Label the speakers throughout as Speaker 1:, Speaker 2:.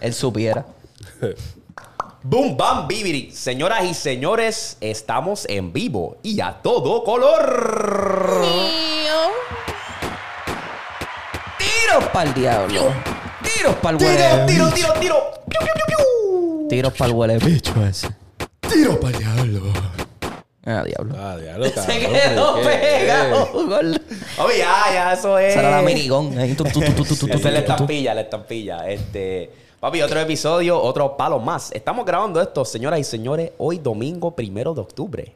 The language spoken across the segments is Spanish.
Speaker 1: Él supiera.
Speaker 2: Boom, bam, bibiri. Señoras y señores, estamos en vivo y a todo color.
Speaker 1: Tiros para el diablo. Tiros para el
Speaker 2: Tiro,
Speaker 1: huele.
Speaker 2: tiro, tiro, tiro. Piu, piu, piu, piu.
Speaker 1: Tiros para el huele bicho ese.
Speaker 2: Tiro para el diablo.
Speaker 1: Ah, diablo.
Speaker 3: Ah, diablo,
Speaker 1: Se quedó pegado.
Speaker 2: Oye, ya, ya, eso es.
Speaker 1: Esa era la tu,
Speaker 2: Esa es la estampilla, la estampilla. Este, papi, otro episodio, otro palo más. Estamos grabando esto, señoras y señores, hoy domingo primero de octubre.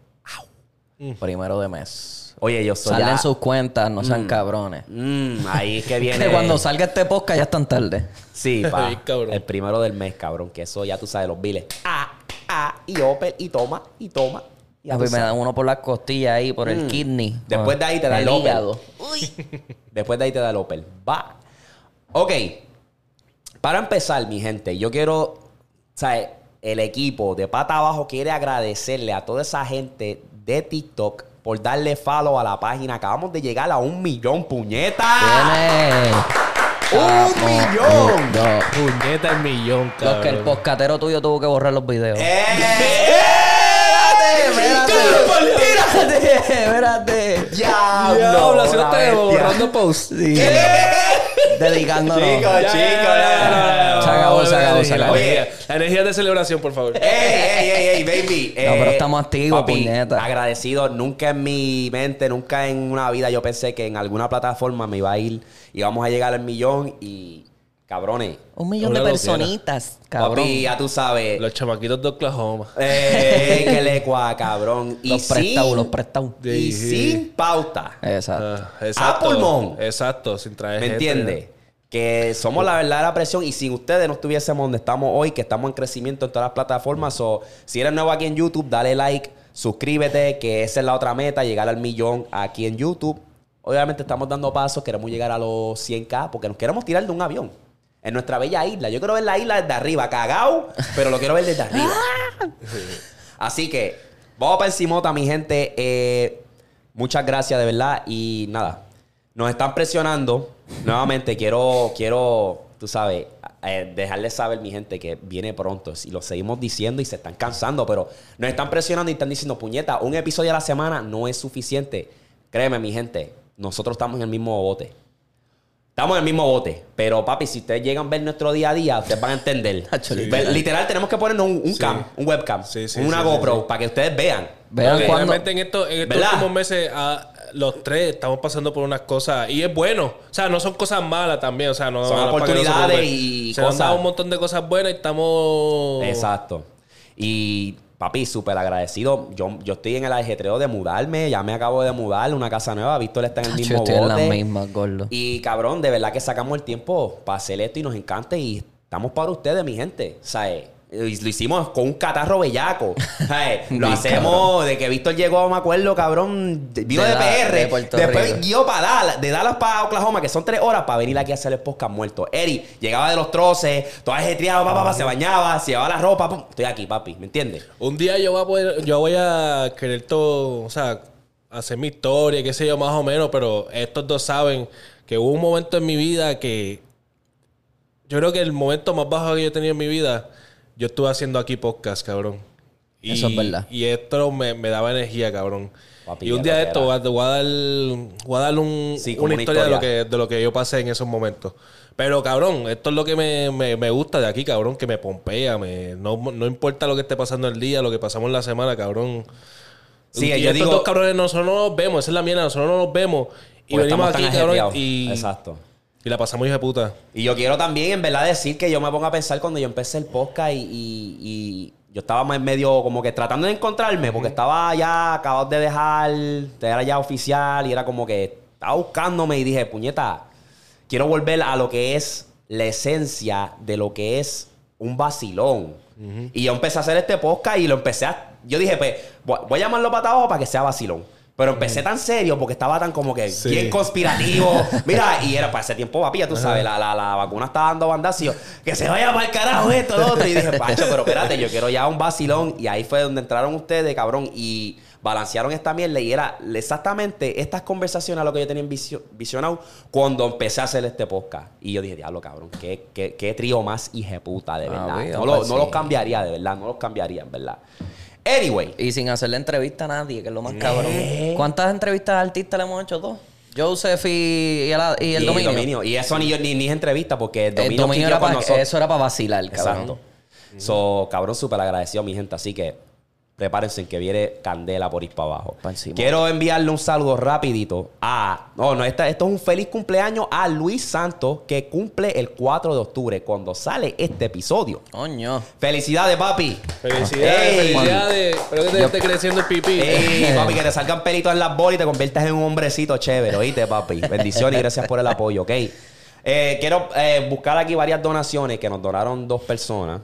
Speaker 1: Primero de mes.
Speaker 2: Oye, yo soy
Speaker 1: Salen
Speaker 2: ya-
Speaker 1: sus cuentas, no sean cabrones.
Speaker 2: Mm, ahí es que viene.
Speaker 1: Que cuando salga este podcast ya están tarde.
Speaker 2: Sí, pa.
Speaker 3: Ay, cabrón.
Speaker 2: El primero del mes, cabrón. Que eso ya tú sabes, los biles. Ah, ah, y Opel, y toma, y toma. Ya
Speaker 1: A mí me dan uno por las costillas ahí, por el kidney.
Speaker 2: Después de ahí te da el
Speaker 1: el
Speaker 2: Opel.
Speaker 1: hígado.
Speaker 2: Después de ahí te da el Opel. Va. Ok. Para empezar, mi gente, yo quiero. ¿Sabes? El equipo de pata abajo quiere agradecerle a toda esa gente de TikTok por darle follow a la página. Acabamos de llegar a un millón, puñeta.
Speaker 1: Tiene.
Speaker 2: ¡Un millón!
Speaker 3: Puñeta el millón, cabrón.
Speaker 1: Los que el poscatero tuyo tuvo que borrar los videos.
Speaker 2: ¡Eh!
Speaker 1: Espérate, espérate, espérate.
Speaker 2: ¡Diablo!
Speaker 3: Así no te borrando posts.
Speaker 1: Sí. Dedicándonos.
Speaker 2: Chicos,
Speaker 3: Ya,
Speaker 2: chicos,
Speaker 3: ya, ya, ya, ya,
Speaker 1: Se acabó,
Speaker 3: ya,
Speaker 1: se
Speaker 3: ya,
Speaker 1: acabó,
Speaker 3: ya,
Speaker 1: se
Speaker 3: ya,
Speaker 1: acabó.
Speaker 3: La energía, la energía de celebración, por favor.
Speaker 2: ¡Ey, ey, ey, ey, baby! Eh,
Speaker 1: No, pero estamos activos, puñeta.
Speaker 2: Agradecido. Nunca en mi mente, nunca en una vida yo pensé que en alguna plataforma me iba a ir y vamos a llegar al millón y... Cabrones.
Speaker 1: Un millón
Speaker 3: Una
Speaker 1: de
Speaker 3: docena.
Speaker 1: personitas, cabrón.
Speaker 2: Papi, ya tú sabes.
Speaker 3: Los chamaquitos de Oklahoma.
Speaker 2: Eh, que le cua, cabrón. Y
Speaker 1: Los prestados,
Speaker 2: sin-
Speaker 1: los prestados.
Speaker 2: Y sin pauta.
Speaker 1: Exacto.
Speaker 3: Ah,
Speaker 2: A pulmón.
Speaker 3: Exacto, sin traer
Speaker 2: ¿Me
Speaker 3: gente.
Speaker 2: entiendes? Que somos la verdadera presión y sin ustedes no estuviésemos donde estamos hoy, que estamos en crecimiento en todas las plataformas. O si eres nuevo aquí en YouTube, dale like, suscríbete, que esa es la otra meta, llegar al millón aquí en YouTube. Obviamente estamos dando pasos, queremos llegar a los 100k porque nos queremos tirar de un avión. En nuestra bella isla. Yo quiero ver la isla desde arriba, cagao, pero lo quiero ver desde arriba. Así que, vamos para encimota, mi gente. Eh, muchas gracias, de verdad. Y nada, nos están presionando. Nuevamente, quiero, quiero, tú sabes, eh, dejarles saber, mi gente, que viene pronto. Y lo seguimos diciendo y se están cansando, pero nos están presionando y están diciendo, puñeta, un episodio a la semana no es suficiente. Créeme, mi gente, nosotros estamos en el mismo bote. Estamos en el mismo bote. Pero, papi, si ustedes llegan a ver nuestro día a día, ustedes van a entender.
Speaker 1: Literal.
Speaker 2: Tenemos que ponernos un, un
Speaker 3: Sí.
Speaker 2: cam, un webcam,
Speaker 3: Sí, sí,
Speaker 2: una GoPro,
Speaker 3: sí.
Speaker 2: para que ustedes vean.
Speaker 1: Vean
Speaker 3: Porque
Speaker 1: cuando.
Speaker 3: realmente en, esto- en estos
Speaker 2: ¿Verdad?
Speaker 3: últimos meses, los tres estamos pasando por unas cosas. Y es bueno. O sea, no son cosas malas también. O sea, no
Speaker 2: Son
Speaker 3: que no se
Speaker 2: oportunidades y
Speaker 3: Se nos han
Speaker 2: cosas.
Speaker 3: dado un montón de cosas buenas y estamos.
Speaker 2: Exacto. Y, papi, súper agradecido. Yo, yo estoy en el ajetreo de mudarme. Ya me acabo de mudar una casa nueva. Víctor está en el mismo
Speaker 1: estoy en
Speaker 2: bote.
Speaker 1: las mismas, gordo.
Speaker 2: Y, cabrón, de verdad que sacamos el tiempo para hacer esto y nos encanta. Y estamos para ustedes, mi gente. O sea, lo hicimos con un catarro bellaco. ¿sabes? Lo hacemos de que Víctor llegó, me acuerdo, cabrón. Vino
Speaker 1: De
Speaker 2: PR.
Speaker 1: de
Speaker 2: después
Speaker 1: Rico.
Speaker 2: guió para Dallas, de Dallas para Oklahoma, que son tres horas para venir aquí a hacer el podcast muerto. Eri llegaba de los troces, todo ajetreado, papá, se bañaba, se llevaba la ropa. pum. Estoy aquí, papi, ¿me entiendes?
Speaker 3: Un día yo voy a poder, yo voy a querer todo, o sea, hacer mi historia, qué sé yo, más o menos, pero estos dos saben que hubo un momento en mi vida que yo creo que el momento más bajo que yo he tenido en mi vida, yo estuve haciendo aquí podcast, cabrón. Y,
Speaker 1: Eso es verdad.
Speaker 3: Y esto me, me daba energía, cabrón.
Speaker 2: Papi,
Speaker 3: y un día de esto voy a, voy a dar, voy a dar un-
Speaker 2: Sí,
Speaker 3: una
Speaker 2: una
Speaker 3: historia, De, lo que, de lo que yo pasé en esos momentos. Pero, cabrón, esto es lo que me, me- me gusta de aquí, cabrón, que me pompea. Me, no, no importa lo que esté pasando el día, lo que pasamos la semana, cabrón.
Speaker 2: Sí,
Speaker 3: y
Speaker 2: yo
Speaker 3: estos
Speaker 2: digo-
Speaker 3: dos cabrones, nosotros no nos vemos, esa es la mierda, nosotros no nos vemos. Y
Speaker 2: Porque
Speaker 3: venimos aquí, cabrón, y,
Speaker 2: Exacto.
Speaker 3: Y la pasamos hija de puta.
Speaker 2: Y yo quiero también, en verdad, decir que yo me pongo a pensar cuando yo empecé el podcast y, y- y yo estaba más medio como que tratando de encontrarme, porque estaba ya acabado de dejar, era ya oficial y era como que estaba buscándome y dije, puñeta, quiero volver a lo que es la esencia de lo que es un vacilón. Y yo empecé a hacer este podcast y lo empecé a... Yo dije, pues, voy voy a llamarlo para abajo para que sea vacilón. Pero empecé tan serio porque estaba tan como que
Speaker 3: Sí.
Speaker 2: bien conspirativo. Mira, y era para ese tiempo, papi, ya tú sabes, la, la, la vacuna estaba dando bandazos. Que se vaya para el carajo esto, lo otro. Y dije, Pacho, pero espérate, yo quiero ya un vacilón. Y ahí fue donde entraron ustedes, cabrón. Y balancearon esta mierda y era exactamente estas conversaciones a lo que yo tenía visio- visionado cuando empecé a hacer este podcast. Y yo dije, diablo, cabrón, qué, qué, qué trío más hijeputa, de
Speaker 1: Ah,
Speaker 2: verdad. no, lo-
Speaker 1: pues
Speaker 2: no los cambiaría, de verdad, no los cambiaría, en verdad. Anyway,
Speaker 1: Y sin hacerle entrevista a nadie, que es lo más cabrón. ¿Cuántas entrevistas a artistas le hemos hecho dos? Joseph y, y el, y el
Speaker 2: y
Speaker 1: dominio.
Speaker 2: Y eso ni, ni, ni es entrevista porque el
Speaker 1: El
Speaker 2: dominio,
Speaker 1: dominio era
Speaker 2: con
Speaker 1: pa-
Speaker 2: nosotros.
Speaker 1: eso era para vacilar, cabrón.
Speaker 2: Exacto. So, cabrón, súper agradecido a mi gente. Así que prepárense en que viene candela por ir para abajo.
Speaker 1: Pa'.
Speaker 2: Quiero enviarle un saludo rapidito a... No, no, esta- esto es un feliz cumpleaños a Luis Santos que cumple el 4 de octubre cuando sale este episodio.
Speaker 1: Coño.
Speaker 2: Felicidades, papi.
Speaker 3: Felicidades,
Speaker 2: Ey.
Speaker 3: felicidades. Espero que te
Speaker 1: Yo-
Speaker 3: esté creciendo el pipí.
Speaker 2: Ey, papi, que te salgan pelitos en las bolas y te conviertas en un hombrecito chévere, ¿oíste, papi? Bendiciones y gracias por el apoyo, ¿ok? Eh, quiero eh, buscar aquí varias donaciones que nos donaron dos personas.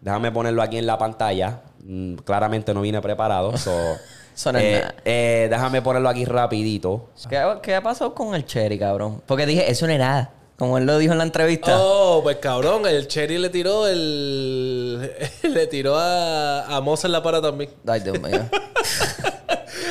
Speaker 2: Déjame ponerlo aquí en la pantalla. Mm, claramente no vine preparado. So, eh, eh, déjame ponerlo aquí rapidito.
Speaker 1: ¿Qué, qué ha pasado con el Cherry, cabrón? Porque dije, eso no es nada. Como él lo dijo en la entrevista.
Speaker 3: Oh, pues cabrón, el Cherry le tiró el. le tiró a, a Moza en la para también.
Speaker 1: Ay, Dios mío.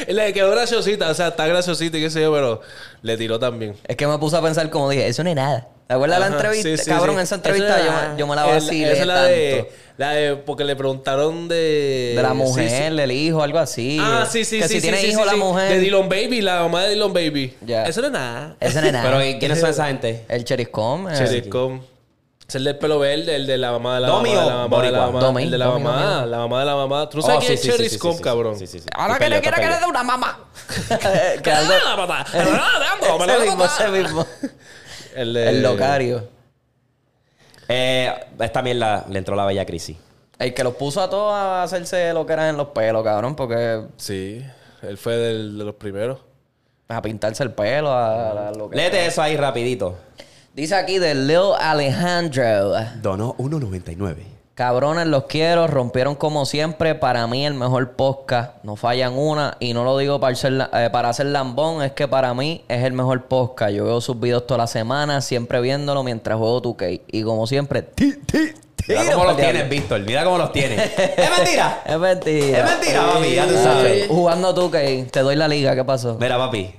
Speaker 3: Le quedó graciosita, o sea, está graciosita y qué sé yo, pero le tiró también.
Speaker 1: es que me puse a pensar como dije, eso no es nada. ¿Te acuerdas de la
Speaker 3: Ajá,
Speaker 1: entrevista?
Speaker 3: sí, sí,
Speaker 1: cabrón,
Speaker 3: sí.
Speaker 1: esa entrevista yo, yo me la
Speaker 3: el-
Speaker 1: vacilé
Speaker 3: Esa es la de, la de. Porque le preguntaron de.
Speaker 1: De la mujer,
Speaker 3: sí.
Speaker 1: del hijo, algo así.
Speaker 3: Ah, sí, sí,
Speaker 1: que
Speaker 3: sí.
Speaker 1: si
Speaker 3: sí,
Speaker 1: tiene
Speaker 3: sí,
Speaker 1: hijo
Speaker 3: sí,
Speaker 1: la mujer.
Speaker 3: De Dylan Baby, la mamá de Dylan Baby.
Speaker 1: Ya.
Speaker 3: Eso no es nada.
Speaker 1: Eso no es nada.
Speaker 2: Pero ¿y ¿quiénes son esa gente?
Speaker 1: el Cheriscom. eh,
Speaker 3: Cheriscom. Es el del pelo verde, el de la mamá de la
Speaker 2: Domi
Speaker 3: mamá. de la mamá, de la mamá, el de la
Speaker 1: Domi,
Speaker 3: mamá,
Speaker 1: Domi.
Speaker 3: la mamá de la mamá. ¿Tú no
Speaker 2: Oh,
Speaker 3: sabes quién
Speaker 2: sí,
Speaker 3: es
Speaker 2: sí, sí,
Speaker 3: cabrón?
Speaker 2: Sí, sí, sí.
Speaker 1: Ahora que le quiere que le dé una mamá.
Speaker 3: ¿Qué
Speaker 1: que algo-
Speaker 3: la papá?
Speaker 1: ese mismo, ese mismo.
Speaker 3: El, de-
Speaker 1: El locario.
Speaker 2: Eh, esta mierda le entró la bella crisis.
Speaker 1: El que los puso a todos a hacerse lo que eran en los pelos, cabrón, porque
Speaker 3: Sí, él fue del- de los primeros.
Speaker 1: a pintarse el pelo, a, a lo que
Speaker 2: Léete eso ahí rapidito.
Speaker 1: Dice aquí de Lil Alejandro.
Speaker 2: Donó 1.99.
Speaker 1: Cabrones, los quiero. Rompieron como siempre. Para mí, el mejor podcast. No fallan una. Y no lo digo para la- eh, para hacer lambón. Es que para mí es el mejor podcast. Yo veo sus videos toda la semana. Siempre viéndolo mientras juego 2K. Y como siempre... ti, ti,
Speaker 2: Mira cómo los
Speaker 1: diablo.
Speaker 2: tienes, Víctor. Mira cómo los tienes. ¡Es mentira!
Speaker 1: Es mentira.
Speaker 2: Es mentira, papi. Ya tú sabes.
Speaker 1: Jugando 2K. Te doy la liga. ¿Qué pasó?
Speaker 2: Mira, papi.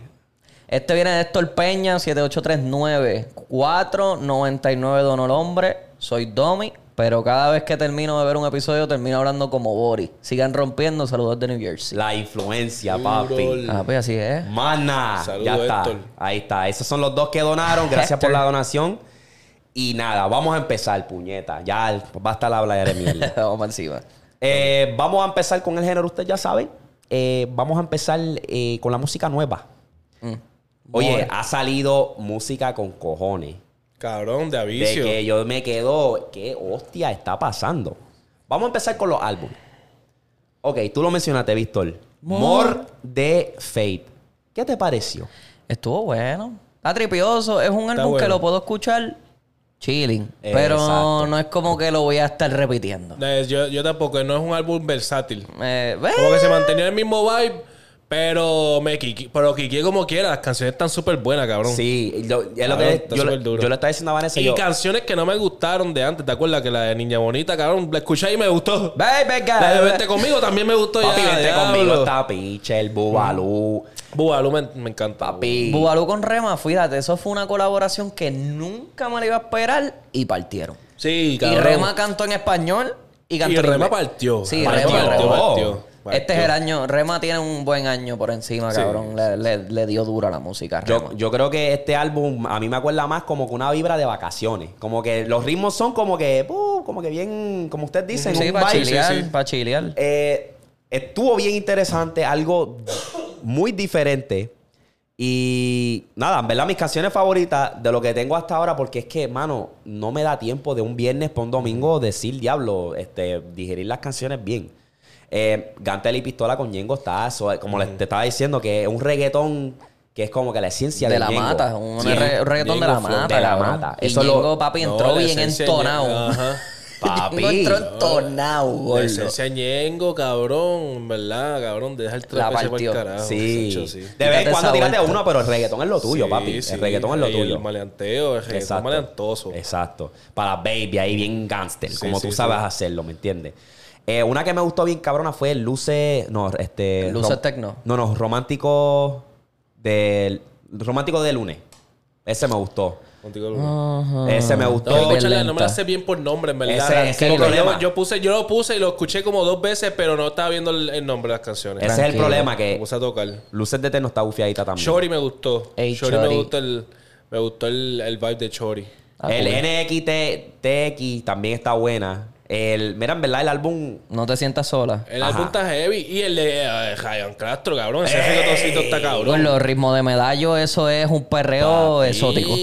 Speaker 1: Este viene de Héctor Peña, 7839. 499 donó el hombre. Soy Domi. Pero cada vez que termino de ver un episodio, termino hablando como Boris. Sigan rompiendo. Saludos de New Jersey.
Speaker 2: La influencia, papi.
Speaker 1: Ah, pues así es.
Speaker 2: Mana.
Speaker 3: Saludos,
Speaker 2: ya está.
Speaker 3: Héctor.
Speaker 2: Ahí está. Esos son los dos que donaron. Gracias por la donación. Y nada, vamos a empezar, puñeta. Ya basta la hablar de mierda.
Speaker 1: Vamos encima.
Speaker 2: Eh, vamos a empezar con el género, ustedes ya saben. Eh, vamos a empezar eh, con la música nueva.
Speaker 1: Mm.
Speaker 2: Oye, ha salido música con cojones.
Speaker 3: Cabrón, de
Speaker 2: De
Speaker 3: avicio.
Speaker 2: que yo me quedo, ¿qué hostia está pasando? Vamos a empezar con los álbumes. Ok, tú lo mencionaste, Víctor. More de Fate. ¿Qué te pareció?
Speaker 1: Estuvo bueno. Está tripioso. Es un álbum que lo puedo escuchar chilling.
Speaker 2: Eh,
Speaker 1: pero
Speaker 2: exacto.
Speaker 1: no es como que lo voy a estar repitiendo.
Speaker 3: Eh, Yo, yo tampoco, no es un álbum versátil.
Speaker 1: Eh.
Speaker 3: Como que se mantenía el mismo vibe, pero me quiqui- pero quiqué como quiera. Las canciones están súper buenas, cabrón.
Speaker 2: Sí, yo, es lo que
Speaker 3: está
Speaker 2: yo,
Speaker 3: duro.
Speaker 2: yo le estaba diciendo a Vanessa.
Speaker 3: Y
Speaker 2: yo,
Speaker 3: canciones que no me gustaron de antes. ¿Te acuerdas que la de Niña Bonita, cabrón? La escuché y me gustó.
Speaker 1: Baby,
Speaker 3: La de Vente Conmigo también me gustó
Speaker 2: papi,
Speaker 3: ya.
Speaker 2: vente conmigo, está Pichel, Bubalú.
Speaker 3: Bubalú me, me encanta.
Speaker 2: Papi.
Speaker 1: Bubalú con Rema, fíjate, eso fue una colaboración que nunca me la iba a esperar y partieron.
Speaker 3: Sí,
Speaker 1: Y
Speaker 3: cabrón.
Speaker 1: Rema cantó en español y cantó
Speaker 3: Y
Speaker 1: en
Speaker 3: Rema
Speaker 1: inglés.
Speaker 3: partió.
Speaker 1: Sí,
Speaker 2: Partió,
Speaker 1: Rema
Speaker 2: partió,
Speaker 1: Rema.
Speaker 3: partió.
Speaker 1: Este es el año, Rema tiene un buen año por encima,
Speaker 3: Sí.
Speaker 1: cabrón. Le, le- le dio duro a la música. Rema.
Speaker 2: Yo, yo creo que este álbum a mí me acuerda más como que una vibra de vacaciones. Como que los ritmos son como que, uh, como que bien, como ustedes dicen,
Speaker 1: sí,
Speaker 2: un
Speaker 1: para chilear,
Speaker 3: sí, sí.
Speaker 1: para chilear.
Speaker 2: Eh, estuvo bien interesante, algo muy diferente. Y nada, en verdad, mis canciones favoritas de lo que tengo hasta ahora, porque es que, mano, no me da tiempo de un viernes para un domingo decir diablo, este, digerir las canciones bien. Eh, Gantel y Pistola con Ñengo está, eso, como les- te estaba diciendo, que es un reggaetón que es como que la esencia
Speaker 1: de
Speaker 2: de
Speaker 1: la
Speaker 2: Ñengo.
Speaker 1: mata, un
Speaker 2: Sí.
Speaker 1: re- reggaetón de la mata,
Speaker 2: De la.
Speaker 1: Y
Speaker 2: Eso lo-
Speaker 1: Ñengo, papi, entró bien entonado.
Speaker 3: Ajá.
Speaker 2: Papi.
Speaker 1: Ñengo entró entonado,
Speaker 3: La
Speaker 1: gordo.
Speaker 3: esencia Ñengo, cabrón. Verdad, cabrón. Deja el ese por
Speaker 1: partió.
Speaker 3: carajo.
Speaker 2: Sí. De vez en cuando tírate uno, pero el reggaetón es lo tuyo,
Speaker 3: Sí,
Speaker 2: papi.
Speaker 3: sí.
Speaker 2: El reggaetón es lo
Speaker 3: Y
Speaker 2: tuyo.
Speaker 3: El maleanteo, el reggaetón maleantoso.
Speaker 2: Exacto. Para baby, ahí bien gangster, como tú sabes hacerlo, ¿me entiendes? Eh, una que me gustó bien cabrona fue Luce. No, este.
Speaker 1: Luces Tecno.
Speaker 2: No, no, romántico. Del. Romántico de lunes. Ese me gustó.
Speaker 3: Contigo.
Speaker 1: Ajá.
Speaker 2: Ese me gustó.
Speaker 3: No, me la
Speaker 1: lenta.
Speaker 3: sé bien por nombre, en verdad.
Speaker 2: Ese- ese
Speaker 3: yo, yo puse, yo lo puse y lo escuché como dos veces, pero no estaba viendo el, el nombre de las canciones.
Speaker 2: Ese es el problema,
Speaker 3: Me
Speaker 2: que
Speaker 3: puse a tocar.
Speaker 2: Luces de Tecno está bufiadita también.
Speaker 3: Chori me gustó.
Speaker 1: Ey,
Speaker 3: Chori,
Speaker 1: Chori.
Speaker 3: me gustó el, me gustó el, el vibe de Chori.
Speaker 1: Ah,
Speaker 2: el
Speaker 1: cool.
Speaker 2: NXT también está buena. El, mira, en verdad, el álbum.
Speaker 1: No te sientas sola.
Speaker 3: El
Speaker 2: Ajá.
Speaker 3: álbum está heavy. Y el de eh, Ryan Castro, cabrón. Ese reggaetoncito está
Speaker 1: Con
Speaker 3: cabrón.
Speaker 1: los ritmos de medallo, eso es un perreo
Speaker 3: Papi.
Speaker 1: exótico.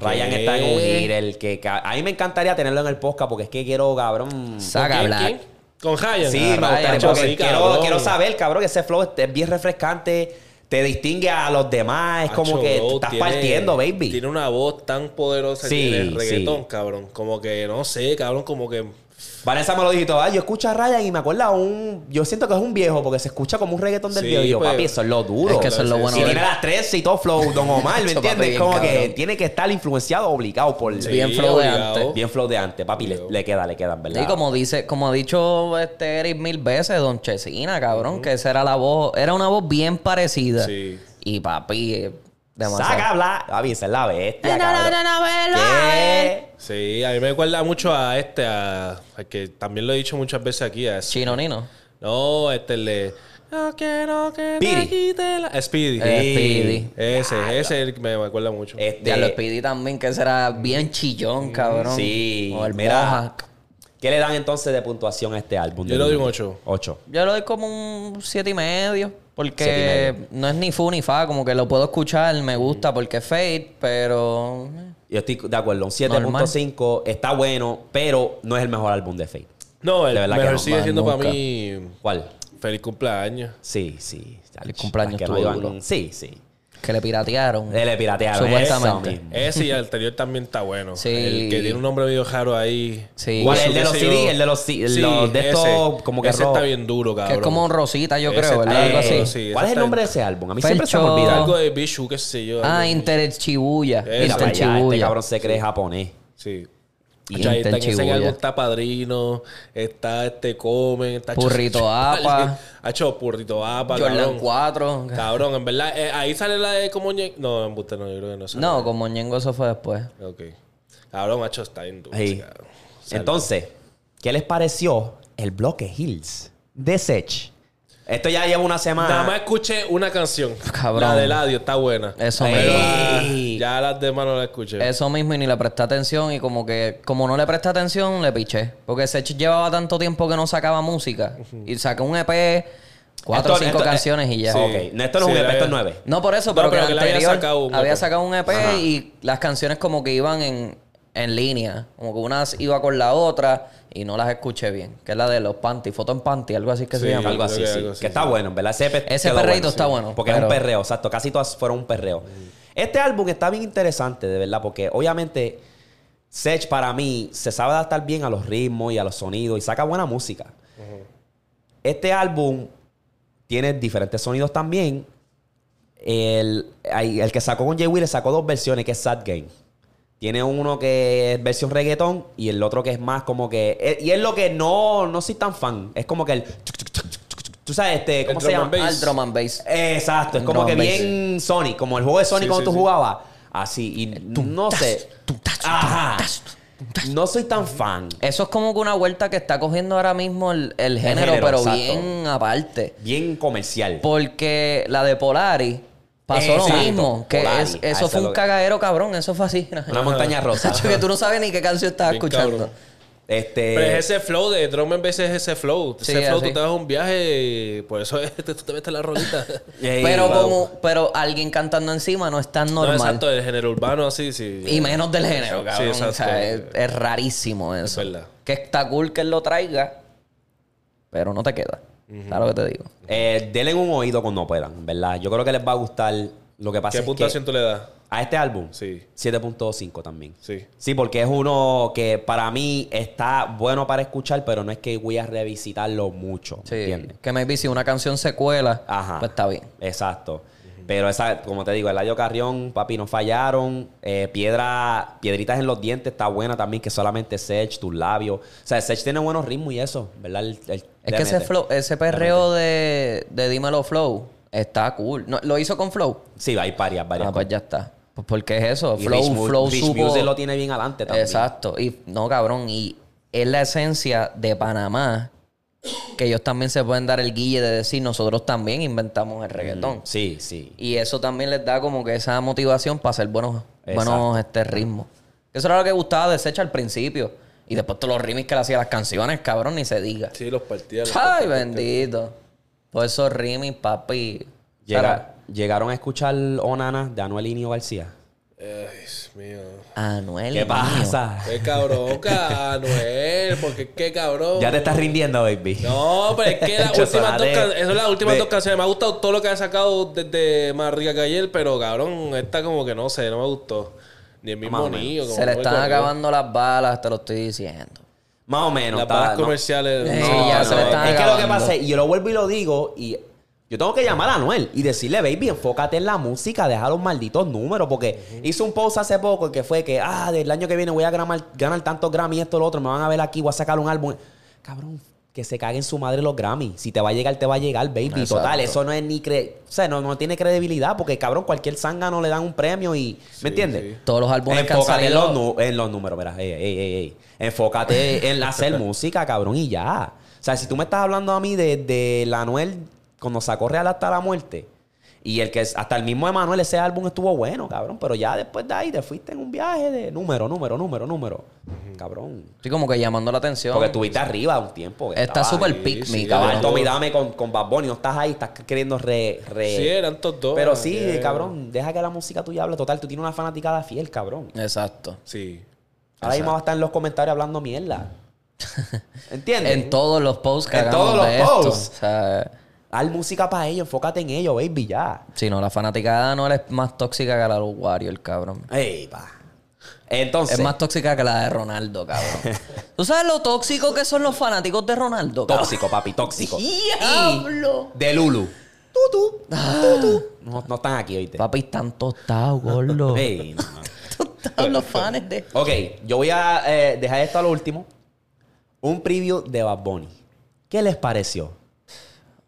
Speaker 2: Ryan
Speaker 3: ¿Qué?
Speaker 2: está en un gir, el que a mí me encantaría tenerlo en el podcast porque es que quiero, cabrón.
Speaker 1: Saca
Speaker 3: ¿Quién,
Speaker 1: Black.
Speaker 3: ¿Con Ryan?
Speaker 2: Sí,
Speaker 3: Ah,
Speaker 2: me gustaría
Speaker 3: chacho,
Speaker 2: porque
Speaker 3: sí,
Speaker 2: quiero, quiero saber, cabrón, que ese flow es- bien refrescante, te distingue a los demás, es como que
Speaker 3: bro,
Speaker 2: tú estás
Speaker 3: tiene-
Speaker 2: partiendo, baby.
Speaker 3: Tiene una voz tan poderosa
Speaker 2: Sí,
Speaker 3: que tiene el reggaetón,
Speaker 2: sí.
Speaker 3: cabrón. Como que, no sé, cabrón, como que...
Speaker 2: Vanessa me lo dijo, ah, yo escucho a Ryan y me acuerdo a un, yo siento que es un viejo porque se escucha como un reggaetón del
Speaker 3: Sí,
Speaker 2: viejo y yo,
Speaker 3: pues,
Speaker 2: papi, eso es lo duro.
Speaker 1: es que eso es lo
Speaker 3: Sí,
Speaker 1: bueno de
Speaker 2: tiene las tres y todo flow, Don Omar, ¿me entiendes? Como que tiene que estar influenciado, obligado por...
Speaker 1: Bien
Speaker 3: Sí,
Speaker 1: flow de antes.
Speaker 2: Bien flow de antes, papi, le, le queda, le queda, en verdad.
Speaker 1: Y como dice, como ha dicho este Eric mil veces, Don Chesina, cabrón, que esa era la voz, era una voz bien parecida.
Speaker 3: Sí.
Speaker 1: Y papi, eh, demasiado.
Speaker 2: Saca, bla, esa es la bestia,
Speaker 1: No, no, no, no,
Speaker 2: ¿Qué?
Speaker 3: Sí, a mí me recuerda mucho a este, a, al que también lo he dicho muchas veces aquí. A
Speaker 1: Chino Nino.
Speaker 3: No, este el de... No quiero que
Speaker 2: Speedy.
Speaker 3: me quite la... Speedy.
Speaker 1: Eh, Speedy.
Speaker 3: Ese, ese es el que me acuerda mucho.
Speaker 2: Este,
Speaker 1: Ya lo Speedy también, que ese era bien chillón, cabrón.
Speaker 2: Sí,
Speaker 1: O el
Speaker 2: mira.
Speaker 1: Mohawk.
Speaker 2: ¿Qué le dan entonces de puntuación a este álbum?
Speaker 3: Yo le doy un ocho.
Speaker 2: 8.
Speaker 1: Yo le doy como un siete y medio. Porque no es ni fu ni fa, como que lo puedo escuchar, me gusta porque es Fate, pero. eh,
Speaker 2: Yo estoy de acuerdo, un 7.5 está bueno, pero no es el mejor álbum de Fate.
Speaker 3: No, el
Speaker 2: De verdad que
Speaker 3: mejor
Speaker 2: no,
Speaker 3: sigue siendo para mí...
Speaker 2: ¿Cuál?
Speaker 3: Feliz cumpleaños.
Speaker 2: Sí, sí.
Speaker 1: Feliz cumpleaños
Speaker 2: que no. Sí, sí.
Speaker 1: Que le piratearon.
Speaker 2: Eh, Le piratearon.
Speaker 1: Supuestamente.
Speaker 3: Ese y el anterior también está bueno.
Speaker 1: Sí.
Speaker 3: El que tiene un nombre medio raro ahí.
Speaker 1: Sí.
Speaker 2: ¿Cuál el de los CD? El de los
Speaker 3: Sí,
Speaker 2: los de estos
Speaker 3: ese.
Speaker 2: como que
Speaker 3: Ese está bien duro, cabrón.
Speaker 1: que es como un rosita, yo
Speaker 3: Ese
Speaker 1: creo,
Speaker 3: está
Speaker 1: ¿verdad? Algo así.
Speaker 3: sí.
Speaker 2: ¿Cuál es el nombre de ese álbum? A mí siempre se me olvida.
Speaker 3: Algo de Bishu, qué sé yo.
Speaker 1: Ah. Inter Chibuya.
Speaker 2: Mira,
Speaker 1: Inter
Speaker 2: allá, este
Speaker 1: Chibuya.
Speaker 2: cabrón se cree japonés.
Speaker 3: Sí.
Speaker 1: Y
Speaker 3: en ese álbum está Padrino, está este Comen, está
Speaker 1: Purrito Apa.
Speaker 3: Ha hecho Purrito Apa,
Speaker 1: Jordan
Speaker 3: cabrón.
Speaker 1: 4.
Speaker 3: Cabrón, en verdad, eh, ahí sale la de como Ñe- No, en Buste no, yo creo que no sale.
Speaker 1: No, como Ñengo eso fue después.
Speaker 3: Ok. Cabrón, macho, está en dulce, cabrón.
Speaker 2: Entonces, ¿qué les pareció el bloque Hills de Sech? Esto ya lleva una semana.
Speaker 3: Nada más escuché una canción.
Speaker 1: Cabrón.
Speaker 3: La de Ladio, está buena.
Speaker 1: Eso mismo.
Speaker 3: Ya las demás no las escuché.
Speaker 1: Eso mismo y ni le presté atención y como que como no le presté atención le piché. Porque Sech llevaba tanto tiempo que no sacaba música y sacó un EP, cuatro o cinco
Speaker 2: esto-
Speaker 1: canciones y ya.
Speaker 3: Sí.
Speaker 2: Ok, no, esto no es
Speaker 3: Sí,
Speaker 2: un EP,
Speaker 3: la-
Speaker 2: esto es 9.
Speaker 1: No por eso,
Speaker 3: No,
Speaker 1: pero,
Speaker 3: pero
Speaker 1: que
Speaker 3: que
Speaker 1: el
Speaker 3: le había sacado un
Speaker 1: había
Speaker 3: EP.
Speaker 1: sacado un EP
Speaker 2: Ajá.
Speaker 1: y las canciones como que iban en, en línea. Como que una iba con la otra y no las escuché bien. Que es la de los panty, foto en panty, algo así que
Speaker 3: Sí,
Speaker 1: se llama.
Speaker 2: Algo así,
Speaker 3: que
Speaker 2: sí.
Speaker 3: algo así,
Speaker 2: que está
Speaker 3: sí.
Speaker 2: bueno, en verdad. Ese,
Speaker 1: Ese
Speaker 2: bueno,
Speaker 1: está
Speaker 2: sí.
Speaker 1: bueno,
Speaker 2: Porque es un perreo, exacto. Casi todas fueron un perreo. Este álbum está bien interesante, de verdad, porque obviamente Sech para mí se sabe adaptar bien a los ritmos y a los sonidos y saca buena música. Este álbum tiene diferentes sonidos también. El, el que sacó con Jay Wheeler sacó dos versiones, que es Sad Game. Tiene uno que es versión reggaetón y el otro que es más como que... eh, Y es lo que no, no soy tan fan. Es como que el... Tú sabes, este, ¿cómo
Speaker 3: El
Speaker 2: se
Speaker 3: drum
Speaker 2: llama?
Speaker 3: and bass.
Speaker 1: Al drum and bass.
Speaker 2: Exacto, es como que bien Sonic, como el juego de Sonic
Speaker 3: Sí,
Speaker 2: cuando
Speaker 3: sí,
Speaker 2: tú
Speaker 3: sí.
Speaker 2: jugabas. Así, y no sé. Ajá. No soy tan fan.
Speaker 1: Eso es como que una vuelta que está cogiendo ahora mismo el, el género,
Speaker 2: género,
Speaker 1: pero
Speaker 2: exacto.
Speaker 1: bien aparte.
Speaker 2: Bien comercial.
Speaker 1: Porque la de Polari pasó
Speaker 2: Exacto,
Speaker 1: lo mismo. Que
Speaker 2: Polari.
Speaker 1: es- eso fue
Speaker 2: es
Speaker 1: un cagadero, cabrón. Eso fue así.
Speaker 2: Una montaña rosa.
Speaker 1: Que tú no sabes ni qué canción estás
Speaker 3: Bien
Speaker 1: escuchando.
Speaker 3: cabrón.
Speaker 2: Este.
Speaker 3: Pero es ese flow de drum and bass es ese flow.
Speaker 1: Sí,
Speaker 3: ese flow,
Speaker 1: así.
Speaker 3: tú te vas a un viaje, por eso es- tú te metes la rolita.
Speaker 2: Ey,
Speaker 1: Pero
Speaker 2: wow.
Speaker 1: como, pero alguien cantando encima no es tan
Speaker 3: no,
Speaker 1: normal.
Speaker 3: exacto, el género urbano así, sí.
Speaker 1: y menos del género,
Speaker 3: Sí,
Speaker 1: cabrón.
Speaker 3: exacto.
Speaker 1: o sea, es, es rarísimo eso.
Speaker 3: verdad.
Speaker 1: Que está cool que él lo traiga, pero no te queda. ¿Sabes lo que te digo?
Speaker 2: Eh, denle un oído cuando puedan, ¿verdad? Yo creo que les va a gustar. Lo que pasa
Speaker 3: ¿Qué
Speaker 2: es
Speaker 3: puntuación
Speaker 2: que
Speaker 3: tú le das?
Speaker 2: a este álbum,
Speaker 3: Sí.
Speaker 2: 7.5 también.
Speaker 3: Sí.
Speaker 2: Sí, porque es uno que para mí está bueno para escuchar, pero no es que voy a revisitarlo mucho.
Speaker 1: Sí.
Speaker 2: ¿Entiendes?
Speaker 1: Que maybe si una canción se cuela,
Speaker 2: Ajá.
Speaker 1: pues está bien.
Speaker 2: Exacto. Pero esa, como te digo, Eladio Carrión, papi, no fallaron. Eh, piedra, piedritas en los dientes está buena también, que solamente Sech, tus labios. O sea, Sech tiene buenos ritmos y eso, ¿verdad? El- el-
Speaker 1: Es que ese, flow, ese perreo de, de Dímelo Flow está cool. No, ¿Lo hizo con Flow?
Speaker 2: Sí, hay varias, varias.
Speaker 1: Ah, pues ya está. Pues porque es eso.
Speaker 2: Y
Speaker 1: Flow,
Speaker 2: Rich
Speaker 1: Flow
Speaker 2: Rich
Speaker 1: supo...
Speaker 2: Music lo tiene bien adelante también.
Speaker 1: Exacto. Y no, cabrón. Y es la esencia de Panamá que ellos también se pueden dar el guille de decir nosotros también inventamos el reggaetón.
Speaker 2: Sí, sí.
Speaker 1: Y eso también les da como que esa motivación para hacer buenos,
Speaker 2: Exacto.
Speaker 1: buenos este, ritmos. Eso era lo que gustaba de Secha al principio. Y después todos los remix que le hacía las canciones, cabrón, ni se diga.
Speaker 3: Sí, los partía. los
Speaker 1: Ay,
Speaker 3: partía.
Speaker 1: bendito. Todos esos remix, papi.
Speaker 2: Llega- ¿Llegaron a escuchar Onana de Anuel Inio García?
Speaker 3: Ay, Dios mío.
Speaker 1: Anuel.
Speaker 2: ¿Qué pasa?
Speaker 3: Qué cabrón, Anuel. Porque qué cabrón.
Speaker 2: Ya te estás rindiendo, baby.
Speaker 3: No, pero es que las últimas dos can- esas son las últimas
Speaker 2: Ve.
Speaker 3: dos canciones. Me ha gustado todo lo que ha sacado desde Más Rica que ayer, pero cabrón, esta como que no sé, no me gustó. Ni el mismo niño.
Speaker 1: Se le están acabando las balas, te lo estoy diciendo.
Speaker 2: Más o menos.
Speaker 3: Las balas comerciales. No, no, no.
Speaker 2: es que lo que pasa es, y yo lo vuelvo y lo digo, y yo tengo que llamar a Anuel y decirle, baby, enfócate en la música, deja los malditos números, porque hizo un post hace poco que fue que, ah, del año que viene voy a ganar, ganar tantos Grammy, esto, lo otro, me van a ver aquí, voy a sacar un álbum. Cabrón, que se caguen su madre los Grammy. Si te va a llegar, te va a llegar, baby.
Speaker 1: Exacto.
Speaker 2: Total, eso no es ni cre... O sea, no, no tiene credibilidad, porque cabrón, cualquier zángano le dan un premio y... ¿Me entiendes?
Speaker 3: sí.
Speaker 1: Todos los álbumes que han
Speaker 2: Enfócate en los, en los números. Ey, ey, ey, ey. Enfócate en hacer música, cabrón, y ya. O sea, si tú me estás hablando a mí de, de la Anuel cuando sacó Real hasta la muerte, y el que hasta el mismo Emanuel, ese álbum estuvo bueno, cabrón. Pero ya después de ahí te fuiste en un viaje de número, número, número, número. Cabrón.
Speaker 1: Estoy como que llamando la atención.
Speaker 2: Porque estuviste arriba un tiempo.
Speaker 1: Está súper
Speaker 3: sí,
Speaker 1: pick me,
Speaker 3: sí,
Speaker 2: Estaba
Speaker 1: cabrón.
Speaker 2: Tommy Dame con, con Bad Bunny, no estás ahí, estás queriendo re. re-
Speaker 3: Sí, eran todos dos.
Speaker 2: Pero sí,
Speaker 3: Yeah.
Speaker 2: cabrón, deja que la música tuya hable. Total, tú tienes una fanaticada fiel, cabrón.
Speaker 1: Exacto.
Speaker 3: Sí.
Speaker 2: Ahora mismo va a estar en los comentarios hablando mierda. ¿Entiendes?
Speaker 1: En todos los posts que
Speaker 2: En todos los
Speaker 1: de esto.
Speaker 2: posts.
Speaker 1: O sea,
Speaker 2: Haz música para ellos, enfócate en ellos, baby, ya.
Speaker 1: si no, la fanaticada no es más tóxica que la de los Warriors, cabrón.
Speaker 2: Ey, pa. Entonces,
Speaker 1: Es más tóxica que la de Ronaldo, cabrón. ¿Tú sabes lo tóxico que son los fanáticos de Ronaldo? cabrón?
Speaker 2: tóxico, papi, tóxico.
Speaker 1: ¡Diablo!
Speaker 2: De Lulu. Tutu, tutu. No, no están aquí, oíste.
Speaker 1: Papi, están tostados, gordo.
Speaker 2: Ey, no.
Speaker 1: Tostados los fans de...
Speaker 2: Ok, yo voy a eh, dejar esto a lo último. Un preview de Bad Bunny. ¿Qué les pareció?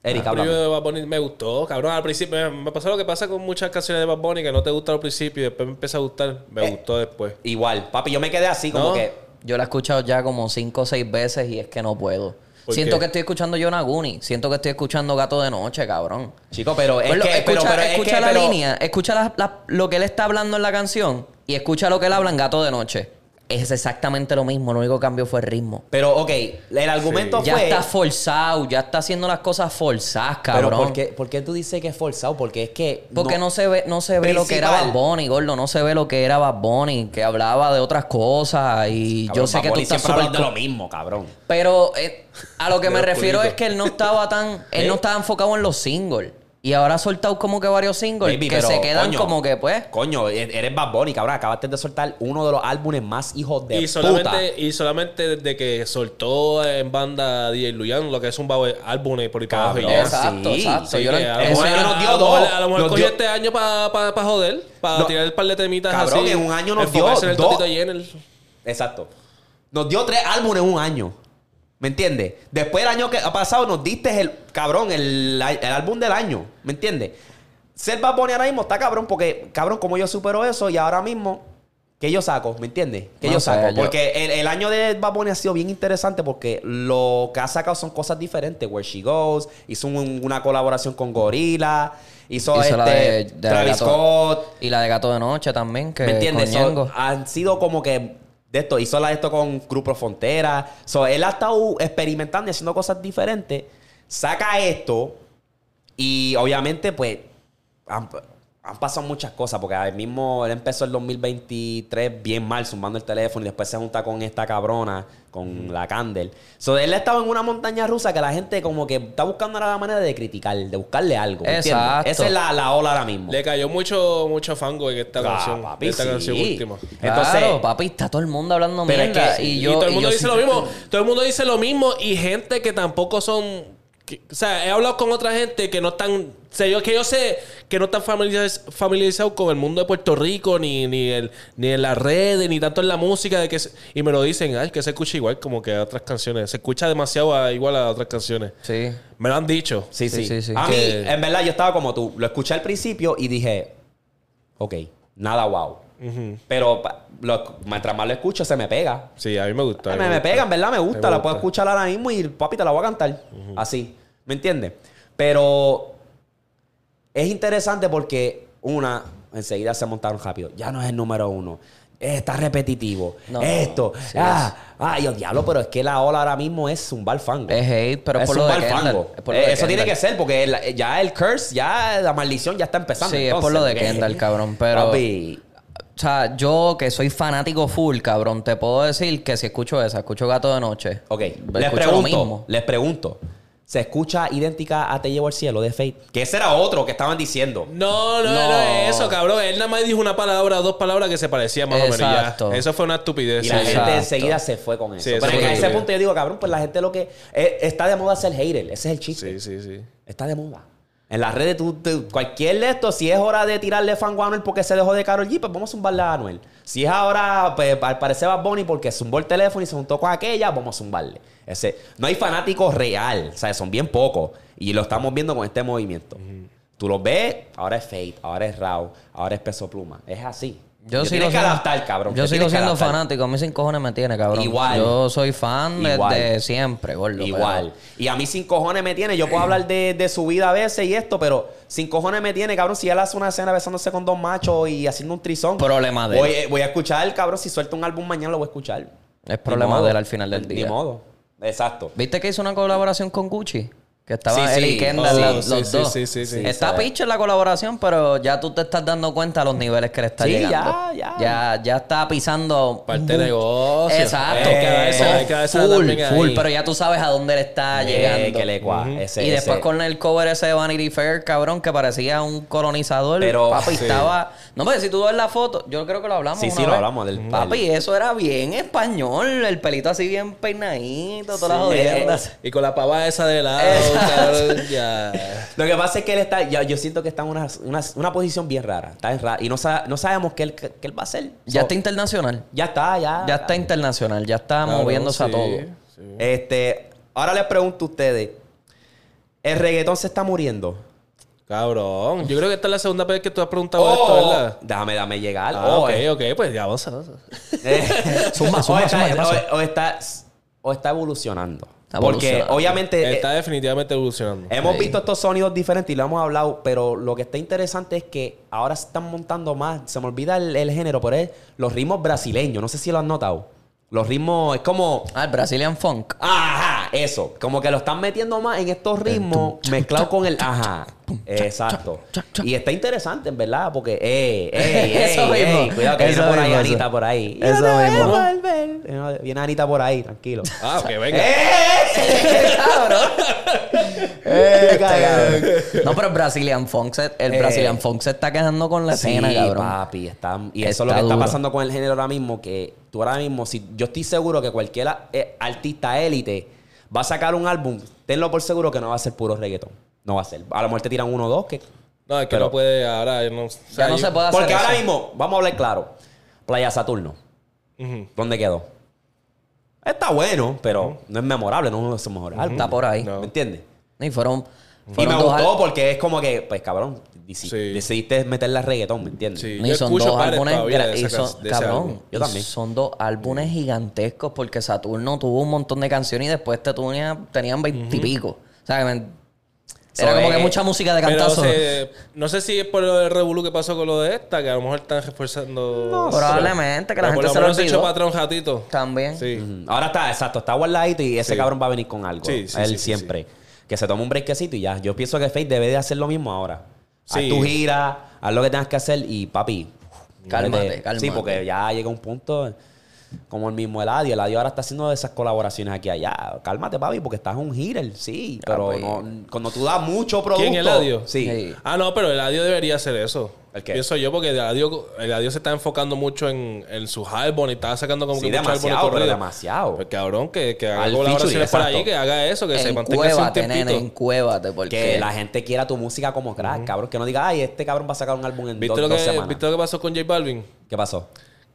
Speaker 2: Eric,
Speaker 3: El
Speaker 2: háblame.
Speaker 3: preview de Bad Bunny me gustó, cabrón. Al principio me, me pasó lo que pasa con muchas canciones de Bad Bunny que no te gusta al principio y después me empieza a gustar. Me
Speaker 2: Eh.
Speaker 3: gustó después.
Speaker 2: Igual, papi, yo me quedé así como
Speaker 3: ¿No?
Speaker 2: que...
Speaker 1: Yo la he escuchado ya como cinco o seis veces y es que no puedo.
Speaker 3: ¿Por
Speaker 1: Siento
Speaker 3: qué?
Speaker 1: que estoy escuchando Yonaguni. Siento que estoy escuchando Gato de Noche, cabrón.
Speaker 2: Chico, pero es
Speaker 1: Pues lo-
Speaker 2: que...
Speaker 1: escucha
Speaker 2: pero, pero es
Speaker 1: escucha
Speaker 2: que,
Speaker 1: la
Speaker 2: pero-
Speaker 1: línea, escucha la- la- lo que él está hablando en la canción y escucha lo que él habla en Gato de Noche. Es exactamente lo mismo, lo único que cambió fue el ritmo.
Speaker 2: Pero, ok, el argumento
Speaker 1: Ya
Speaker 2: fue...
Speaker 1: está forzado, ya está haciendo las cosas forzadas,
Speaker 2: Pero
Speaker 1: cabrón.
Speaker 2: ¿por qué, por qué tú dices que es forzado? Porque es que...
Speaker 1: Porque no, se ve, no se ve lo que era
Speaker 2: Principal.
Speaker 1: Bad Bunny, gordo. No se ve lo que era Bad Bunny, que hablaba de otras cosas. Y
Speaker 2: Cabrón,
Speaker 1: yo sé
Speaker 2: Bad
Speaker 1: que tú
Speaker 2: Bunny
Speaker 1: estás
Speaker 2: siempre
Speaker 1: súper
Speaker 2: habla de lo mismo, cabrón.
Speaker 1: Pero eh, a lo que me
Speaker 3: De los
Speaker 1: refiero es
Speaker 3: culitos.
Speaker 1: que él no estaba tan... Él no
Speaker 2: ¿Eh?
Speaker 1: estaba enfocado en los singles. Y ahora ha soltado como que varios singles
Speaker 2: Baby,
Speaker 1: que
Speaker 2: pero,
Speaker 1: se quedan
Speaker 2: coño,
Speaker 1: como que, pues...
Speaker 2: Coño, e- eres Bad Bunny, cabrón. Acabaste de soltar uno de los álbumes más hijos de
Speaker 3: Y
Speaker 2: puta.
Speaker 3: solamente, y solamente desde que soltó en banda DJ Luyan, lo que es un bajo álbum por y
Speaker 2: Cabrón.
Speaker 1: Exacto,
Speaker 2: sí.
Speaker 1: exacto.
Speaker 3: Sí,
Speaker 1: Yo lo-
Speaker 3: a
Speaker 1: eso
Speaker 2: nos dio dos.
Speaker 3: A lo mejor cogió
Speaker 2: dio-
Speaker 3: este año para joder, para
Speaker 2: No.
Speaker 3: tirar el par de temitas
Speaker 2: Cabrón,
Speaker 3: así.
Speaker 2: en un año nos dio
Speaker 3: el
Speaker 2: dos. Exacto. Nos dio tres álbumes en un año. ¿Me entiendes? Después del año que ha pasado nos diste el, cabrón, el, el álbum del año. ¿Me entiendes? Ser Bad Bunny ahora mismo está cabrón porque, cabrón, como yo supero eso y ahora mismo, ¿qué yo saco? ¿Me entiendes? ¿Qué
Speaker 1: No
Speaker 2: yo
Speaker 1: sé,
Speaker 2: saco?
Speaker 1: yo-
Speaker 2: Porque el, el año de Bad Bunny ha sido bien interesante porque lo que ha sacado son cosas diferentes. Where She Goes, hizo un- una colaboración con Gorilla, hizo,
Speaker 1: Hizo
Speaker 2: este,
Speaker 1: la de- de
Speaker 2: Travis
Speaker 1: Gato-
Speaker 2: Scott.
Speaker 1: Y la de Gato de Noche también, que
Speaker 2: ¿Me entiendes? han sido como que de esto, hizo la esto con Grupo Frontera. So, él ha estado experimentando y haciendo cosas diferentes. Saca esto y obviamente, pues, han, pasado muchas cosas porque al mismo, él empezó el 2023 bien mal, zumbando el teléfono y después se junta con esta cabrona, con la Candle. So, él ha estado en una montaña rusa que la gente como que está buscando ahora la manera de criticar, de buscarle algo.
Speaker 1: Exacto.
Speaker 2: Esa es la, la ola ahora mismo.
Speaker 3: Le cayó mucho, mucho fango en esta
Speaker 2: Ah,
Speaker 3: canción.
Speaker 2: papi,
Speaker 3: esta
Speaker 2: sí.
Speaker 3: canción última.
Speaker 2: Entonces-
Speaker 1: claro, papi, está todo el mundo hablando
Speaker 2: es
Speaker 1: mierda.
Speaker 2: que-
Speaker 1: y
Speaker 3: Y,
Speaker 1: yo,
Speaker 3: todo el
Speaker 1: y
Speaker 3: mundo
Speaker 1: yo
Speaker 3: dice
Speaker 1: sí-
Speaker 3: lo mismo. Todo el mundo dice lo mismo y gente que tampoco son que- o sea, he hablado con otra gente que no están. O sea, yo, que yo sé que no están familiariz- familiarizados con el mundo de Puerto Rico, ni, ni, el, ni en las redes, ni tanto en la música. de que se- Y me lo dicen, ay, que se escucha igual como que a otras canciones. Se escucha demasiado a- igual a otras canciones.
Speaker 1: Sí.
Speaker 3: Me lo han dicho.
Speaker 2: Sí,
Speaker 1: Sí,
Speaker 2: sí.
Speaker 1: sí, sí.
Speaker 2: A
Speaker 3: Que-
Speaker 2: mí, en verdad, yo estaba como tú. Lo escuché al principio y dije, ok, nada wow. Pero lo- mientras más lo escucho, se me pega.
Speaker 3: Sí, a mí me gusta. a mí
Speaker 2: me, me
Speaker 3: gusta.
Speaker 2: pega, en verdad, me gusta.
Speaker 3: Me
Speaker 2: La puedo escuchar ahora mismo y papi, te la voy a cantar. Así. ¿Me entiendes? Pero es interesante porque, una, enseguida se montaron rápido. Ya no es el número uno. Eh, Está repetitivo.
Speaker 1: No,
Speaker 2: Esto.
Speaker 1: sí
Speaker 2: ah, ay, Dios diablo, pero es que la ola ahora mismo es un fango.
Speaker 1: Es hate, pero es por lo de
Speaker 2: zumbar
Speaker 1: Kendall.
Speaker 2: fango.
Speaker 1: Es por lo
Speaker 2: Eh,
Speaker 1: de
Speaker 2: Eso tiene que ser porque el- ya el curse, ya la maldición ya está empezando.
Speaker 1: Sí, es por lo de. Kendall, cabrón, pero-
Speaker 2: Papi,
Speaker 1: O sea, yo que soy fanático full, cabrón, te puedo decir que si escucho esa, escucho Gato de Noche.
Speaker 2: Ok, les pregunto, les pregunto. ¿Se escucha idéntica a Te llevo al cielo de Fate? Que ese era otro que estaban diciendo.
Speaker 3: No, no,
Speaker 1: No.
Speaker 3: no es eso, cabrón. Él nada más dijo una palabra, dos palabras que se parecían más
Speaker 1: Exacto.
Speaker 3: o menos. ya. Eso fue una estupidez.
Speaker 2: Y la gente enseguida se fue con eso.
Speaker 3: Sí,
Speaker 2: Pero es que a ese punto yo digo, cabrón, pues la gente lo que... eh, está de moda ser hater. Ese es el chiste.
Speaker 3: Sí, sí, sí.
Speaker 2: Está de moda. En las redes, tú, tú- cualquier de estos, si es hora de tirarle fango a Anuel porque se dejó de Karol G, pues vamos a zumbarle a Anuel. Si es ahora, pues al parecer Bad Bunny porque zumbó el teléfono y se juntó con aquella, vamos a zumbarle. Ese, no hay fanáticos real, o sea, son bien pocos. Y lo estamos viendo con este movimiento. Tú los ves, ahora es Fate, ahora es Raw, ahora es Peso Pluma. Es así.
Speaker 1: Yo sigo
Speaker 2: tienes que
Speaker 1: siendo-
Speaker 2: adaptar, cabrón.
Speaker 1: Yo sigo siendo
Speaker 2: adaptar.
Speaker 1: fanático. A mí sin cojones me tiene, cabrón.
Speaker 2: Igual.
Speaker 1: Yo soy fan
Speaker 2: Igual.
Speaker 1: desde siempre, gordo.
Speaker 2: Igual. Y a mí sin cojones me tiene. Yo puedo hablar de, de su vida a veces y esto, pero sin cojones me tiene, cabrón. Si él hace una escena besándose con dos machos y haciendo un trizón.
Speaker 1: Problema de él.
Speaker 2: voy, voy a escuchar, cabrón. Si suelta un álbum mañana, lo voy a escuchar.
Speaker 1: Es problema
Speaker 2: Ni
Speaker 1: de él al final del
Speaker 2: Ni
Speaker 1: día.
Speaker 2: modo. Exacto.
Speaker 1: ¿Viste que hizo una colaboración con Gucci? Que estaba
Speaker 2: Sí,
Speaker 1: él y Kendall,
Speaker 2: Oh,
Speaker 1: los,
Speaker 3: sí,
Speaker 1: los
Speaker 3: sí,
Speaker 1: dos.
Speaker 3: sí, sí, sí.
Speaker 1: Está picha la colaboración, pero ya tú te estás dando cuenta a los niveles que le está
Speaker 2: Sí,
Speaker 1: llegando.
Speaker 2: ya, ya.
Speaker 1: Ya, ya está pisando.
Speaker 3: Parte de negocio.
Speaker 1: Exacto.
Speaker 3: Hay que darse
Speaker 1: full, full, pero ya tú sabes a dónde le está
Speaker 2: Eh,
Speaker 1: llegando.
Speaker 2: que le cua- ese-
Speaker 1: y después
Speaker 2: ese-
Speaker 1: con el cover ese de Vanity Fair, cabrón, que parecía un colonizador.
Speaker 2: Pero-
Speaker 1: papi,
Speaker 2: Sí.
Speaker 1: estaba. No, pero si tú ves la foto, yo creo que lo hablamos.
Speaker 2: Sí,
Speaker 1: una
Speaker 2: sí, lo hablamos del-
Speaker 1: Papi, eso era bien español. El pelito así bien peinadito, todas las jodiendas.
Speaker 3: Y con la pava esa de lado. Cabrón, ya.
Speaker 2: Lo que pasa es que él está, ya- yo siento que está en una, una, una posición bien rara. Está en ra- y no, sa- no sabemos qué él, qué él va a hacer.
Speaker 1: Ya
Speaker 2: So,
Speaker 1: está internacional.
Speaker 2: ya está, ya.
Speaker 1: Ya está internacional. Ya está moviéndose a todo.
Speaker 3: sí.
Speaker 2: Este, ahora les pregunto a ustedes, ¿el reggaetón se está muriendo?
Speaker 3: Cabrón. Yo creo que esta es la segunda vez que tú has preguntado
Speaker 2: Oh,
Speaker 3: esto, ¿verdad?
Speaker 2: Déjame, déjame llegar.
Speaker 3: Ah,
Speaker 2: Oh,
Speaker 3: ok,
Speaker 2: eh,
Speaker 3: ok, pues ya vamos a
Speaker 2: o- o está, o está evolucionando.
Speaker 1: Está
Speaker 2: Porque obviamente eh,
Speaker 3: Está definitivamente evolucionando.
Speaker 2: hemos
Speaker 1: Sí.
Speaker 2: visto estos sonidos diferentes y lo hemos hablado, pero lo que está interesante es que ahora se están montando más, se me olvida el, el género, pero es los ritmos brasileños. No sé si lo han notado. Los ritmos, es como...
Speaker 1: Ah, el Brazilian Funk.
Speaker 2: Ajá, eso. Como que lo están metiendo más en estos ritmos mezclados con el. Ajá. Exacto. Y está interesante, en verdad, porque. ¡Ey, ey, ey!
Speaker 1: Eso
Speaker 2: ey,
Speaker 1: mismo.
Speaker 2: Cuidado que
Speaker 1: Eso
Speaker 2: viene por ahí
Speaker 1: mismo,
Speaker 2: Anita por ahí.
Speaker 1: Eso
Speaker 2: Yo
Speaker 1: mismo.
Speaker 2: volver. Viene Anita por ahí, tranquilo.
Speaker 3: Ah, que venga.
Speaker 2: ¡Eh, cabrón!
Speaker 1: No, pero el Brazilian Funk se, el
Speaker 2: Eh,
Speaker 1: Brazilian Funk se está quejando con la escena,
Speaker 2: sí,
Speaker 1: cabrón.
Speaker 2: papi, está, y eso es lo
Speaker 1: Está
Speaker 2: que está pasando con el género ahora mismo, que tú ahora mismo, si yo estoy seguro que cualquier eh, artista élite va a sacar un álbum, tenlo por seguro que no va a ser puro reggaetón. No va a ser. A lo mejor te tiran uno o dos que...
Speaker 3: No, es que
Speaker 2: Pero-
Speaker 3: no puede ahora. No, o sea,
Speaker 1: Ya no
Speaker 3: yo-
Speaker 1: se puede hacer
Speaker 2: Porque ahora mismo, vamos a hablar claro, Playa Saturno,
Speaker 3: Ujú.
Speaker 2: ¿dónde quedó? Está bueno, pero no es memorable, no es uno de sus mejores álbumes.
Speaker 1: Está por ahí.
Speaker 3: No.
Speaker 2: ¿Me entiendes?
Speaker 1: Y fueron,
Speaker 2: Y me gustó
Speaker 1: al-
Speaker 2: porque es como que, pues cabrón,
Speaker 3: Sí.
Speaker 2: decidiste meterle a reggaetón, ¿me entiendes?
Speaker 3: Sí.
Speaker 1: y son dos álbumes y son- cabrón,
Speaker 3: álbum.
Speaker 2: Yo
Speaker 1: y
Speaker 2: también.
Speaker 1: son dos álbumes gigantescos porque Saturno tuvo un montón de canciones y después te tenía, tenían veintipico. O sea, que me- era
Speaker 2: So,
Speaker 1: como
Speaker 2: eh,
Speaker 1: que mucha música de
Speaker 3: Pero
Speaker 1: cantazo.
Speaker 3: se- no sé si es por lo del revolú que pasó con lo de esta, que a lo mejor están reforzando.
Speaker 1: probablemente, que la
Speaker 3: Pero por
Speaker 1: gente
Speaker 3: lo
Speaker 1: se lo
Speaker 3: menos se ratito.
Speaker 1: También.
Speaker 3: Sí.
Speaker 2: Ahora está, exacto, está guardadito y ese
Speaker 3: Sí.
Speaker 2: cabrón va a venir con algo.
Speaker 3: Sí, sí,
Speaker 2: Él
Speaker 3: sí, sí,
Speaker 2: siempre. Que se tome un breakcito y ya. Yo pienso que Faith debe de hacer lo mismo ahora. Haz
Speaker 3: Sí.
Speaker 2: tu gira, haz lo que tengas que hacer y papi.
Speaker 1: Cálmate, cálmate.
Speaker 2: Sí, porque ya llega un punto. Como el mismo Eladio. Eladio ahora está haciendo esas colaboraciones aquí allá. Cálmate, papi, porque estás un hitter, sí. Pero no, cuando tú das mucho producto...
Speaker 3: ¿Quién, Eladio?
Speaker 2: Sí.
Speaker 1: Sí.
Speaker 3: Ah, no, pero Eladio debería hacer eso.
Speaker 2: ¿El qué?
Speaker 3: Pienso yo, porque Eladio, Eladio se está enfocando mucho en, en sus álbumes y está sacando como
Speaker 2: Sí,
Speaker 3: que muchos álbumes
Speaker 2: demasiado, pero demasiado.
Speaker 3: Pues cabrón, que, que haga
Speaker 2: Al
Speaker 3: colaboraciones por ahí, que haga eso, que se mantenga así un
Speaker 1: Encuévate, nene, encuévate. Porque
Speaker 2: Que la gente quiera tu música como crack, cabrón. Que no diga, ay, este cabrón va a sacar un álbum en
Speaker 3: ¿Viste,
Speaker 2: dos,
Speaker 3: lo
Speaker 2: dos
Speaker 3: que,
Speaker 2: semanas.
Speaker 3: ¿Viste lo que pasó con J Balvin?
Speaker 2: ¿Qué pasó?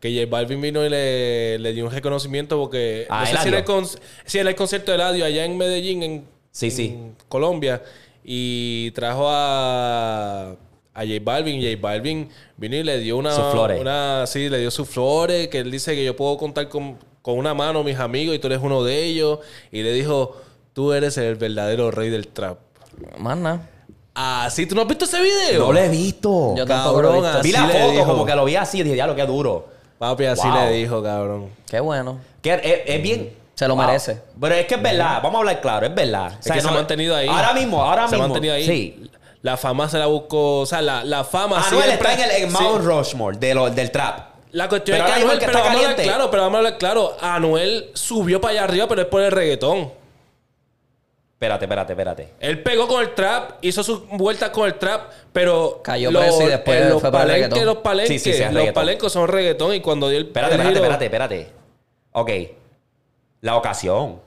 Speaker 3: Que J Balvin vino y le, le dio un reconocimiento porque...
Speaker 2: Ah,
Speaker 3: no sé si era, el con- si era el concierto de Eladio allá en Medellín, en,
Speaker 2: Sí, sí.
Speaker 3: Colombia. Y trajo a, a J Balvin. J Balvin vino y le dio una...
Speaker 2: Sus flores.
Speaker 3: Una, sí, le dio sus flores. Que él dice que yo puedo contar con, con una mano mis amigos y tú eres uno de ellos. Y le dijo, tú eres el verdadero rey del trap.
Speaker 1: Nada.
Speaker 3: Ah, ¿sí? ¿Tú no has visto ese video?
Speaker 2: No lo he visto.
Speaker 1: Yo tampoco lo he
Speaker 3: Cabrón,
Speaker 1: visto.
Speaker 2: Vi la foto,
Speaker 3: dijo.
Speaker 2: como que lo vi así y dije, ya lo que duro.
Speaker 3: Papi, así
Speaker 2: Wow.
Speaker 3: le dijo, cabrón.
Speaker 1: Qué bueno.
Speaker 2: Que es, es bien.
Speaker 1: Se lo merece.
Speaker 2: Pero es que es verdad, vamos a hablar claro, es verdad.
Speaker 3: Es que se ha mantenido ahí.
Speaker 2: Ahora mismo, ahora
Speaker 3: se
Speaker 2: mismo.
Speaker 3: ha mantenido ahí.
Speaker 2: Sí.
Speaker 3: La fama se la buscó. O sea, la, la fama
Speaker 2: Anuel
Speaker 3: siempre-
Speaker 2: está en el en
Speaker 3: Sí.
Speaker 2: Mount Rushmore de lo- del trap.
Speaker 3: La cuestión
Speaker 2: Pero
Speaker 3: es que
Speaker 2: ahora mismo
Speaker 3: Anuel,
Speaker 2: el que
Speaker 3: pero
Speaker 2: está
Speaker 3: vamos a hablar
Speaker 2: caliente.
Speaker 3: claro, pero vamos a hablar claro. Anuel subió para allá arriba, pero es por el reggaetón.
Speaker 2: Espérate, espérate, espérate.
Speaker 3: Él pegó con el trap, hizo sus vueltas con el trap, pero.
Speaker 1: Cayó preso y después
Speaker 3: eh, los
Speaker 1: fue para el
Speaker 3: palenques,
Speaker 1: reggaetón.
Speaker 3: los palenques,
Speaker 2: Sí, sí, sí,
Speaker 3: los
Speaker 2: reggaetón.
Speaker 3: palencos son reggaetón y cuando dio el.
Speaker 2: Espérate, espérate, espérate, espérate. Ok. La ocasión.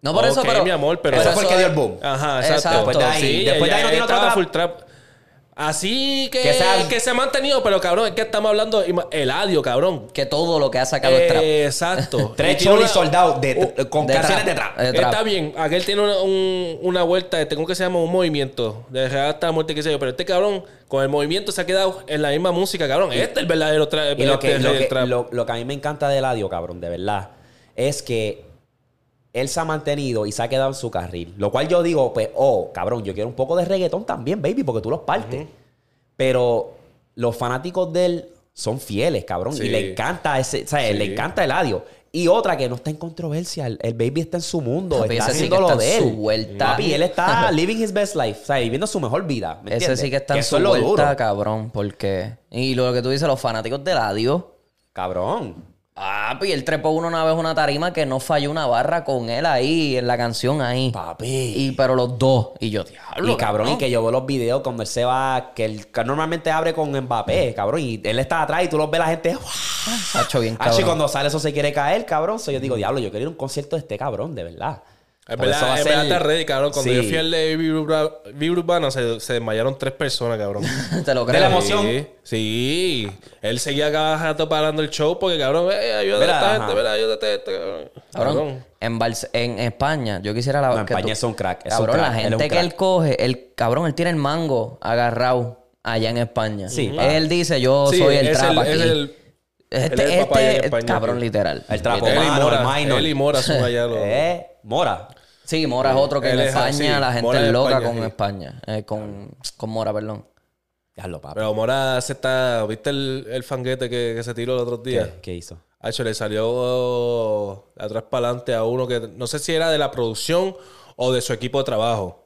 Speaker 1: No por eso, pero...
Speaker 3: mi amor, pero-
Speaker 2: Eso fue el que dio el boom.
Speaker 3: Ajá, exacto.
Speaker 1: Exacto.
Speaker 2: Después de ahí-
Speaker 3: Sí,
Speaker 2: después de ahí no tiene otra
Speaker 3: full trap. Así que,
Speaker 2: Que sea-
Speaker 3: que se ha mantenido, pero cabrón, es que estamos hablando ima- Eladio, cabrón.
Speaker 1: Que todo lo que ha sacado es trap.
Speaker 3: Eh, Exacto.
Speaker 2: Tres
Speaker 3: Y
Speaker 2: cholis soldados de,
Speaker 3: Uh,
Speaker 2: con
Speaker 1: de
Speaker 2: canciones
Speaker 1: trap.
Speaker 2: de trap.
Speaker 1: Eh, trap.
Speaker 3: Está bien, aquel tiene una, un- una vuelta, este, ¿cómo que se llama? Un movimiento. De hasta la muerte, que sé yo. Pero este cabrón, con el movimiento se ha quedado en la misma música, cabrón. Este es el verdadero trap.
Speaker 2: Y lo que,
Speaker 3: este
Speaker 2: lo,
Speaker 3: el
Speaker 2: que,
Speaker 3: trap.
Speaker 2: lo- lo que a mí me encanta de Eladio, cabrón, de verdad, es que él se ha mantenido y se ha quedado en su carril. Lo cual yo digo, pues, oh, cabrón, yo quiero un poco de reggaetón también, baby, porque tú los partes. Pero los fanáticos de él son fieles, cabrón.
Speaker 3: Sí.
Speaker 2: Y le encanta ese, o sea,
Speaker 3: Sí.
Speaker 2: le encanta Eladio. Y otra que no está en controversia. El, el baby está en su mundo.
Speaker 1: Papi,
Speaker 2: está
Speaker 1: sí
Speaker 2: haciendo lo de él.
Speaker 1: su vuelta.
Speaker 2: Papi, él está living his best life. O sea, viviendo su mejor vida. ¿me
Speaker 1: Ese
Speaker 2: entiendes?
Speaker 1: sí que está
Speaker 2: Que
Speaker 1: en su vuelta,
Speaker 2: duro.
Speaker 1: cabrón. Porque... Y lo que tú dices, los fanáticos de Ladio...
Speaker 2: Cabrón.
Speaker 1: Ah, y él trepó uno una vez una tarima que no falló una barra con él ahí, en la canción ahí.
Speaker 2: Papi.
Speaker 1: Y pero los dos. Y yo, diablo.
Speaker 2: Y cabrón, y que yo veo los videos cuando él se va, que él que normalmente abre con Mbappé, cabrón, y él está atrás y tú los ves la gente.
Speaker 1: Ha hecho bien,
Speaker 2: Ah, y
Speaker 1: cabrón.
Speaker 2: cuando sale eso se quiere caer, cabrón. So, yo digo, diablo, yo quiero ir a un concierto de este cabrón, de verdad.
Speaker 3: Es verdad,
Speaker 2: a
Speaker 3: es
Speaker 2: ser-
Speaker 3: verdad, está ready, cabrón. Cuando
Speaker 2: Sí.
Speaker 3: yo fui al de Vibra Urbana, se, se desmayaron tres personas, cabrón.
Speaker 1: Te lo
Speaker 2: De
Speaker 1: creo.
Speaker 2: la emoción.
Speaker 3: Sí, sí. Él seguía cada rato parando el show porque, cabrón, eh, ayúdate a esta
Speaker 2: ajá.
Speaker 3: gente, mira, ayúdate a esta, cabrón.
Speaker 1: Cabrón, en, Barce- en España, yo quisiera la
Speaker 2: No, en
Speaker 1: que
Speaker 2: España
Speaker 1: tú-
Speaker 2: es un crack, es un
Speaker 1: Cabrón,
Speaker 2: crack,
Speaker 1: la
Speaker 2: él es un
Speaker 1: gente que él coge, el cabrón, él tiene el mango agarrado allá en España.
Speaker 2: Sí.
Speaker 1: Él dice, yo
Speaker 3: Sí,
Speaker 1: soy el
Speaker 3: es
Speaker 1: trap
Speaker 3: el-
Speaker 1: aquí.
Speaker 3: es el-
Speaker 1: este,
Speaker 3: él es el papá allá en
Speaker 1: este,
Speaker 3: España,
Speaker 1: cabrón, literal.
Speaker 2: El trapo
Speaker 3: Él y Mora,
Speaker 2: el minor.
Speaker 3: él y Mora son allá los...
Speaker 2: Eh, Mora.
Speaker 1: Sí, Mora es otro que
Speaker 3: Él
Speaker 1: en
Speaker 3: es
Speaker 1: España
Speaker 3: así,
Speaker 1: la gente
Speaker 3: Mora
Speaker 1: es loca
Speaker 3: España,
Speaker 1: con
Speaker 3: sí.
Speaker 1: España. Eh, con, con Mora, perdón.
Speaker 2: Diablo, papi.
Speaker 3: Pero Mora se está... ¿Viste el, el fanguete que, que se tiró el otro día?
Speaker 2: ¿Qué, qué hizo?
Speaker 3: Hacho, le salió de atrás para adelante a uno que no sé si era de la producción o de su equipo de trabajo.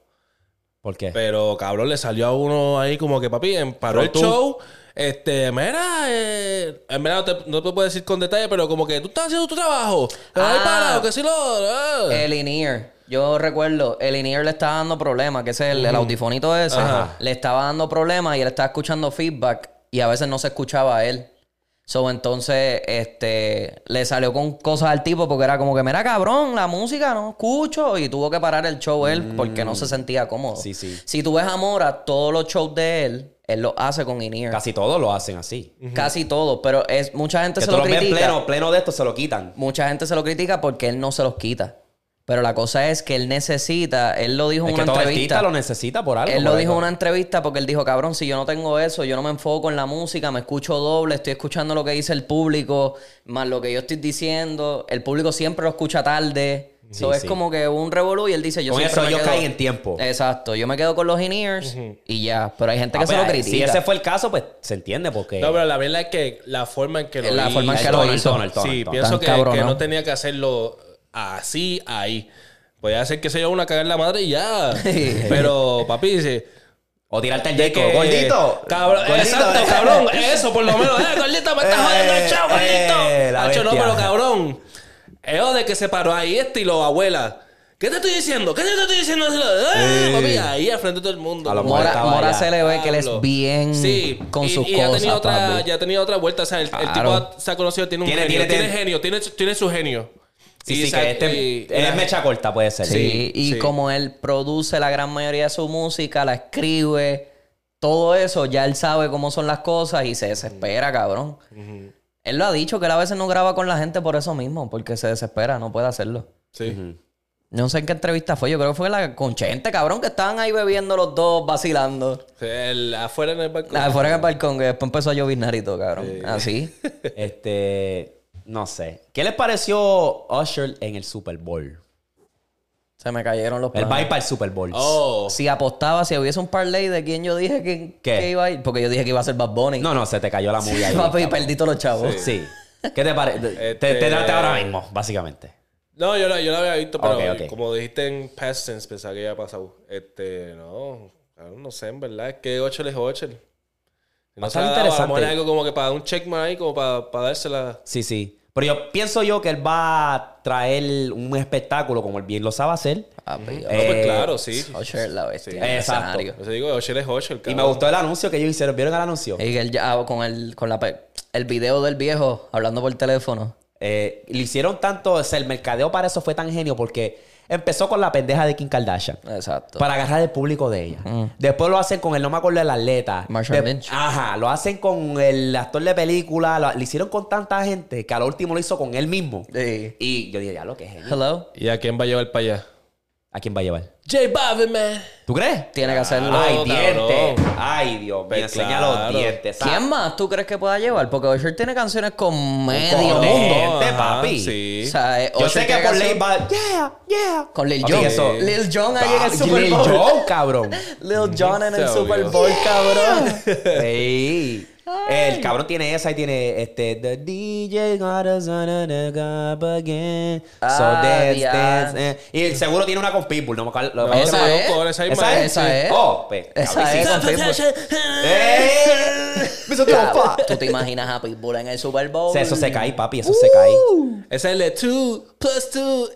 Speaker 2: ¿Por qué?
Speaker 3: Pero cabrón, le salió a uno ahí como que papi, paró el
Speaker 2: tú-
Speaker 3: show. Este, mira, eh, en verdad no te, no te puedo decir con detalle, pero como que tú estás haciendo tu trabajo. Vas ahí
Speaker 1: Ah.
Speaker 3: parado, que si lo. eh.
Speaker 1: El in-ear. Yo recuerdo, el in-ear le estaba dando problemas, que ese es el, el audifonito ese.
Speaker 3: Ajá.
Speaker 1: Le estaba dando problemas y él estaba escuchando feedback y a veces no se escuchaba a él. So, entonces, este, le salió con cosas al tipo porque era como que, mira, cabrón, la música no escucho. Y tuvo que parar el show él porque no se sentía cómodo.
Speaker 2: Sí, sí.
Speaker 1: Si tú ves a Mora, todos los shows de él, él los hace con in-ear. Casi,
Speaker 2: Casi todos lo hacen así.
Speaker 1: todos. Pero es, mucha gente
Speaker 2: Que
Speaker 1: se
Speaker 2: tú
Speaker 1: lo
Speaker 2: ves
Speaker 1: critica.
Speaker 2: pleno, pleno de esto, se lo quitan.
Speaker 1: Mucha gente se lo critica porque él no se los quita. Pero la cosa es que él necesita, él lo dijo en
Speaker 2: Es que
Speaker 1: una
Speaker 2: todo
Speaker 1: entrevista.
Speaker 2: artista lo necesita por algo.
Speaker 1: Él lo dijo en una entrevista porque él dijo, cabrón, si yo no tengo eso, yo no me enfoco en la música, me escucho doble, estoy escuchando lo que dice el público, más lo que yo estoy diciendo. El público siempre lo escucha tarde.
Speaker 2: Sí,
Speaker 1: So, es
Speaker 2: sí.
Speaker 1: como que un revolú y él dice, yo
Speaker 2: Con eso ellos
Speaker 1: quedo-
Speaker 2: caen en tiempo.
Speaker 1: Exacto, yo me quedo con los in-ears y ya. Pero hay gente
Speaker 2: Ah,
Speaker 1: que se
Speaker 2: pues,
Speaker 1: lo critica.
Speaker 2: Si ese fue el caso, pues se entiende porque...
Speaker 3: No, pero la verdad es que la forma en que lo
Speaker 1: La forma en
Speaker 2: el
Speaker 1: que lo
Speaker 2: tono, el
Speaker 1: hizo.
Speaker 2: tono, el tono,
Speaker 3: Sí, pienso que,
Speaker 1: no
Speaker 3: tenía que hacerlo así, ahí. Podía hacer que se yo una cagar la madre y ya. Pero, papi, dice,
Speaker 2: O tirarte disco.
Speaker 3: que-
Speaker 2: Gordito.
Speaker 3: Cabrón,
Speaker 2: Gordito.
Speaker 3: exacto, cabrón. Eso, por lo menos. Eh, gordito, me estás
Speaker 2: Eh,
Speaker 3: jodiendo el show,
Speaker 2: eh,
Speaker 3: gordito. Hacho, no, pero cabrón. Eso de que se paró ahí estilo abuela. ¿Qué te estoy diciendo? ¿Qué te estoy diciendo? Eh, papi, ahí al frente de todo el mundo.
Speaker 2: A lo
Speaker 1: Mora, Mora se le ve que él es bien
Speaker 3: Sí,
Speaker 1: con
Speaker 3: y,
Speaker 1: sus
Speaker 3: y ya ha tenido otra, ya ha tenido otra vuelta. O sea, el, tipo se ha conocido, tiene un
Speaker 2: Tiene-
Speaker 3: genio.
Speaker 2: tiene-
Speaker 3: Tiene, genio, tiene, tiene su genio.
Speaker 2: Sí,
Speaker 3: Y
Speaker 2: sí, que este
Speaker 3: y-
Speaker 2: él es mecha corta, puede ser.
Speaker 1: Sí,
Speaker 3: Sí,
Speaker 1: y
Speaker 3: sí.
Speaker 1: como él produce la gran mayoría de su música, la escribe, todo eso, ya él sabe cómo son las cosas y se desespera, cabrón. Él lo ha dicho que él a veces no graba con la gente por eso mismo, porque se desespera, no puede hacerlo.
Speaker 3: Sí.
Speaker 1: No sé en qué entrevista fue, yo creo que fue la con Chente, cabrón, que estaban ahí bebiendo los dos, vacilando.
Speaker 3: El- afuera en el balcón.
Speaker 1: Ah, fuera en el balcón, que después empezó a lloviznar y todo, cabrón. Así.
Speaker 2: Este, no sé. ¿Qué les pareció Usher en el Super Bowl?
Speaker 1: Se me cayeron los planes.
Speaker 2: va a ir para el Super Bowl.
Speaker 3: Oh.
Speaker 1: Si apostaba, si hubiese un parlay de quién yo dije que,
Speaker 2: ¿Qué?
Speaker 1: que iba a ir, porque yo dije que iba a ser Bad Bunny.
Speaker 2: No, no, se te cayó la movie ahí.
Speaker 1: Papi, perdí todos los chavos.
Speaker 2: Sí. ¿Qué te parece? Te,
Speaker 3: Este-
Speaker 2: te date ahora mismo, básicamente.
Speaker 3: No, yo la, yo la había visto, pero como dijiste en past tense, pensaba que ya ha pasado. Este, no, no sé, en verdad, es que Ocho es Ocho. Si
Speaker 2: Va
Speaker 3: No mejor
Speaker 2: interesante.
Speaker 3: es algo como que para un checkmark ahí, como para, para dársela.
Speaker 2: Sí, sí. Pero yo pienso yo que él va a traer un espectáculo como él bien lo sabe hacer.
Speaker 1: Papi,
Speaker 3: No,
Speaker 2: Eh,
Speaker 3: pues claro, sí.
Speaker 1: Usher, la bestia.
Speaker 3: Sí.
Speaker 2: Exacto.
Speaker 3: Yo te digo, Ocho es Ocho, el
Speaker 2: Y me gustó el anuncio que ellos hicieron. ¿Vieron el anuncio?
Speaker 1: Y que él ya ah, con el, con la, el video del viejo hablando por teléfono.
Speaker 2: Eh, le hicieron tanto, o sea, el mercadeo para eso fue tan genio porque empezó con la pendeja de Kim Kardashian.
Speaker 1: Exacto.
Speaker 2: Para agarrar el público de ella. Después lo hacen con el, no me acuerdo del atleta.
Speaker 1: Marshall
Speaker 2: De-
Speaker 1: Lynch.
Speaker 2: Ajá, lo hacen con el actor de película. Lo, lo hicieron con tanta gente que al último lo hizo con él mismo.
Speaker 1: Sí.
Speaker 2: Y yo dije, ya lo que es.
Speaker 1: Hello.
Speaker 3: ¿Y a quién va a llevar para allá?
Speaker 2: ¿A quién va a llevar?
Speaker 3: J Balvin, man.
Speaker 2: ¿Tú crees?
Speaker 1: Tiene que hacerlo.
Speaker 2: Ay, dientes. Ay, Dios mío.
Speaker 3: Pues
Speaker 2: Enseña
Speaker 3: claro.
Speaker 2: los dientes. ¿sabes?
Speaker 1: ¿Quién más tú crees que pueda llevar? Porque Usher tiene canciones con medio mundo.
Speaker 2: papi.
Speaker 3: Sí.
Speaker 1: O sea, eh,
Speaker 2: Yo sé que ley
Speaker 1: canción-
Speaker 2: va. Yeah, yeah.
Speaker 1: Con Lil Jon. Lil Jon ahí en el
Speaker 2: Ah,
Speaker 1: Super
Speaker 2: Lil
Speaker 1: Bowl.
Speaker 2: Jon, cabrón.
Speaker 1: Lil Jon en el Super. Bowl, cabrón.
Speaker 2: Sí. El cabrón tiene esa y tiene este The DJ got us on a up again. So
Speaker 1: Ah,
Speaker 2: dance, dance. eh. Y el seguro tiene una con Pitbull, no me acuerdo.
Speaker 3: No,
Speaker 2: ¿Esa
Speaker 1: esa
Speaker 3: esa
Speaker 1: es.
Speaker 3: loco, esa
Speaker 2: ¿Esa
Speaker 3: es.
Speaker 1: Esa es.
Speaker 2: Oh, pues.
Speaker 1: Esa es con Pitbull.
Speaker 2: ¡Eh!
Speaker 1: ¿Tú te imaginas a Pitbull en el Super Bowl?
Speaker 2: Eso se cae, papi, eso se cae.
Speaker 3: Esa es el de 2 plus 2.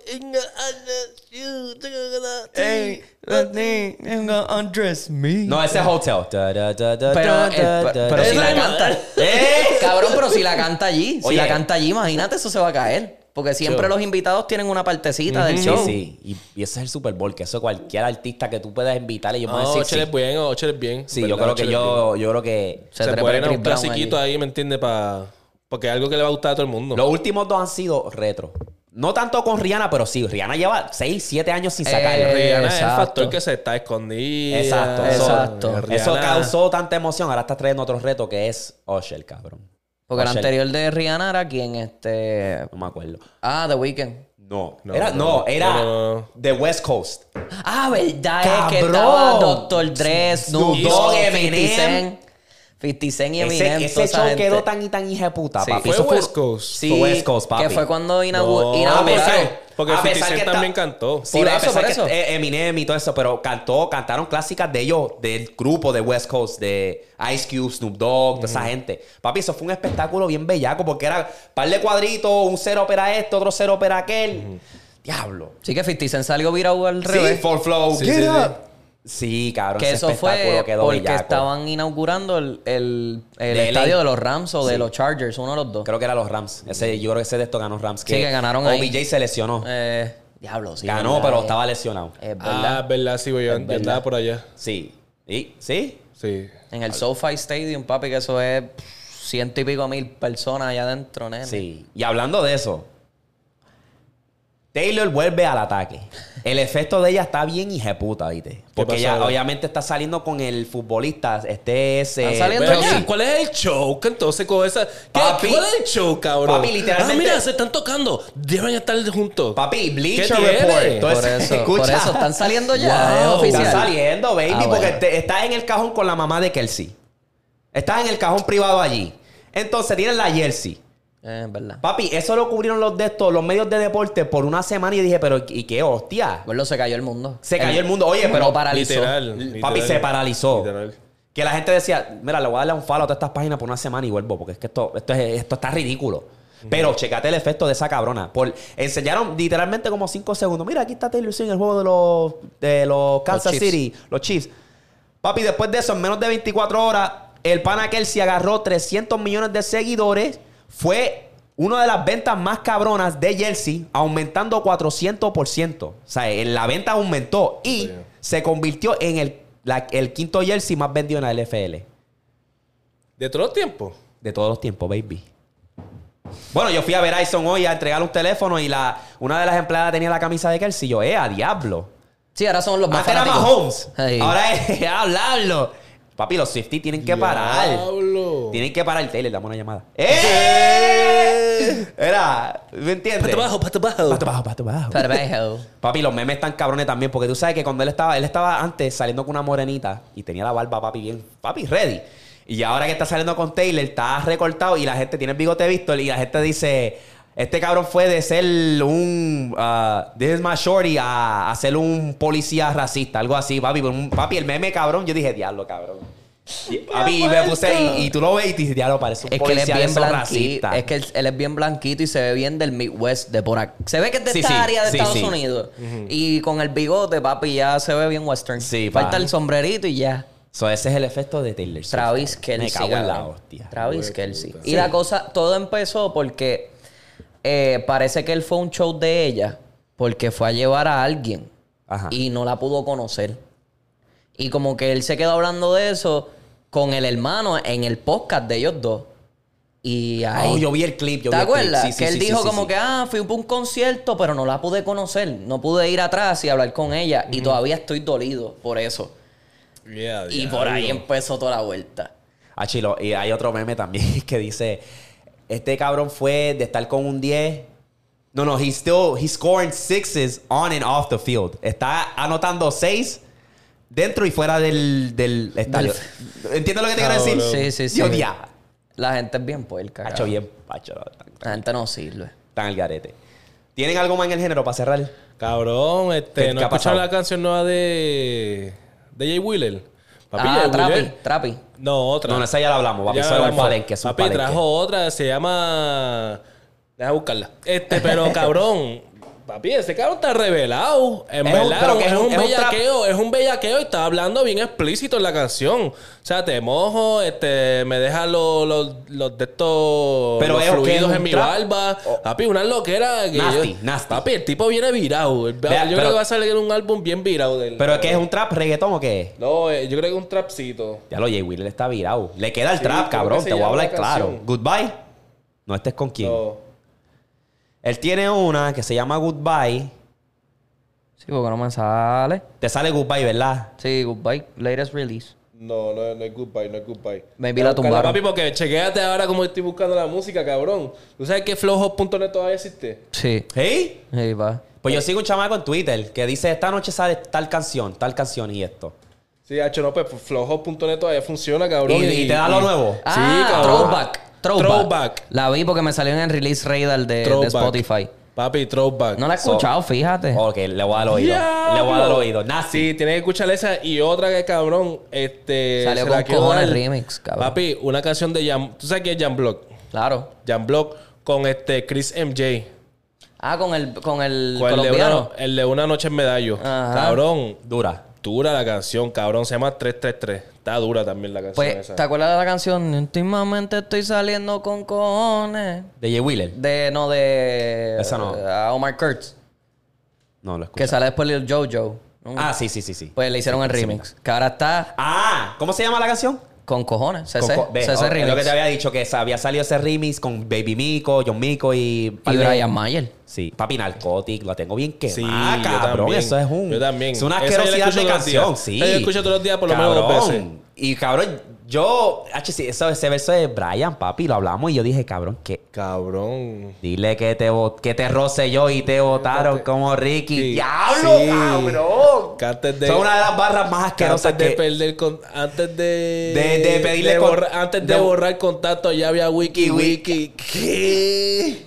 Speaker 1: Undress me.
Speaker 2: No, ese es Hotel. Da, da, da, da,
Speaker 1: Pero,
Speaker 2: da,
Speaker 1: el-
Speaker 2: da,
Speaker 1: pero,
Speaker 2: da,
Speaker 1: pero si
Speaker 2: da.
Speaker 1: la canta.
Speaker 2: ¡Eh!
Speaker 1: Cabrón, pero si la canta allí. Si
Speaker 2: Oye.
Speaker 1: la canta allí, imagínate, eso se va a caer. Porque siempre los invitados tienen una partecita del
Speaker 2: Sí,
Speaker 1: show.
Speaker 2: sí. Y, y ese es el Super Bowl, que eso cualquier artista que tú puedas invitarle, yo puedo
Speaker 3: No,
Speaker 2: decir sí.
Speaker 3: bien, es bien.
Speaker 2: Sí,
Speaker 3: ¿verdad?
Speaker 2: yo creo que
Speaker 3: bien.
Speaker 2: yo, yo creo que
Speaker 1: Se trepa
Speaker 3: puede
Speaker 1: el
Speaker 3: un
Speaker 1: Brown
Speaker 3: clasiquito ahí, ¿me entiendes? Pa... Porque es algo que le va a gustar a todo el mundo.
Speaker 2: los últimos dos han sido retro. No tanto con Rihanna, pero sí. Rihanna lleva 6, 7 años sin sacarlo.
Speaker 1: Eh,
Speaker 3: Rihanna es el factor que se está escondida.
Speaker 2: Exacto.
Speaker 1: Exacto.
Speaker 2: Eso, eso
Speaker 3: Rihanna-
Speaker 2: causó tanta emoción. Ahora está trayendo otro reto que es Usher, cabrón.
Speaker 1: Porque el anterior de Rihanna era quien, este...
Speaker 2: No me acuerdo.
Speaker 1: Ah, The Weeknd.
Speaker 2: No.
Speaker 3: No,
Speaker 2: era,
Speaker 3: no,
Speaker 2: era
Speaker 3: No, no, no.
Speaker 2: The West Coast.
Speaker 1: Ah, verdad es que estaba Dr. Dre, Snoop Dogg,
Speaker 2: Dogg,
Speaker 1: 50
Speaker 2: Eminem.
Speaker 1: Cent. 50 Cent y Eminem.
Speaker 2: Ese, ese show
Speaker 1: gente.
Speaker 2: quedó tan y tan hija de puta,
Speaker 1: Sí.
Speaker 2: papi.
Speaker 3: Fue
Speaker 2: Eso
Speaker 3: West Coast.
Speaker 1: Sí,
Speaker 2: Fue West Coast, papi.
Speaker 1: que fue cuando
Speaker 3: No,
Speaker 1: inauguró...
Speaker 2: Ah, sí.
Speaker 3: Porque
Speaker 2: A
Speaker 3: 50
Speaker 2: pesar
Speaker 3: Cent
Speaker 2: que
Speaker 3: también
Speaker 2: está-
Speaker 3: cantó.
Speaker 2: Sí,
Speaker 1: Por
Speaker 2: a
Speaker 1: eso,
Speaker 2: pesar
Speaker 1: por
Speaker 2: que,
Speaker 1: eso.
Speaker 2: eh, Eminem y todo eso, pero cantó, cantaron clásicas de ellos, del grupo de West Coast, de Ice Cube, Snoop Dogg, toda esa gente. Papi, eso fue un espectáculo bien bellaco, porque era par de cuadritos, un cero opera esto, otro cero opera aquel. Diablo.
Speaker 1: Sí que 50 Cent salió virado al
Speaker 2: Sí,
Speaker 1: revés.
Speaker 2: Full Flow.
Speaker 3: Sí,
Speaker 2: Get
Speaker 3: sí, sí.
Speaker 2: up. Sí, cabrón,
Speaker 1: que
Speaker 2: ese
Speaker 1: eso fue
Speaker 2: quedó
Speaker 1: porque
Speaker 2: bellaco.
Speaker 1: estaban inaugurando el, el, el
Speaker 2: De
Speaker 1: estadio
Speaker 2: LA.
Speaker 1: de los Rams o de
Speaker 2: Sí.
Speaker 1: los Chargers, uno de los dos.
Speaker 2: Creo que era los Rams. Ese, yo creo que ese de estos ganó Rams.
Speaker 1: Sí, que ganaron ahí.
Speaker 2: OBJ se lesionó.
Speaker 1: Eh, diablo, sí.
Speaker 2: ganó,
Speaker 1: verdad,
Speaker 2: pero
Speaker 1: eh,
Speaker 2: estaba lesionado.
Speaker 1: Es
Speaker 3: Ah,
Speaker 1: verdad.
Speaker 3: verdad, sí, güey. Yo,
Speaker 1: verdad.
Speaker 3: andaba por allá.
Speaker 2: Sí. ¿Y? ¿Sí?
Speaker 3: Sí.
Speaker 1: En el SoFi Stadium, papi, que eso es pff, ciento y pico mil personas allá adentro, nene.
Speaker 2: Sí. Y hablando de eso, Taylor vuelve al ataque. El efecto de ella está bien hijeputa, ¿viste? Porque ella
Speaker 3: ahora?
Speaker 2: obviamente está saliendo con el futbolista. Este es...
Speaker 1: ¿Están
Speaker 2: eh,
Speaker 1: saliendo
Speaker 3: Pero,
Speaker 1: ya?
Speaker 3: ¿Cuál es el? Que entonces con esa. ¿Qué,
Speaker 2: Papi.
Speaker 3: ¿Cuál es el show, cabrón?
Speaker 2: Papi, literalmente-
Speaker 3: Ah, mira, se están tocando. Deben estar juntos.
Speaker 2: Papi, Bleacher. Report.
Speaker 1: Por
Speaker 2: Entonces,
Speaker 1: eso,
Speaker 2: escucha.
Speaker 1: por eso están saliendo ya,
Speaker 3: Wow.
Speaker 1: es oficial.
Speaker 2: Está saliendo, baby,
Speaker 1: Ah,
Speaker 2: porque
Speaker 1: bueno.
Speaker 2: te- está en el cajón con la mamá de Kelsey. Está en el cajón privado allí. Entonces tienen la jersey
Speaker 1: Es verdad.
Speaker 2: Papi, eso lo cubrieron los de estos, los medios de deporte por una semana y dije, pero ¿y qué hostia?
Speaker 1: Bueno, se cayó el mundo.
Speaker 2: Se cayó el mundo. Oye, pero
Speaker 1: paralizó.
Speaker 3: Literal.
Speaker 2: Papi,
Speaker 3: literal.
Speaker 2: se paralizó.
Speaker 3: Literal.
Speaker 2: Que la gente decía, mira, le voy a darle un follow a todas estas páginas por una semana y vuelvo, porque es que esto, esto, es- esto está ridículo. Pero checate el efecto de esa cabrona. Por, enseñaron literalmente como 5 segundos. Mira, aquí está Taylor Swift en el juego de los, de los Kansas. City, los Chiefs. Papi, después de eso, en menos de 24 horas, el pana Kelsey agarró 300 millones de seguidores. Fue una de las ventas más cabronas de Jersey, aumentando 400%. O sea, en la venta aumentó y se convirtió en el, la- el quinto jersey más vendido en la LFL.
Speaker 3: De todos los tiempos.
Speaker 2: De todos los tiempos, baby. Bueno, yo fui a Verizon hoy a entregarle un teléfono y la, una de las empleadas tenía la camisa de Kelsey. Yo, eh, a diablo.
Speaker 1: Sí, ahora son los más
Speaker 2: Antes era. Mahomes. Ahora es a hablarlo. Papi, los Swifties tienen que parar.
Speaker 3: Diablo.
Speaker 2: Tienen que parar. Taylor, dame una llamada. ¡Eh! Era, ¿me entiendes?
Speaker 3: Pato bajo, pato bajo.
Speaker 2: Pato bajo, pato bajo.
Speaker 1: Perfecto.
Speaker 2: Papi, los memes están cabrones también, porque tú sabes que cuando él estaba, él estaba antes saliendo con una morenita y tenía la barba, papi, bien, papi, ready. Y ahora que está saliendo con Taylor, está recortado y la gente tiene el bigote Víctor y la gente dice, este cabrón fue de ser un, uh, this is my shorty, a, a ser un policía racista, algo así, papi. Un- papi, el meme, cabrón, yo dije, diablo, cabrón. Papi, y me puse, y, y tú lo ves y dices, diablo, parece un
Speaker 1: Es que él es
Speaker 2: policía
Speaker 1: bien
Speaker 2: racistas.
Speaker 1: Es que él, él es bien blanquito y se ve bien del Midwest, de por aquí. Se ve que es de
Speaker 2: Sí,
Speaker 1: esta
Speaker 2: sí,
Speaker 1: área de
Speaker 2: sí,
Speaker 1: Estados
Speaker 2: sí.
Speaker 1: Unidos. Y con el bigote, papi, ya se ve bien western.
Speaker 2: Sí,
Speaker 1: Falta
Speaker 2: pa.
Speaker 1: el sombrerito y ya.
Speaker 2: So, ese es el efecto de Taylor Swift.
Speaker 1: Travis
Speaker 2: Me
Speaker 1: Kelsey.
Speaker 2: cago en la
Speaker 1: cabrón.
Speaker 2: hostia.
Speaker 1: Travis Kelsey. Y
Speaker 2: Sí.
Speaker 1: la cosa, todo empezó porque eh, parece que él fue a un show de ella porque fue a llevar a alguien
Speaker 2: Ajá.
Speaker 1: y no la pudo conocer. Y como que él se quedó hablando de eso con el hermano en el podcast de ellos dos. Y ahí.
Speaker 2: Oh, yo vi el clip. Yo
Speaker 1: ¿Te
Speaker 2: vi el
Speaker 1: acuerdas?
Speaker 2: Sí,
Speaker 1: que él
Speaker 2: sí,
Speaker 1: dijo
Speaker 2: sí,
Speaker 1: como
Speaker 2: sí.
Speaker 1: que, ah, fui a un concierto, pero no la pude conocer. No pude ir atrás y hablar con ella. Y todavía estoy dolido por eso.
Speaker 3: Yeah,
Speaker 1: Y por ahí empezó toda la vuelta.
Speaker 2: Ah, chilo. Y hay otro meme también que dice: Este cabrón fue de estar con un 10. No, no, he's still, he's scoring sixes on and off the field. Está anotando seis dentro y fuera del, del estadio. ¿Entiendes lo que te quiero decir?
Speaker 1: Sí, sí, sí.
Speaker 2: Yo, ya.
Speaker 1: La gente es bien puerca.
Speaker 2: Hacho bien, pacho.
Speaker 1: La gente no sirve.
Speaker 2: están al garete. ¿Tienen algo más en el género para cerrar?
Speaker 3: Cabrón,
Speaker 2: ¿Qué-
Speaker 3: este,
Speaker 2: qué
Speaker 3: ¿no
Speaker 2: ha
Speaker 3: has
Speaker 2: pasado?
Speaker 3: escuchado la canción nueva de. de Jay Wheeler? Papi,
Speaker 1: ah, Trapi, Trapi.
Speaker 3: No, otra.
Speaker 2: No, esa ya la hablamos. Papi,
Speaker 3: Ya
Speaker 2: eso es un palenque. Es un
Speaker 3: Papi,
Speaker 2: palenque.
Speaker 3: trajo otra, se llama. Deja buscarla. Este, pero cabrón. Papi, ese cabrón está revelado. En
Speaker 2: Es un-
Speaker 3: verdad, es,
Speaker 2: es un- es un
Speaker 3: bellaqueo, es un bellaqueo y está hablando bien explícito en la canción. O sea, te mojo, este, me deja los, los, los de estos
Speaker 2: Pero
Speaker 3: los fluidos en mi barba.
Speaker 2: Oh.
Speaker 3: Papi, una loquera. Que
Speaker 2: Nasty,
Speaker 3: yo-
Speaker 2: nasty.
Speaker 3: Papi, el tipo viene virado. Yo
Speaker 2: pero-
Speaker 3: creo que va a salir un álbum bien virado de él.
Speaker 2: ¿Pero es que es un trap reggaetón o qué?
Speaker 3: No, eh, yo creo que es un trapcito.
Speaker 2: Ya lo Jay Wheeler está virado. Le queda el
Speaker 3: Sí,
Speaker 2: trap,
Speaker 3: ¿cómo
Speaker 2: cabrón. Te voy a hablar
Speaker 3: la
Speaker 2: claro. Goodbye. No estés con quién.
Speaker 3: No.
Speaker 2: Él tiene una que se llama Goodbye.
Speaker 1: Sí, porque no me sale.
Speaker 2: Te sale Goodbye, ¿verdad?
Speaker 1: Sí, goodbye. Latest release.
Speaker 3: No, no, no es goodbye, no es goodbye. Voy a
Speaker 1: la tumbaron.
Speaker 3: Papi, porque chequéate ahora cómo estoy buscando la música, cabrón. ¿Tú sabes que flowhop.net todavía existe?
Speaker 1: Sí.
Speaker 2: ¿Hey?
Speaker 1: Sí, va.
Speaker 2: Pues yo sigo un chamaco en Twitter que dice, esta noche sale tal canción, tal canción y esto.
Speaker 3: Sí, hacho, no, pues flowhop.net todavía funciona, cabrón.
Speaker 2: Y, y te da lo nuevo.
Speaker 1: Ah,
Speaker 3: cabrón.
Speaker 1: throwback. Throwback.
Speaker 3: Throwback.
Speaker 1: La vi porque me salió en el release radar de. Spotify.
Speaker 3: Papi, throwback.
Speaker 1: No la he escuchado, fíjate.
Speaker 2: Ok, le voy a dar oído. Le voy a dar oído. Nasty.
Speaker 3: Sí, tienes que escuchar esa y otra que cabrón, este...
Speaker 1: Salió
Speaker 3: se
Speaker 1: con cojones
Speaker 3: dar.
Speaker 1: remix, cabrón.
Speaker 3: Papi, una canción de Jam... ¿Tú sabes quién es Jam Block?
Speaker 1: Claro.
Speaker 3: Jam Block con este Chris MJ.
Speaker 1: Ah, con el, con el
Speaker 3: Con el de,
Speaker 1: colombiano.
Speaker 3: una, el de Una Noche en Medallo.
Speaker 1: Ajá.
Speaker 3: Cabrón,
Speaker 2: Dura.
Speaker 3: Dura la canción, cabrón. Se llama 333. Está dura también la canción
Speaker 1: Pues,
Speaker 3: esa.
Speaker 1: ¿te acuerdas de la canción? Últimamente estoy saliendo con cojones.
Speaker 2: De Jay Wheeler.
Speaker 1: De, no, de...
Speaker 2: Esa no.
Speaker 1: a Omar Kurtz.
Speaker 2: No, lo escuché.
Speaker 1: Que sale después Lil Jojo. ¿no?
Speaker 2: Ah, sí, sí, sí, sí.
Speaker 1: Pues le hicieron el remix. Que ahora está
Speaker 2: Ah, ¿cómo se llama la canción?
Speaker 1: Con cojones.
Speaker 2: Con
Speaker 1: CC.
Speaker 2: co- ve,
Speaker 1: CC
Speaker 2: oh, es
Speaker 1: remix.
Speaker 2: lo que te había dicho, que había salido ese remix con Baby Miko, John Miko y...
Speaker 1: Y Brian Mayer.
Speaker 2: Sí, papi Narcotic, la tengo bien
Speaker 3: Sí,
Speaker 2: quemada,
Speaker 3: yo
Speaker 2: cabrón.
Speaker 3: también.
Speaker 2: Eso es un.
Speaker 3: Yo también.
Speaker 2: Es una asquerosidad de canción, sí.
Speaker 3: Yo escucho todos los días por lo menos dos veces.
Speaker 2: Y cabrón, Yo, H, sí, eso, ese verso de Brian, papi, lo hablamos y yo dije, cabrón, que
Speaker 3: Cabrón.
Speaker 2: dile que te, que te roce yo y te votaron como Ricky.
Speaker 3: Sí.
Speaker 2: ¡Diablo,
Speaker 3: Sí.
Speaker 2: cabrón!
Speaker 3: Que antes de-
Speaker 2: Son una de las barras más asquerosas
Speaker 3: antes de
Speaker 2: que...
Speaker 3: perder con, antes de
Speaker 2: De- de pedirle
Speaker 3: antes de,
Speaker 2: de-
Speaker 3: borrar contacto ya había wiki
Speaker 2: Wiki.
Speaker 3: wiki ¿qué?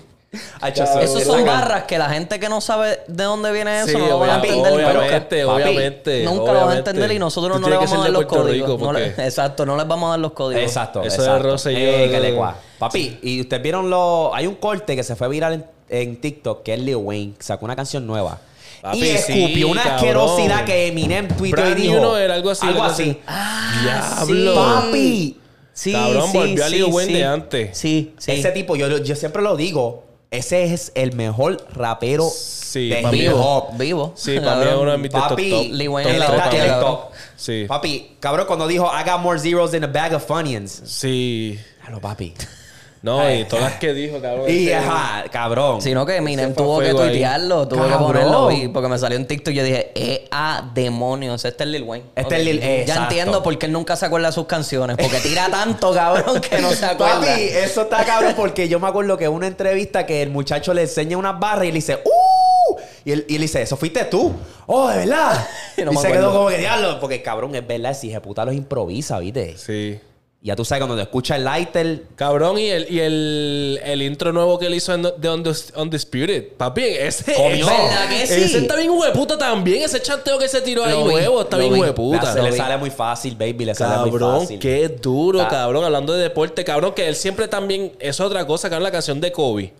Speaker 1: Esos son barras que la gente que no sabe de dónde viene eso
Speaker 3: Sí,
Speaker 1: no lo van a
Speaker 3: obviamente,
Speaker 1: entender nunca.
Speaker 3: obviamente,
Speaker 2: Papi,
Speaker 3: obviamente,
Speaker 1: Nunca lo van a
Speaker 3: obviamente.
Speaker 1: entender y nosotros
Speaker 3: Tú
Speaker 1: no le vamos a dar los
Speaker 3: Puerto
Speaker 1: códigos.
Speaker 3: Rico,
Speaker 1: No le-
Speaker 3: porque-
Speaker 1: exacto, no les vamos a dar los códigos.
Speaker 2: Exacto,
Speaker 3: Eso
Speaker 2: exacto.
Speaker 3: Rosselló,
Speaker 2: que le
Speaker 3: de-
Speaker 2: cua. Papi, y ustedes vieron lo... Hay un corte que se fue viral en, en TikTok que es Lil Wayne. Sacó una canción nueva.
Speaker 3: Papi,
Speaker 2: y escupió
Speaker 3: sí,
Speaker 2: una
Speaker 3: cabrón.
Speaker 2: asquerosidad que Eminem tuiteó y dijo...
Speaker 3: new no era algo así,
Speaker 2: Algo así.
Speaker 1: Ah,
Speaker 3: Diablo.
Speaker 2: Papi.
Speaker 1: Sí,
Speaker 3: Cabrón,
Speaker 1: sí,
Speaker 3: volvió a Lil Wayne
Speaker 1: sí.
Speaker 3: de antes.
Speaker 1: Sí, sí.
Speaker 2: Ese tipo, yo, yo siempre lo digo, ese es el mejor rapero
Speaker 3: Sí,
Speaker 2: de hip
Speaker 1: vivo,
Speaker 2: hop.
Speaker 1: vivo.
Speaker 3: Sí, para mí es uno de mis top
Speaker 2: Papi,
Speaker 3: top.
Speaker 1: Lil Wayne
Speaker 2: él
Speaker 1: es la
Speaker 2: está en el top.
Speaker 3: Sí.
Speaker 2: Papi, cabrón, cuando dijo I got more zeros in a bag of Funyuns.
Speaker 3: Sí.
Speaker 2: Claro, papi.
Speaker 3: No,
Speaker 2: Ay.
Speaker 3: y todas las que dijo, cabrón.
Speaker 2: Y ajá, cabrón.
Speaker 1: Sino que Eminem tuvo que tuitearlo, tuvo que ponerlo y porque me salió en TikTok y yo dije, eh, ah, demonios, este es Lil Wayne.
Speaker 2: Este
Speaker 1: Ok.
Speaker 2: es Lil-
Speaker 1: Ya
Speaker 2: exacto.
Speaker 1: entiendo por qué él nunca se acuerda de sus canciones, porque tira tanto, cabrón, que no se acuerda.
Speaker 2: Papi, eso está cabrón porque yo me acuerdo que en una entrevista que el muchacho le enseña unas barras y le dice, ¡Uh! Y él, y él dice, ¿eso fuiste tú? ¡Oh, de verdad!
Speaker 1: No
Speaker 2: y se
Speaker 1: acuerdo.
Speaker 2: quedó como que diablo, porque cabrón, es verdad, de puta los improvisa, ¿viste?
Speaker 3: Sí.
Speaker 2: Y ya tú sabes, cuando te escucha el lighter,
Speaker 3: Cabrón, y el, y el, el intro nuevo que él hizo en- de Undis- Undisputed. Papi, ese.
Speaker 2: Coño.
Speaker 1: ¿Verdad que sí?
Speaker 3: Ese está bien hueputa también. Ese chanteo que se tiró ahí
Speaker 1: vi,
Speaker 3: nuevo está bien hueputa.
Speaker 2: se le sale muy fácil, baby, le sale muy
Speaker 3: Cabrón,
Speaker 2: fácil.
Speaker 3: qué duro,
Speaker 2: Ah.
Speaker 3: cabrón. Hablando de deporte, cabrón, que él siempre también. Es otra cosa, cabrón, la canción de Kobe.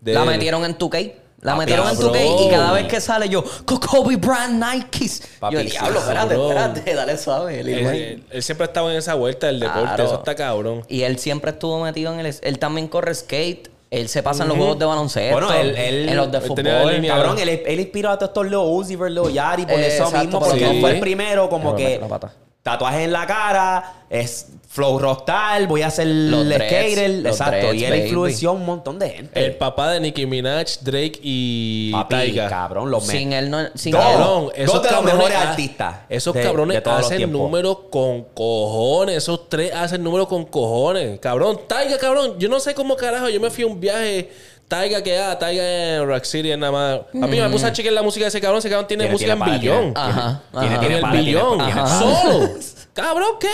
Speaker 3: De
Speaker 1: La
Speaker 3: él.
Speaker 1: metieron en 2K. La metieron en
Speaker 3: cabrón.
Speaker 1: 2K y cada vez que sale yo, Kobe Brand Nikes.
Speaker 2: Papi,
Speaker 1: yo, diablo, espérate, espérate, dale suave.
Speaker 3: Él, él- él siempre estaba en esa vuelta del deporte.
Speaker 1: Claro.
Speaker 3: Eso está cabrón.
Speaker 1: Y él siempre estuvo metido en el... Él también corre skate. Él se pasa en los juegos de baloncesto.
Speaker 2: Bueno, él- él-
Speaker 1: en los de fútbol.
Speaker 2: Cabrón, él, él inspiró a todos estos Lil Uzi Lil Yari por
Speaker 1: Eh,
Speaker 2: eso
Speaker 1: exacto,
Speaker 2: mismo, porque
Speaker 3: sí.
Speaker 2: fue el primero como que
Speaker 1: metí la pata.
Speaker 2: Tatuajes en la cara, es flow rockstar, voy a ser
Speaker 1: Los
Speaker 2: el
Speaker 1: dreads,
Speaker 2: skater,
Speaker 1: los
Speaker 2: exacto,
Speaker 1: dreads,
Speaker 2: y él
Speaker 1: baby.
Speaker 2: influenció a un montón de gente.
Speaker 3: El papá de Nicki Minaj, Drake y
Speaker 2: Papi,
Speaker 3: Tyga.
Speaker 2: cabrón, los
Speaker 1: Sin él no... Sin
Speaker 2: Dos.
Speaker 1: él-
Speaker 3: Cabrón,
Speaker 2: Dos
Speaker 3: esos
Speaker 2: de los
Speaker 3: cabrones
Speaker 2: mejores
Speaker 3: ha-
Speaker 2: artistas
Speaker 3: Esos
Speaker 2: de-
Speaker 3: cabrones
Speaker 2: de los
Speaker 3: hacen números con cojones. Esos tres hacen números con cojones. Cabrón, Taiga, cabrón. Yo no sé cómo carajo. Yo me fui a un viaje. Taiga que ah, Taiga en Rock City es nada más. Papi, me puse a chequear la música de ese cabrón. Ese cabrón tiene,
Speaker 2: Tiene-
Speaker 3: música
Speaker 2: tiene
Speaker 3: en
Speaker 2: para-
Speaker 3: billón.
Speaker 2: tiene-
Speaker 1: Ajá,
Speaker 2: tiene-
Speaker 1: ajá.
Speaker 2: tiene
Speaker 3: en el
Speaker 2: para- tiene-
Speaker 3: billón.
Speaker 2: tiene
Speaker 1: Ajá.
Speaker 2: para-
Speaker 3: Solo. cabrón, ¿qué?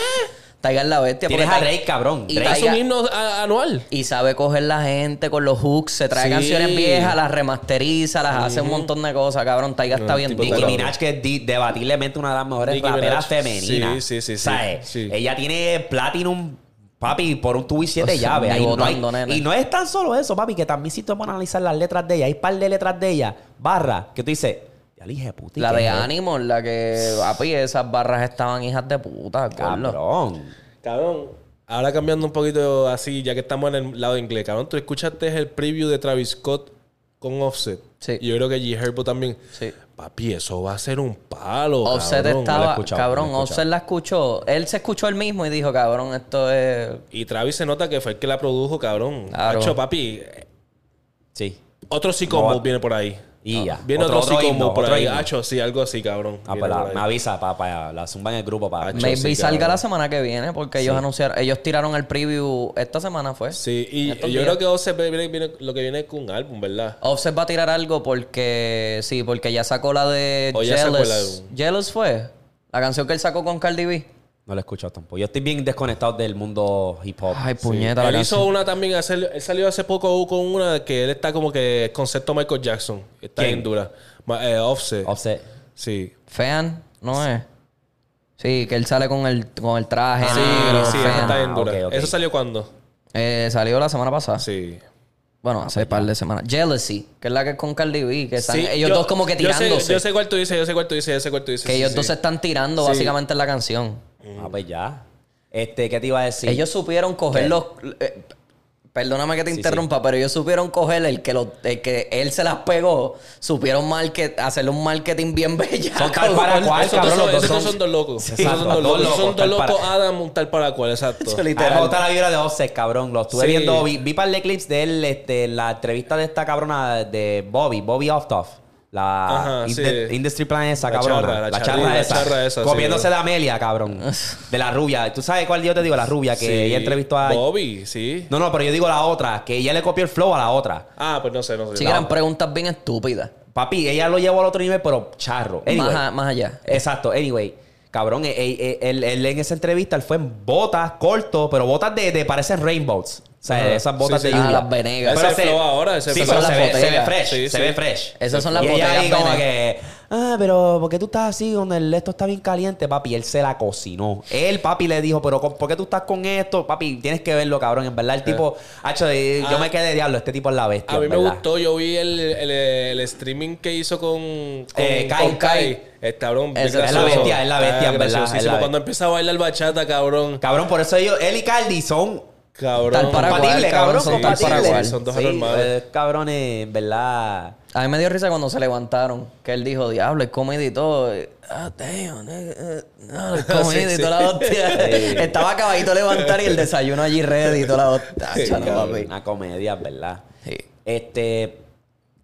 Speaker 1: Taiga es la bestia.
Speaker 2: Tienes
Speaker 1: porque
Speaker 2: a
Speaker 1: Taiga-
Speaker 2: Drake, cabrón.
Speaker 1: Y
Speaker 2: Drake.
Speaker 3: Es un himno a- anual.
Speaker 1: Y sabe coger la gente con los hooks, se trae
Speaker 3: Sí.
Speaker 1: canciones viejas, las remasteriza, las hace un montón de cosas, cabrón. Taiga está bien
Speaker 3: tipo
Speaker 2: Nicki
Speaker 1: duro.
Speaker 2: Minaj, que es di- debatiblemente una de las mejores
Speaker 3: Nicki
Speaker 2: raperas
Speaker 3: Minaj.
Speaker 2: femeninas.
Speaker 3: Sí, sí, sí, sí.
Speaker 2: ¿Sabes?
Speaker 3: Sí.
Speaker 2: Ella tiene Platinum, papi, por un tubo y siete
Speaker 1: O sea,
Speaker 2: llaves. Ahí no hay- y no es tan solo eso, papi, que también si tú vas a analizar las letras de ella, hay un par de letras de ella, barra, que tú dices, ya le dije, puta. ¿y
Speaker 1: La de? Animal, la que, papi, esas barras estaban hijas de puta, gordo.
Speaker 2: Cabrón.
Speaker 3: Cabrón, ahora cambiando un poquito así, ya que estamos en el lado inglés, cabrón, tú escuchaste el preview de Travis Scott con Offset.
Speaker 1: Sí.
Speaker 3: Y yo creo que G Herbo también.
Speaker 1: Sí.
Speaker 3: Papi, eso va a ser un palo.
Speaker 1: Offset
Speaker 3: cabrón.
Speaker 1: estaba,
Speaker 2: escuchado,
Speaker 1: cabrón. Offset la escuchó. Él se escuchó él mismo y dijo, cabrón, esto es...
Speaker 3: Y Travis se nota que fue el que la produjo, cabrón.
Speaker 1: Claro.
Speaker 3: Hacho, papi,
Speaker 2: Sí.
Speaker 3: otro psicombo
Speaker 2: No,
Speaker 3: viene por ahí.
Speaker 2: Y ya.
Speaker 3: Viene otro,
Speaker 2: himno,
Speaker 3: psicombo por
Speaker 2: otro
Speaker 3: ahí. Hacho, sí, algo así, cabrón.
Speaker 2: Ah, pues la-
Speaker 3: por
Speaker 2: me avisa para la zumba en el grupo para.
Speaker 3: Hacho,
Speaker 1: Maybe
Speaker 3: sí,
Speaker 1: salga
Speaker 3: cabrón.
Speaker 1: la semana que viene porque ellos anunciaron, ellos tiraron el preview esta semana fue.
Speaker 3: Sí, y yo
Speaker 1: días.
Speaker 3: creo que Offset viene, viene- lo que viene es con un álbum, ¿verdad?
Speaker 1: Offset va a tirar algo porque sí, porque ya sacó la de
Speaker 3: O ya sacó
Speaker 1: Jealous.
Speaker 3: el álbum.
Speaker 1: Jealous fue la canción que él sacó con Cardi B.
Speaker 2: No lo he escuchado tampoco. Yo estoy bien desconectado del mundo hip hop.
Speaker 1: Ay, puñeta la
Speaker 3: Él hizo
Speaker 1: canción.
Speaker 3: una también, él salió hace poco con una que él está como que concepto Michael Jackson. Está
Speaker 2: ¿Quién?
Speaker 3: bien dura. Eh, Offset.
Speaker 2: Offset.
Speaker 3: Sí.
Speaker 1: Fean, ¿no es? Sí, que él sale con el, con el traje
Speaker 3: Sí, sí, está bien dura. ¿Eso salió cuándo?
Speaker 1: Eh, salió la semana pasada.
Speaker 3: Sí.
Speaker 1: Bueno, hace un par de semanas. Jealousy, que es la que es con Cardi B, que están
Speaker 3: Sí,
Speaker 1: ellos
Speaker 3: yo-
Speaker 1: dos como que
Speaker 3: yo sé-
Speaker 1: tirándose.
Speaker 3: Yo sé, cuál tú dices, yo sé cuál tú dices, yo sé cuál tú dices.
Speaker 1: que
Speaker 3: sí,
Speaker 1: ellos
Speaker 3: sí.
Speaker 1: dos se están tirando
Speaker 3: Sí.
Speaker 1: básicamente en la canción.
Speaker 2: Ah, pues ya. Este, ¿qué te iba a decir?
Speaker 1: Ellos supieron coger
Speaker 2: ¿Qué?
Speaker 1: los... eh, perdóname que te
Speaker 2: Sí,
Speaker 1: interrumpa, pero ellos supieron coger el que, lo, el que él se las pegó. Supieron market, hacerle un marketing bien bella.
Speaker 2: Son tal para cual,
Speaker 3: Esos
Speaker 2: cabrón,
Speaker 3: son,
Speaker 2: dos
Speaker 3: esos dos
Speaker 2: son-
Speaker 3: son dos locos.
Speaker 2: Exacto,
Speaker 3: Esos son dos locos.
Speaker 2: locos,
Speaker 3: Son dos locos.
Speaker 2: para-
Speaker 3: Adam, un tal para cual, exacto.
Speaker 2: Mí me gusta la vibra de Offset, cabrón. Lo estuve
Speaker 3: Sí.
Speaker 2: viendo, vi, vi par de clips de él, este, la entrevista de esta cabrona de Bobby, Bobby Oftoff. La
Speaker 3: Ajá, sí.
Speaker 2: Industry Plan esa,
Speaker 3: La charra, la
Speaker 2: la,
Speaker 3: charra-
Speaker 2: charra,
Speaker 3: la
Speaker 2: esa.
Speaker 3: charra esa, sí,
Speaker 2: Comiéndose
Speaker 3: ¿verdad?
Speaker 2: de Amelia, cabrón. De la rubia. ¿Tú sabes cuál yo te digo? La rubia, que
Speaker 3: Sí.
Speaker 2: ella entrevistó a...
Speaker 3: Bobby, sí.
Speaker 2: No, no, pero yo digo la otra. Que ella le copió el flow a la otra.
Speaker 3: Ah, pues no sé, no sé.
Speaker 1: Sí, eran preguntas bien estúpidas.
Speaker 2: Papi, ella lo llevó al otro nivel, pero charro. Anyway.
Speaker 1: Más, más allá.
Speaker 2: Exacto, anyway. Cabrón, eh, eh, él, él en esa entrevista él fue en botas, corto, pero botas de, de parecen rainbows. O sea,
Speaker 3: Ajá.
Speaker 2: esas botas
Speaker 3: Sí,
Speaker 2: de
Speaker 3: sí.
Speaker 2: lluvia.
Speaker 1: Ah, las venegas.
Speaker 3: Ese
Speaker 2: Pero
Speaker 3: es
Speaker 2: se-
Speaker 3: flow ahora, ese
Speaker 2: sí,
Speaker 3: es
Speaker 2: pero se ve, se fresh,
Speaker 3: Sí,
Speaker 2: se
Speaker 3: sí.
Speaker 2: ve fresh.
Speaker 1: Esas son las
Speaker 2: y ella
Speaker 1: botellas
Speaker 2: ahí como que, ah, pero ¿por qué tú estás así donde el esto está bien caliente, papi? Él se la cocinó. Él, papi, le dijo, pero ¿por qué tú estás con esto? Papi, tienes que verlo, cabrón. En verdad, el tipo, hacho, eh, yo
Speaker 3: Ah.
Speaker 2: me quedé de diablo, este tipo es la bestia,
Speaker 3: A mí me
Speaker 2: verdad.
Speaker 3: gustó, yo vi el, el, el streaming que hizo con, con,
Speaker 2: Eh, Kai.
Speaker 3: con Kai. El cabrón,
Speaker 1: Ese- es la
Speaker 2: bestia, es la bestia,
Speaker 3: Ah,
Speaker 2: en verdad, es la
Speaker 3: Cuando empieza a bailar bachata, cabrón.
Speaker 2: Cabrón, por eso ellos, él y Cardi son
Speaker 3: Cabrón.
Speaker 1: Tal para cual,
Speaker 2: compatibles,
Speaker 1: cabrón,
Speaker 2: cabrón,
Speaker 1: son tal para
Speaker 2: compatibles.
Speaker 1: cual.
Speaker 3: Son dos
Speaker 2: Sí,
Speaker 3: anormales.
Speaker 2: eh, cabrones, en verdad.
Speaker 1: A mí me dio risa cuando se levantaron. Que él dijo, diablo, es comida y todo. Ah, damn, nigga, eh, no, es comida y
Speaker 3: Sí,
Speaker 1: toda la hostia. Estaba acabadito de levantar y el desayuno allí ready y toda la hostia. Chalo, papi.
Speaker 2: Una comedia, ¿verdad?
Speaker 1: Sí.
Speaker 2: Este.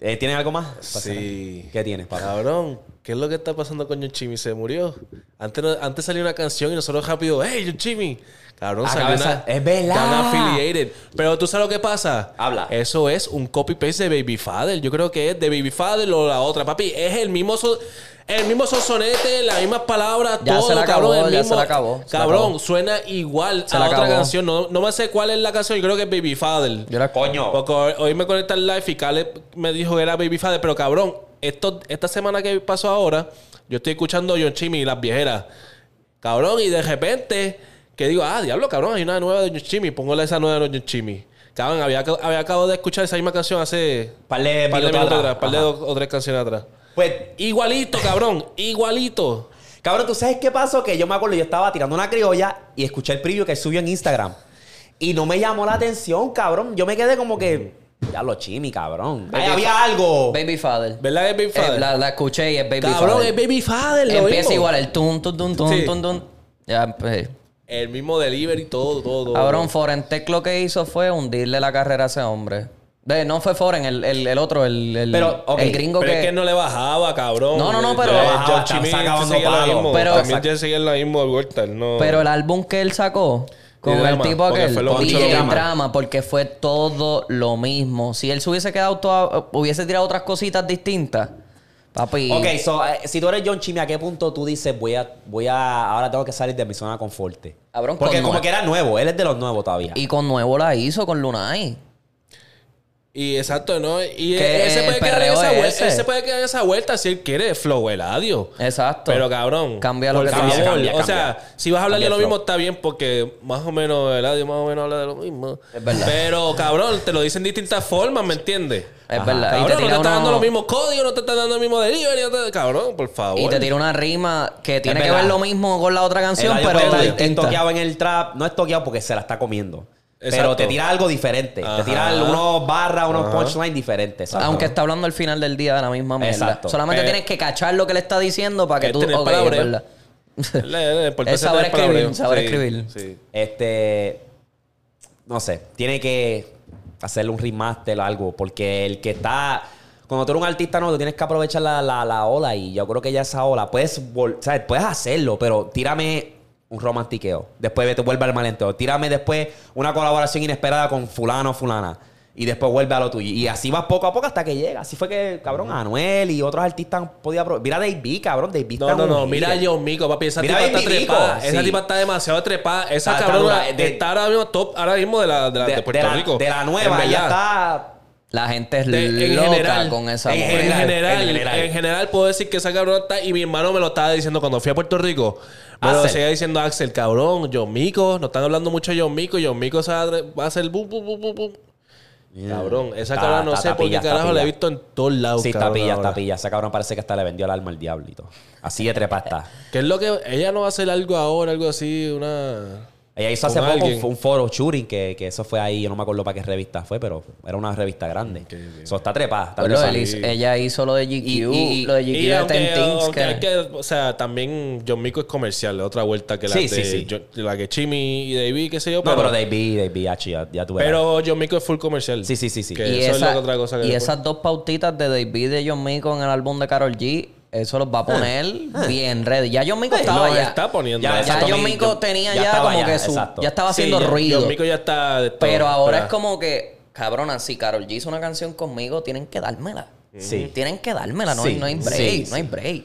Speaker 2: Eh, ¿Tienen algo más?
Speaker 3: Sí.
Speaker 2: ¿Qué tienes, papá?
Speaker 3: Cabrón, ¿qué es lo que está pasando con John Chimmy? Se murió. Antes, antes salió una canción y nosotros rápido, ¡Hey, John Chimmy! Cabrón, salió una.
Speaker 2: es verdad.
Speaker 3: Tan affiliated. Pero tú sabes lo que pasa.
Speaker 2: Habla.
Speaker 3: Eso es un copy-paste de Baby Father. Yo creo que es de Baby Father o la otra. Papi, es el mismo. so- el mismo sonsonete, las mismas palabras,
Speaker 1: Ya
Speaker 3: todo,
Speaker 1: se la acabó,
Speaker 3: cabrón. el
Speaker 1: ya
Speaker 3: mismo-
Speaker 1: se la acabó, se la
Speaker 3: Cabrón,
Speaker 1: acabó.
Speaker 3: suena igual
Speaker 1: Se
Speaker 3: a
Speaker 1: la
Speaker 3: otra
Speaker 1: acabó.
Speaker 3: canción. No, no me sé cuál es la canción. Yo creo que es Baby Father.
Speaker 1: Yo la
Speaker 2: Coño.
Speaker 3: Porque hoy, hoy me conecté al live y Caleb me dijo que era Baby Father. Pero cabrón, esto, esta semana que pasó ahora, yo estoy escuchando John Chimmy y las viejeras. Cabrón, y de repente, que digo, ah, diablo, cabrón, hay una nueva de John Chimmy. Póngale esa nueva de John Chimmy. Cabrón, había, había acabado de escuchar esa misma canción hace
Speaker 2: Par de
Speaker 3: par de
Speaker 2: minutos atrás.
Speaker 3: atrás, par de dos o tres canciones atrás.
Speaker 2: Pues,
Speaker 3: Igualito, cabrón, igualito.
Speaker 2: cabrón, ¿tú sabes qué pasó? Que yo me acuerdo, yo estaba tirando una criolla y escuché el preview que subió en Instagram. Y no me llamó la atención, cabrón. Yo me quedé como que. Ya lo chimi, cabrón. Ahí había
Speaker 1: fa-
Speaker 2: algo.
Speaker 1: Baby Father.
Speaker 3: ¿Verdad que es Baby
Speaker 1: Eh,
Speaker 3: Father?
Speaker 1: la, la escuché y es Baby
Speaker 3: cabrón,
Speaker 1: Father.
Speaker 3: es Baby Father, lo
Speaker 1: Empieza
Speaker 3: mismo.
Speaker 1: igual el tun, tun, tun, tun,
Speaker 3: Sí.
Speaker 1: tun, tun. Ya, pues.
Speaker 3: El mismo delivery, todo, todo. todo.
Speaker 1: Cabrón, Forentec lo que hizo fue hundirle la carrera a ese hombre. De, no fue Foren, el, el, el otro, el, el,
Speaker 2: Pero,
Speaker 1: el gringo
Speaker 3: Pero
Speaker 1: que...
Speaker 3: es que no le bajaba, cabrón.
Speaker 1: No, no, no, pero- Le
Speaker 2: bajaba,
Speaker 3: seguía lo mismo.
Speaker 1: Pero-
Speaker 3: También la misma vuelta. No...
Speaker 1: Pero el álbum que él sacó con el
Speaker 3: Drama,
Speaker 1: tipo
Speaker 3: porque
Speaker 1: aquel,
Speaker 3: fue lo
Speaker 1: DJ
Speaker 2: drama.
Speaker 1: drama. porque fue todo lo mismo. Si él se hubiese quedado toda- hubiese tirado otras cositas distintas, papi.
Speaker 2: Ok, so, eh, si tú eres John Chimmy, ¿a qué punto tú dices voy a, voy a, ahora tengo que salir de mi zona de confort? Porque
Speaker 1: con
Speaker 2: como que era nuevo, él es de los nuevos todavía.
Speaker 1: Y con nuevo la hizo con Lunay.
Speaker 3: Y exacto, ¿no? Y
Speaker 1: Que
Speaker 3: él, se puede quedar en esa
Speaker 1: es
Speaker 3: vuelta.
Speaker 1: ese.
Speaker 3: Él se puede quedar en esa vuelta si él quiere flow eladio.
Speaker 1: Exacto.
Speaker 3: Pero cabrón.
Speaker 1: Cambia lo que
Speaker 3: favor.
Speaker 2: Cambia,
Speaker 3: O
Speaker 2: cambia.
Speaker 3: sea, si vas a hablar de lo mismo, está bien porque más o menos Eladio más o menos habla de lo mismo.
Speaker 1: Es verdad.
Speaker 3: Pero cabrón, te lo dicen de distintas formas, ¿me entiendes?
Speaker 1: Es
Speaker 2: Ajá.
Speaker 1: verdad.
Speaker 3: Cabrón,
Speaker 1: y te
Speaker 3: no te
Speaker 1: tira
Speaker 3: está dando
Speaker 1: uno-
Speaker 3: los mismos códigos, no te está dando el mismo delivery. no te- Cabrón, por favor.
Speaker 1: Y te tira una rima que tiene que
Speaker 2: verdad.
Speaker 1: ver lo mismo con la otra canción,
Speaker 2: Eladio
Speaker 1: pero distinta.
Speaker 2: toqueado en el trap. No es toqueado porque se la está comiendo. Pero te tira algo diferente.
Speaker 3: Ajá.
Speaker 2: Te tira unos barras, unos punchlines diferentes. ¿sabes?
Speaker 1: Aunque está hablando al final del día de la misma mierda.
Speaker 2: Exacto.
Speaker 1: Solamente
Speaker 3: Eh,
Speaker 1: tienes que cachar lo que le está diciendo para que
Speaker 3: es
Speaker 1: tú...
Speaker 3: tener
Speaker 1: ok, es verdad.
Speaker 3: Le- le- importancia
Speaker 1: Es saber
Speaker 3: tener
Speaker 1: escribir,
Speaker 3: palabreo.
Speaker 1: saber
Speaker 3: Sí,
Speaker 1: escribir.
Speaker 3: Sí.
Speaker 2: Este. No sé. Tiene que hacerle un remaster o algo. Porque el que está. Cuando tú eres un artista nuevo, tú tienes que aprovechar la, la, la ola. Y yo creo que ya esa ola. Puedes, vol- ¿sabes? puedes hacerlo, pero tírame un romantiqueo. Después te vuelve al malenteo. Tírame después una colaboración inesperada con fulano o fulana. Y después vuelve a lo tuyo. Y así vas poco a poco hasta que llega. Así fue que, cabrón, Anuel y otros artistas han podido aprovechar. Mira a David, cabrón. David
Speaker 3: No,
Speaker 2: está
Speaker 3: no, no.
Speaker 2: un
Speaker 3: Mira a. John Mico, papi. Esa
Speaker 2: Mira
Speaker 3: tipa
Speaker 2: a
Speaker 3: está trepada. Esa
Speaker 2: sí.
Speaker 3: tipa está demasiado trepada. Esa
Speaker 2: Está- está
Speaker 3: cabrona
Speaker 2: dura. De-
Speaker 3: está ahora mismo top, ahora mismo de la de, la- de
Speaker 2: de,
Speaker 3: Puerto
Speaker 2: de la,
Speaker 3: Rico.
Speaker 2: de la nueva, ya está.
Speaker 1: La gente es
Speaker 3: De- en
Speaker 1: loca
Speaker 3: general,
Speaker 1: con esa
Speaker 2: en
Speaker 3: general,
Speaker 2: general,
Speaker 3: en
Speaker 2: en
Speaker 3: general,
Speaker 2: general.
Speaker 3: puedo decir que esa cabrona está. Y mi hermano me lo estaba diciendo cuando fui a Puerto Rico.
Speaker 2: Axel.
Speaker 3: seguía diciendo Axel, cabrón, John Mico. No están hablando mucho de John Mico. John Mico se va a, va a hacer bum, bum, bum, bum, bum. Cabrón, esa
Speaker 2: Está-
Speaker 3: cabrona no sé por qué carajo la he visto en todos lados.
Speaker 2: Sí, está
Speaker 3: cabrón,
Speaker 2: pilla,
Speaker 3: ahora.
Speaker 2: está pilla. Esa cabrón parece que hasta le vendió el alma al diablito. Así de trepa está.
Speaker 3: ¿Qué es lo que ella no va a hacer algo ahora, algo así, una
Speaker 2: Ella hizo hace poco un, un foro shooting, que, que eso fue ahí, yo no me acuerdo para qué revista fue, pero era una revista grande. Eso está trepada. está
Speaker 1: Pues
Speaker 2: trepada.
Speaker 1: Liz- ella hizo lo de GQ,
Speaker 2: Y- y-
Speaker 1: lo de GQ
Speaker 3: Y
Speaker 1: de
Speaker 3: aunque,
Speaker 1: Ten Things,
Speaker 3: aunque
Speaker 1: que-
Speaker 3: hay que, o sea, también John Mico es comercial, es otra vuelta que la
Speaker 2: Sí,
Speaker 3: de
Speaker 2: sí, sí.
Speaker 3: John- la que Chimi y David, qué sé yo,
Speaker 2: No,
Speaker 3: pero,
Speaker 2: pero David, David, H, ya, ya tú verás.
Speaker 3: pero John Mico es full comercial.
Speaker 2: Sí, sí, sí, sí.
Speaker 3: Que
Speaker 1: y,
Speaker 3: eso
Speaker 1: esa-
Speaker 3: lo que otra cosa que
Speaker 1: y
Speaker 3: después-
Speaker 1: esas dos pautitas de David y de John Mico en el álbum de Carol G, eso los va a poner bien ready. Ya John Mico estaba
Speaker 3: lo
Speaker 1: ya.
Speaker 3: está poniendo.
Speaker 2: Ya,
Speaker 1: Ya
Speaker 2: exacto,
Speaker 1: John
Speaker 2: mi-
Speaker 1: Mico tenía
Speaker 2: ya estaba
Speaker 1: como que su,
Speaker 2: exacto.
Speaker 1: ya estaba
Speaker 3: Sí,
Speaker 1: haciendo ruido.
Speaker 3: Mico ya está de todo.
Speaker 1: pero ahora es como que, cabrona, si Carol G hizo una canción conmigo, tienen que dármela.
Speaker 2: Sí.
Speaker 1: Tienen que dármela, no,
Speaker 2: Sí,
Speaker 1: hay- no hay break,
Speaker 2: sí,
Speaker 1: no hay
Speaker 2: sí.
Speaker 1: break.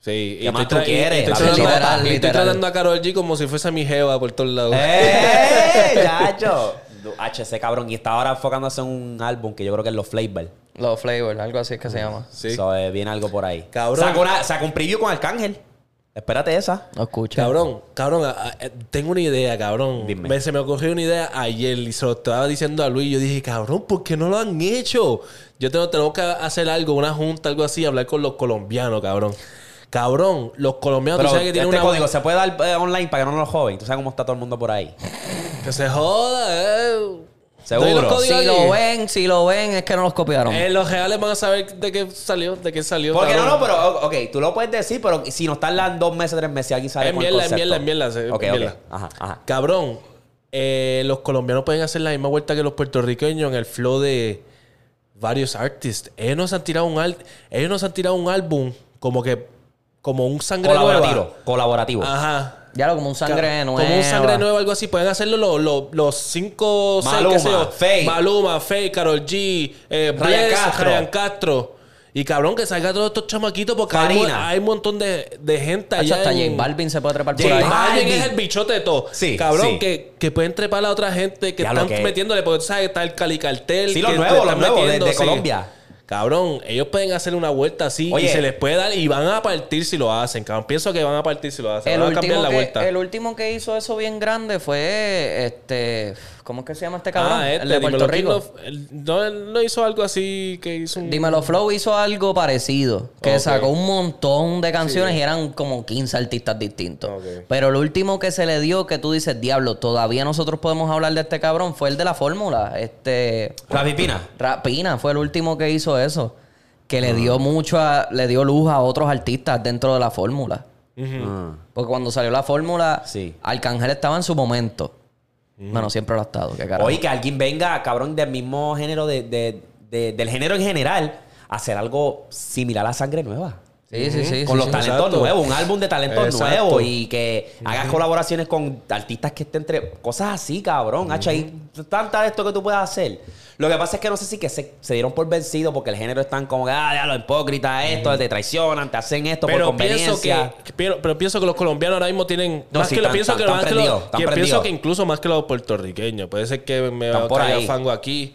Speaker 3: Sí,
Speaker 2: ¿Qué más
Speaker 3: estoy
Speaker 2: tú
Speaker 3: tra-
Speaker 2: quieres?
Speaker 3: estoy tratando-
Speaker 1: literal,
Speaker 3: y estoy
Speaker 1: literal.
Speaker 3: tratando a Karol G como si fuese mi jeva por todos lados.
Speaker 2: ¡Eh! ¡Chacho! H, ese cabrón. Y está ahora enfocándose en un álbum que yo creo que es Los Flavor.
Speaker 1: Los flavors, algo así es que se llama.
Speaker 3: Sí.
Speaker 2: So, eh, viene algo por ahí.
Speaker 3: Cabrón.
Speaker 2: Saca, una- saca un preview con Arcángel. Espérate esa.
Speaker 1: No escucha.
Speaker 3: Cabrón, cabrón, a- a- eh, tengo una idea, cabrón.
Speaker 2: Dime.
Speaker 3: Me- se me ocurrió una idea ayer y se lo estaba diciendo a Luis. Yo dije, cabrón, ¿por qué no lo han hecho? Yo tengo, tengo que hacer algo, una junta, algo así, hablar con los colombianos, cabrón. Cabrón, los colombianos,
Speaker 2: Pero
Speaker 3: tú sabes que
Speaker 2: este
Speaker 3: tienen una...
Speaker 2: código se puede dar eh, online para que no nos joven. Tú sabes cómo está todo el mundo por ahí.
Speaker 3: Que se joda, eh.
Speaker 2: Seguro.
Speaker 3: Doy los
Speaker 1: Si lo ven, si lo ven, es que no los copiaron.
Speaker 3: Eh, los reales van a saber de qué salió, de qué salió.
Speaker 2: Porque no, no, pero ok, tú lo puedes decir, pero si nos tardan dos meses, tres meses, aquí sale con el concepto.
Speaker 3: mierda, se-
Speaker 2: Ok,
Speaker 3: es
Speaker 2: ok.
Speaker 3: mierda.
Speaker 2: Ajá, ajá.
Speaker 3: Cabrón, eh, los colombianos pueden hacer la misma vuelta que los puertorriqueños en el flow de varios artists. Ellos nos han tirado un, al- ellos nos han tirado un álbum como que como un sangre
Speaker 2: Colaborativo.
Speaker 3: nueva.
Speaker 2: Colaborativo.
Speaker 3: Ajá.
Speaker 1: Ya lo como un sangre nueva.
Speaker 3: Como un sangre nueva, algo así. Pueden hacerlo los, los, los cinco, seis,
Speaker 2: Maluma,
Speaker 3: qué sé yo.
Speaker 2: Faye.
Speaker 3: Maluma, Faye, Karol G, eh,
Speaker 2: Ryan
Speaker 3: Bless,
Speaker 2: Castro.
Speaker 3: Ryan Castro. Y cabrón, que salga todos estos chamaquitos porque hay, mu-
Speaker 2: Farina.
Speaker 3: hay un montón de, de gente allá.
Speaker 1: hasta
Speaker 3: en-
Speaker 1: J Balvin se puede trepar por
Speaker 2: J
Speaker 1: ahí.
Speaker 2: Balvin.
Speaker 3: Alguien es el bichote de todo.
Speaker 2: Sí,
Speaker 3: Cabrón,
Speaker 2: sí.
Speaker 3: Que, que pueden trepar a otra gente que
Speaker 2: Ya lo
Speaker 3: están
Speaker 2: que-
Speaker 3: metiéndole, porque tú sabes, está el Cali Cartel.
Speaker 2: Sí, los nuevos, los
Speaker 3: están
Speaker 2: nuevos, de-
Speaker 3: metiendo,
Speaker 2: de
Speaker 3: sí.
Speaker 2: Colombia.
Speaker 3: Cabrón, ellos pueden hacer una vuelta así
Speaker 2: Oye.
Speaker 3: y se les puede dar y van a partir si lo hacen. Cabrón, pienso que van a partir si lo hacen.
Speaker 1: El
Speaker 3: van a cambiar
Speaker 1: último,
Speaker 3: la
Speaker 1: que,
Speaker 3: vuelta.
Speaker 1: el último que hizo eso bien grande fue este. ¿Cómo es que se llama este cabrón?
Speaker 3: Ah, este,
Speaker 1: el de Puerto Rico.
Speaker 3: King, no, él- no, hizo algo así que hizo un...
Speaker 1: Dímelo Flow hizo algo parecido. Que sacó un montón de canciones y eran como 15 artistas distintos. Pero el último que se le dio, que tú dices, diablo, todavía nosotros podemos hablar de este cabrón, fue el de la fórmula. Este.
Speaker 2: Rafi Pina.
Speaker 1: Rapina fue el último que hizo eso. Que le dio mucho a- le dio luz a otros artistas dentro de la fórmula.
Speaker 2: Ah.
Speaker 1: Porque cuando salió la fórmula,
Speaker 2: Sí.
Speaker 1: Arcángel estaba en su momento. Bueno, siempre lo ha estado. qué carajo.
Speaker 2: Oye, que alguien venga, cabrón, del mismo género, de, de- de- del género en general, a hacer algo similar a Sangre Nueva.
Speaker 1: Sí, sí, sí.
Speaker 2: con
Speaker 1: sí,
Speaker 2: los
Speaker 1: sí.
Speaker 2: talentos
Speaker 3: Exacto.
Speaker 2: nuevos, un álbum de talentos
Speaker 3: Exacto.
Speaker 2: nuevos y que hagas colaboraciones con artistas que estén entre cosas así, cabrón. Hacho, hay tanta de esto que tú puedes hacer. Lo que pasa es que no sé si que se, se dieron por vencidos porque el género están como que, ah, ya lo hipócritas, esto, te traicionan, te hacen esto
Speaker 3: Pero
Speaker 2: por
Speaker 3: pienso
Speaker 2: conveniencia.
Speaker 3: que, pero, pero pienso que los colombianos ahora mismo tienen
Speaker 2: No,
Speaker 3: más
Speaker 2: sí,
Speaker 3: que lo pienso que
Speaker 2: están
Speaker 3: más que pienso que incluso más que los puertorriqueños. Puede ser que me caiga fango aquí,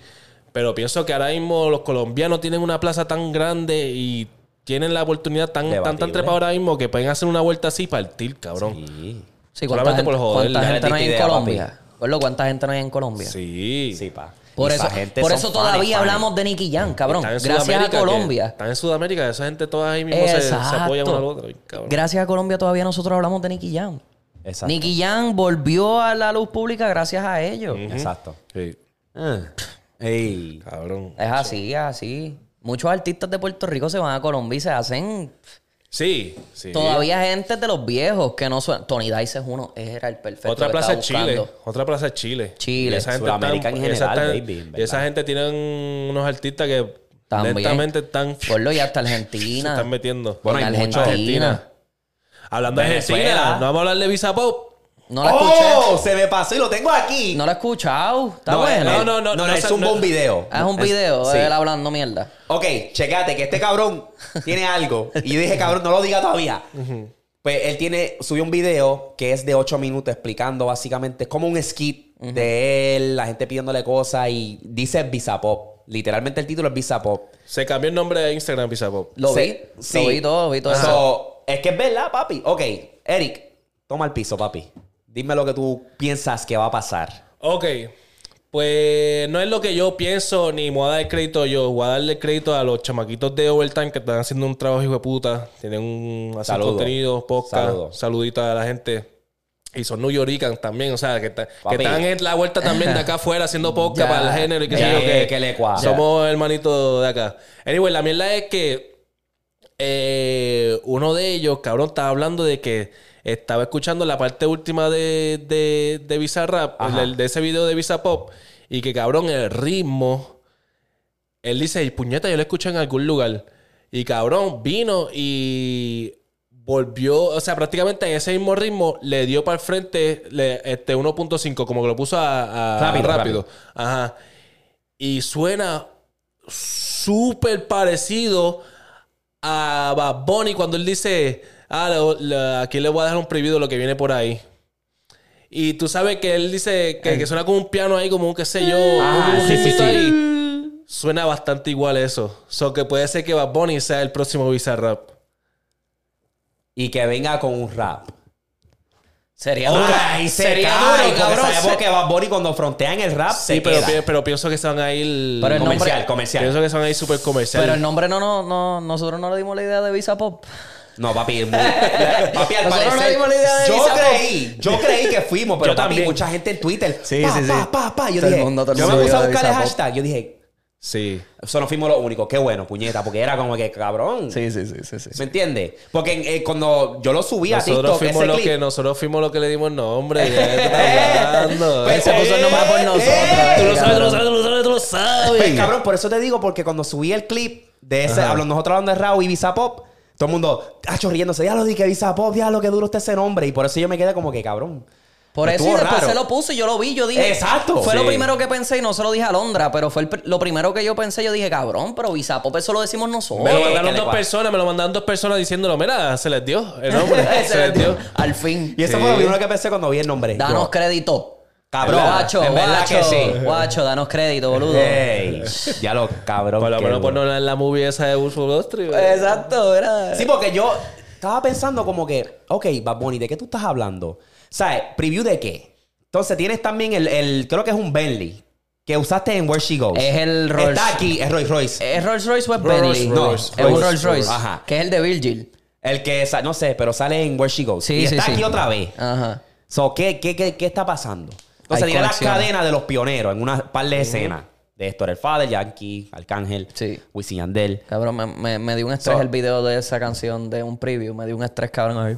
Speaker 3: pero pienso que ahora mismo los colombianos tienen una plaza tan grande y tienen la oportunidad tan tan tan trepada ahora mismo que pueden hacer una vuelta así y partir, cabrón.
Speaker 2: Sí,
Speaker 1: Sí, ¿cuánta
Speaker 3: Solamente
Speaker 1: gente,
Speaker 3: por joder,
Speaker 1: cuánta gente no hay en Colombia? ¿cuánta gente no hay en Colombia?
Speaker 3: Sí.
Speaker 2: sí, pa.
Speaker 1: Por
Speaker 2: Y
Speaker 1: eso, por eso todavía
Speaker 2: fanes.
Speaker 1: hablamos de Nicky Jam, cabrón. Gracias a
Speaker 3: Sudamérica,
Speaker 1: Colombia.
Speaker 3: Están en Sudamérica, esa gente toda ahí mismo se, se apoyan una a la otra. cabrón.
Speaker 1: Gracias a Colombia todavía nosotros hablamos de Nicky Jam.
Speaker 2: Exacto.
Speaker 1: Nicky Jam volvió a la luz pública gracias a ellos.
Speaker 2: Exacto.
Speaker 3: Sí.
Speaker 2: Ah. Ey.
Speaker 3: Cabrón.
Speaker 1: Es así, es así. Muchos artistas de Puerto Rico se van a Colombia y se hacen
Speaker 3: Sí, sí.
Speaker 1: todavía gente de los viejos que no suenan. Tony Dice es uno, era el perfecto.
Speaker 3: Otra
Speaker 1: que
Speaker 3: plaza es Chile. Otra plaza es Chile.
Speaker 1: Chile.
Speaker 3: Y esa gente
Speaker 2: en general,
Speaker 3: esa están-
Speaker 2: baby,
Speaker 3: Y esa gente tienen unos artistas que
Speaker 1: También.
Speaker 3: lentamente están, se
Speaker 1: Gordo, y hasta Argentina.
Speaker 3: están metiendo.
Speaker 2: Bueno,
Speaker 1: en
Speaker 2: hay mucho.
Speaker 1: Argentina.
Speaker 3: Hablando de. Argentina, no vamos a hablar de Visa Pop.
Speaker 1: No la escuché.
Speaker 2: ¡Oh! Se me pasó y lo tengo aquí.
Speaker 1: No la he escuchado. Está
Speaker 2: No,
Speaker 1: bueno.
Speaker 3: no, no, no,
Speaker 2: no,
Speaker 3: no,
Speaker 2: es
Speaker 3: no,
Speaker 2: un
Speaker 3: no.
Speaker 2: buen video.
Speaker 1: Ah, es un video
Speaker 2: sí.
Speaker 1: de él hablando mierda.
Speaker 2: Ok, checate que este cabrón tiene algo. Y yo dije, cabrón, no lo diga todavía. Pues él tiene, subió un video que es de 8 minutos explicando básicamente como un skit de él, la gente pidiéndole cosas y dice Visa Pop. Literalmente el título es Visa Pop.
Speaker 3: Se cambió el nombre de Instagram Visa Pop.
Speaker 1: Lo vi. Lo vi todo, vi todo
Speaker 2: So,
Speaker 1: eso.
Speaker 2: es que es verdad, papi. Ok, Eric, toma el piso, papi. Dime lo que tú piensas que va a pasar.
Speaker 3: Ok. Pues no es lo que yo pienso, ni me voy a dar crédito yo. Voy a darle crédito a los chamaquitos de Overtime que están haciendo un trabajo hijo de puta. Tienen un hacen
Speaker 2: Saludo.
Speaker 3: contenido, podcast.
Speaker 2: Saludo.
Speaker 3: Saludito a la gente. Y son New Yorkers también, o sea, que, ta- que están en la vuelta también de acá afuera haciendo podcast para el género y que,
Speaker 2: Ya,
Speaker 3: sé yo, que,
Speaker 2: que le cuadra.
Speaker 3: somos hermanitos de acá. Anyway, la mierda es que eh, uno de ellos, cabrón, estaba hablando de que estaba escuchando la parte última de, de, de Visa Rap, el- de ese video de Visa Pop, y que cabrón, el ritmo, él dice, puñeta, yo lo escuché en algún lugar. Y cabrón, vino y volvió, o sea, prácticamente en ese mismo ritmo le dio para el frente le- este 1.5, como que lo puso a, a-
Speaker 2: Rápido,
Speaker 3: rápido. Ajá. Y suena súper parecido a Bad Bunny cuando él dice, ah, lo- lo- aquí le voy a dejar un preview de lo que viene por ahí. Y tú sabes que él dice que, que suena como un piano ahí, como un qué sé yo,
Speaker 2: Ah,
Speaker 3: un
Speaker 2: sí, sí, sí.
Speaker 3: ahí. Suena bastante igual eso. So que puede ser que Bad Bunny sea el próximo Bizarrap.
Speaker 2: Y que venga con un rap.
Speaker 1: Sería duro.
Speaker 2: Ay, se
Speaker 1: Sería
Speaker 2: cae,
Speaker 1: duro,
Speaker 2: porque
Speaker 1: cabrón.
Speaker 2: sabemos
Speaker 1: Se-
Speaker 2: que Bad Bunny cuando frontea en el rap
Speaker 3: Sí,
Speaker 2: se
Speaker 3: pero,
Speaker 2: queda.
Speaker 3: pi- pero pienso que se van a ir...
Speaker 1: Pero el nombre-
Speaker 2: comercial, comercial.
Speaker 3: Pienso que se van a ir súper comercial.
Speaker 1: Pero el nombre no, no, no, nosotros no le dimos la idea de Visa Pop.
Speaker 2: No, papi, es muy- papi, al
Speaker 1: no
Speaker 2: parecer,
Speaker 1: dimos la idea de
Speaker 2: yo creí, yo creí que fuimos, pero
Speaker 3: Yo
Speaker 2: papi,
Speaker 3: también.
Speaker 2: mucha gente en Twitter,
Speaker 1: Sí,
Speaker 2: pa,
Speaker 1: sí, sí.
Speaker 2: pa, pa, pa. Yo
Speaker 1: Todo el
Speaker 2: dije,
Speaker 1: mundo, todo el
Speaker 2: yo me puse a buscar el hashtag, yo dije,
Speaker 3: Sí.
Speaker 2: eso no fuimos los únicos, qué bueno, puñeta, porque era como que cabrón.
Speaker 1: Sí, sí, sí, sí. sí.
Speaker 2: ¿Me entiendes? Porque eh, cuando yo lo subí a
Speaker 3: Nosotros
Speaker 2: TikTok,
Speaker 3: fuimos,
Speaker 2: ese clip,
Speaker 3: que, nosotros fuimos los que le dimos nombre.
Speaker 2: Pues,
Speaker 1: se puso el nombre por nosotros.
Speaker 2: eh,
Speaker 3: Tú lo sabes, tú lo
Speaker 1: cabrón.
Speaker 3: sabes, tú lo sabes, tú lo sabes.
Speaker 2: Pues, cabrón, por eso te digo, porque cuando subí el clip de ese, hablando, nosotros hablando de Raúl y Visa Pop, todo el mundo, ah, riéndose, ya lo dije, Visa Pop, ya lo que duro está ese nombre. Y por eso yo me quedé como que, cabrón.
Speaker 1: Por eso y después
Speaker 2: raro.
Speaker 1: se lo puso y yo lo vi, yo dije.
Speaker 2: Exacto.
Speaker 1: Fue
Speaker 2: Sí.
Speaker 1: lo primero que pensé y no se lo dije a Londra, pero fue el lo primero que yo pensé. Yo dije, cabrón, pero Visa Pop eso lo decimos nosotros.
Speaker 3: Me lo mandaron
Speaker 2: que
Speaker 3: dos personas, me lo mandaron dos personas diciéndolo, mira, se les dio el nombre, se les dio.
Speaker 1: Al fin.
Speaker 2: Y eso
Speaker 3: Sí.
Speaker 2: fue lo primero que pensé cuando vi el nombre.
Speaker 1: Danos
Speaker 2: Yo,
Speaker 1: crédito.
Speaker 2: Cabrón,
Speaker 1: Guacho,
Speaker 2: en verdad
Speaker 1: guacho,
Speaker 2: que sí.
Speaker 1: Guacho, danos crédito, boludo.
Speaker 2: Ey, ya lo cabrón.
Speaker 3: Por lo menos ponerlo en la movie esa de Wolf of Wall Street, güey.
Speaker 1: Exacto, era.
Speaker 2: Sí, porque yo estaba pensando como que, ok, Bad Bunny, ¿de qué tú estás hablando? ¿Sabes? ¿Preview de qué? Entonces tienes también el, el- creo que es un Bentley, que usaste en Where She Goes.
Speaker 1: Es el Rolls-
Speaker 2: Está aquí, es Rolls Royce.
Speaker 1: ¿Es Rolls Royce o es Bentley?
Speaker 3: Royce.
Speaker 1: No, es un
Speaker 2: Rolls
Speaker 1: Royce.
Speaker 2: Ajá.
Speaker 1: Que es el de Virgil.
Speaker 2: El que, no sé, pero sale en Where She Goes.
Speaker 1: Sí,
Speaker 2: y
Speaker 1: sí,
Speaker 2: está
Speaker 1: sí.
Speaker 2: aquí otra vez.
Speaker 1: Ajá.
Speaker 2: So, ¿qué, qué, qué, qué está pasando? Entonces
Speaker 1: Hay
Speaker 2: tiene las
Speaker 1: conexiones.
Speaker 2: cadenas de los pioneros en una par de escenas. De Héctor el Father, Yankee, Arcángel,
Speaker 1: Sí.
Speaker 2: Wisin Yandel.
Speaker 1: Cabrón, me, me, me dio un estrés
Speaker 2: So-
Speaker 1: el video de esa canción de un preview. Me dio un estrés, cabrón, ahí.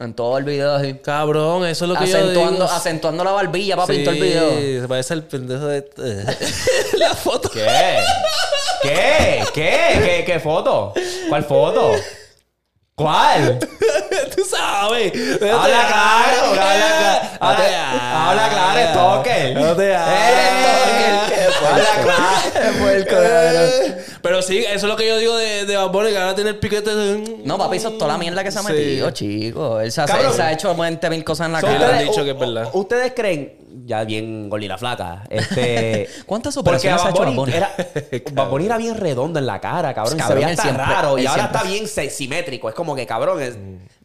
Speaker 1: En todo el video así.
Speaker 3: Cabrón, eso es lo que yo
Speaker 1: Acentuando,
Speaker 3: digo.
Speaker 1: acentuando la barbilla, papi, en todo el
Speaker 3: Sí,
Speaker 1: video.
Speaker 3: Se parece al pendejo de... la foto.
Speaker 2: ¿Qué? ¿Qué? ¿Qué? ¿Qué, qué foto? ¿Cuál foto? ¿Cuál?
Speaker 3: Tú sabes.
Speaker 2: Habla claro, habla claro. Habla, claro, Stalker.
Speaker 3: No te
Speaker 2: ¡Eh! Claro.
Speaker 3: Pero sí, eso es lo que yo digo de, de Bad Bunny, que ahora tiene el piquete de...
Speaker 1: No, papi, eso es toda la mierda que se ha
Speaker 3: Sí.
Speaker 1: metido, chico. Él se, hace-
Speaker 2: Cabrón.
Speaker 1: él se ha hecho 20 mil cosas en la
Speaker 3: Sí,
Speaker 1: cara.
Speaker 3: le han dicho que es verdad.
Speaker 2: ¿Ustedes creen, ya bien gorila flaca, este...
Speaker 1: ¿Cuántas operaciones
Speaker 2: a
Speaker 1: ha hecho Bad
Speaker 2: Bunny era, Bad Bunny era bien redondo en la cara, cabrón.
Speaker 1: Cabrón,
Speaker 2: se veía
Speaker 1: siempre-
Speaker 2: raro. Y ahora
Speaker 1: siempre-
Speaker 2: está bien simétrico. Es como que, cabrón, es...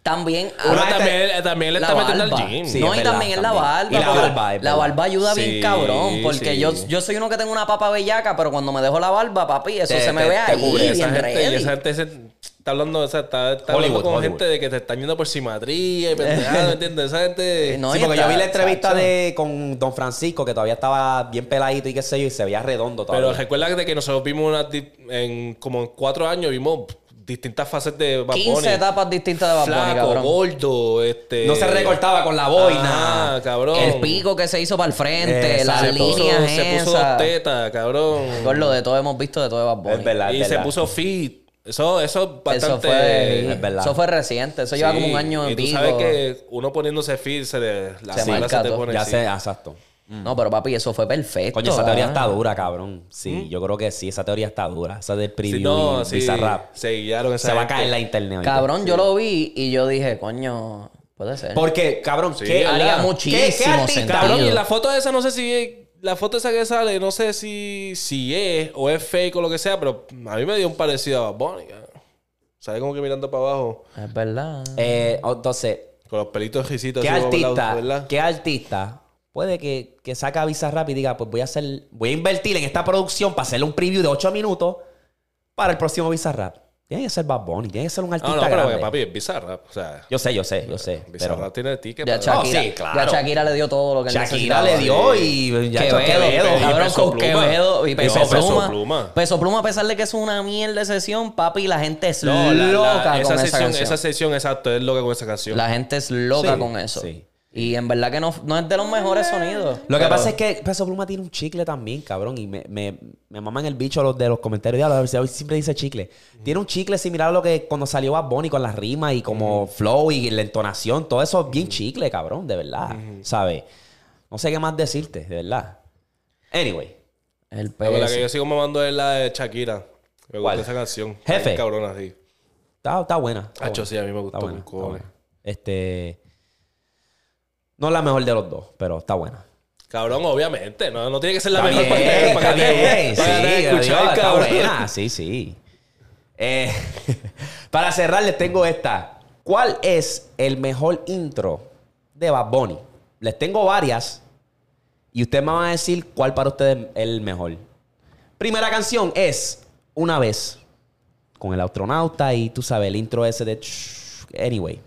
Speaker 1: También.
Speaker 3: Uno
Speaker 1: ah,
Speaker 3: también, también le
Speaker 1: la
Speaker 3: está metiendo al gym.
Speaker 2: Sí,
Speaker 1: no, y
Speaker 2: verdad,
Speaker 1: también es la barba.
Speaker 2: Y la barba, es
Speaker 1: la barba ayuda
Speaker 3: Sí,
Speaker 1: bien cabrón. Porque
Speaker 3: sí.
Speaker 1: yo, yo soy uno que tengo una papa bellaca, pero cuando me dejo la barba, papi, eso
Speaker 2: Te-
Speaker 1: se me
Speaker 2: te-
Speaker 1: ve
Speaker 2: te
Speaker 1: ahí,
Speaker 2: cubre.
Speaker 3: esa
Speaker 1: bien
Speaker 3: gente, y esa gente se está hablando, o sea, está, está hablando con
Speaker 2: Hollywood.
Speaker 3: gente de que te están yendo por simetría y pendejada, ¿me entiendes? Esa gente...
Speaker 1: No,
Speaker 2: sí,
Speaker 1: y
Speaker 2: porque yo vi la entrevista
Speaker 1: chacho.
Speaker 2: de con Don Francisco, que todavía estaba bien peladito y qué sé yo, y se veía redondo
Speaker 3: Pero
Speaker 2: todavía.
Speaker 3: recuerda de que nosotros vimos una, en como en cuatro años vimos distintas fases de Bad
Speaker 1: 15
Speaker 3: Bunny.
Speaker 1: etapas distintas de Bad Bunny,
Speaker 3: Flaco,
Speaker 1: cabrón.
Speaker 3: gordo, este...
Speaker 2: No se recortaba con la boina.
Speaker 3: Ah, cabrón.
Speaker 1: El pico que se hizo para el frente,
Speaker 2: Exacto.
Speaker 1: las
Speaker 3: se puso,
Speaker 1: líneas
Speaker 3: se puso
Speaker 1: esas.
Speaker 3: dos tetas, cabrón.
Speaker 1: Por lo de todo hemos visto de todo de Bad Bunny.
Speaker 2: Es verdad,
Speaker 3: y
Speaker 2: es
Speaker 3: se
Speaker 2: verdad.
Speaker 3: puso fit. Eso, eso es
Speaker 1: Eso
Speaker 3: bastante...
Speaker 1: fue,
Speaker 2: Es verdad.
Speaker 1: eso fue reciente. Eso lleva como un año
Speaker 3: Y
Speaker 1: y
Speaker 3: tú
Speaker 1: pico.
Speaker 3: sabes que uno poniéndose fit se le... La
Speaker 1: Se marca
Speaker 3: se te
Speaker 1: todo.
Speaker 3: pone
Speaker 2: Ya
Speaker 3: así.
Speaker 2: sé, exacto.
Speaker 1: No, pero papi, eso fue perfecto.
Speaker 2: Coño, esa teoría
Speaker 1: ah.
Speaker 2: está dura, cabrón. Sí, yo creo que sí, esa teoría está dura. Esa del preview
Speaker 3: Sí, no,
Speaker 2: y
Speaker 3: sí,
Speaker 2: Bizarrap.
Speaker 3: se guiaron
Speaker 2: Se va a caer la internet. ahorita.
Speaker 1: Cabrón, yo lo vi y yo dije, coño, puede ser.
Speaker 2: Porque, cabrón,
Speaker 3: Sí,
Speaker 2: ¿qué
Speaker 1: haría muchísimo
Speaker 2: ¿Qué- qué artista?
Speaker 1: sentido.
Speaker 3: Cabrón, y la foto esa no sé si... La foto esa que sale, no sé si, si es o es fake o lo que sea, pero a mí me dio un parecido a Bad. Sale como que mirando para abajo,
Speaker 1: Es verdad.
Speaker 2: Eh, entonces,
Speaker 3: con los pelitos risitos.
Speaker 2: ¿qué
Speaker 3: así
Speaker 2: artista, qué artista puede que, que saca a Bizarrap y diga, pues voy a hacer, voy a invertir en esta producción para hacerle un preview de 8 minutos para el próximo Bizarrap? Tiene que ser Bad Bunny, tiene que ser un
Speaker 3: No,
Speaker 2: artista
Speaker 3: no, pero
Speaker 2: grande.
Speaker 3: papi, es bizarra. O sea,
Speaker 2: Yo sé, yo sé, yo sé.
Speaker 3: bizarra
Speaker 2: Pero
Speaker 3: tiene ticket.
Speaker 1: Ya Shakira,
Speaker 2: sí, claro.
Speaker 1: ya Shakira le dio todo lo que
Speaker 2: Shakira
Speaker 1: necesitaba.
Speaker 2: le dio y ya
Speaker 1: Quevedo,
Speaker 2: Quevedo.
Speaker 1: cabrón,
Speaker 3: Peso
Speaker 1: con
Speaker 3: Pluma.
Speaker 1: Quevedo y Peso,
Speaker 3: No, Peso
Speaker 1: Pluma.
Speaker 3: Pluma.
Speaker 1: Peso Pluma, a pesar de que es una mierda de sesión, papi, la gente es
Speaker 3: No, la- la-
Speaker 1: loca con
Speaker 3: esa,
Speaker 1: esa,
Speaker 3: sesión,
Speaker 1: canción.
Speaker 3: esa sesión, exacto, es loca con esa canción.
Speaker 1: La gente es loca
Speaker 2: Sí,
Speaker 1: con eso.
Speaker 2: sí.
Speaker 1: Y en verdad que no, no es de los mejores sonidos.
Speaker 2: Lo que
Speaker 1: pero-
Speaker 2: pasa es que Peso Pluma tiene un chicle también, cabrón. Y me, me, me maman el bicho los de los comentarios. Diablo, a ver si hoy siempre dice chicle. Tiene un chicle similar a lo que cuando salió Bad Bunny con las rimas y como flow y la entonación. Todo eso es bien chicle, cabrón, de verdad. ¿Sabes? No sé qué más decirte, de verdad. Anyway.
Speaker 1: El
Speaker 3: La verdad que yo sigo mamando es la de Shakira. Me
Speaker 2: ¿Cuál?
Speaker 3: gusta esa canción.
Speaker 2: Jefe.
Speaker 3: Ay, Cabrona, sí.
Speaker 2: Está, está buena. está
Speaker 3: Hacho,
Speaker 2: buena.
Speaker 3: sí, a mí me
Speaker 2: Está
Speaker 3: gustó
Speaker 2: buena,
Speaker 3: con
Speaker 2: está
Speaker 3: cojones.
Speaker 2: buena. Este. No es la mejor de los dos, pero está buena.
Speaker 3: Cabrón, obviamente. No, no tiene que ser la mejor para que para que
Speaker 2: sí,
Speaker 3: escuchar,
Speaker 2: digo, está
Speaker 3: cabrón.
Speaker 2: buena, sí, sí. Eh, para cerrar, les tengo esta. ¿Cuál es el mejor intro de Bad Bunny? Les tengo varias y ustedes me van a decir cuál para ustedes es el mejor. Primera canción es Una vez con el astronauta y tú sabes, el intro ese de... Anyway.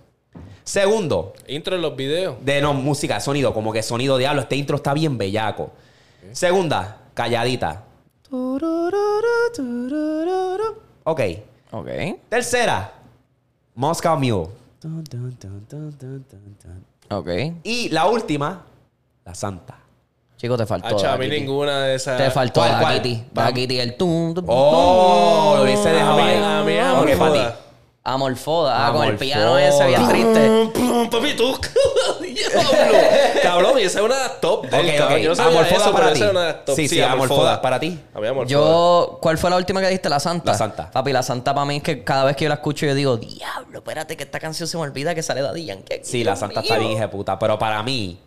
Speaker 2: Segundo,
Speaker 3: Intro en los videos.
Speaker 2: de no, música, sonido, como que sonido diablo. Este intro está bien bellaco. Segunda, calladita. Ok.
Speaker 1: Ok.
Speaker 2: Tercera, Moscow Mule.
Speaker 1: Ok.
Speaker 2: Y la última, La Santa.
Speaker 1: Chico, te faltó.
Speaker 3: Hacho, a mí ninguna de esas.
Speaker 1: Te faltó
Speaker 2: ¿Cuál, cuál?
Speaker 1: Daquiti. Daquiti, el tum, tum,
Speaker 2: Oh, lo hubiese dejado
Speaker 3: A mí, a mí.
Speaker 1: Amorfoda. Ah, con el piano ese bien triste.
Speaker 3: Papi, tú. Diablo. Cabrón, y esa es una de las top. del
Speaker 2: Ok,
Speaker 3: cabrón.
Speaker 2: ok.
Speaker 3: Yo no sabía
Speaker 2: Amorfoda
Speaker 3: eso,
Speaker 2: para ti.
Speaker 3: es una de top.
Speaker 2: Sí, sí, Amorfoda para ti.
Speaker 3: A mí, Amorfoda.
Speaker 1: Yo, ¿cuál fue la última que dijiste? La Santa.
Speaker 2: La Santa.
Speaker 1: Papi, la Santa para mí es que cada vez que yo la escucho yo digo, diablo, espérate que esta canción se me olvida que sale Daddy Yankee.
Speaker 2: Sí, La Santa
Speaker 1: mío".
Speaker 2: está bien hija de puta. Pero para mí,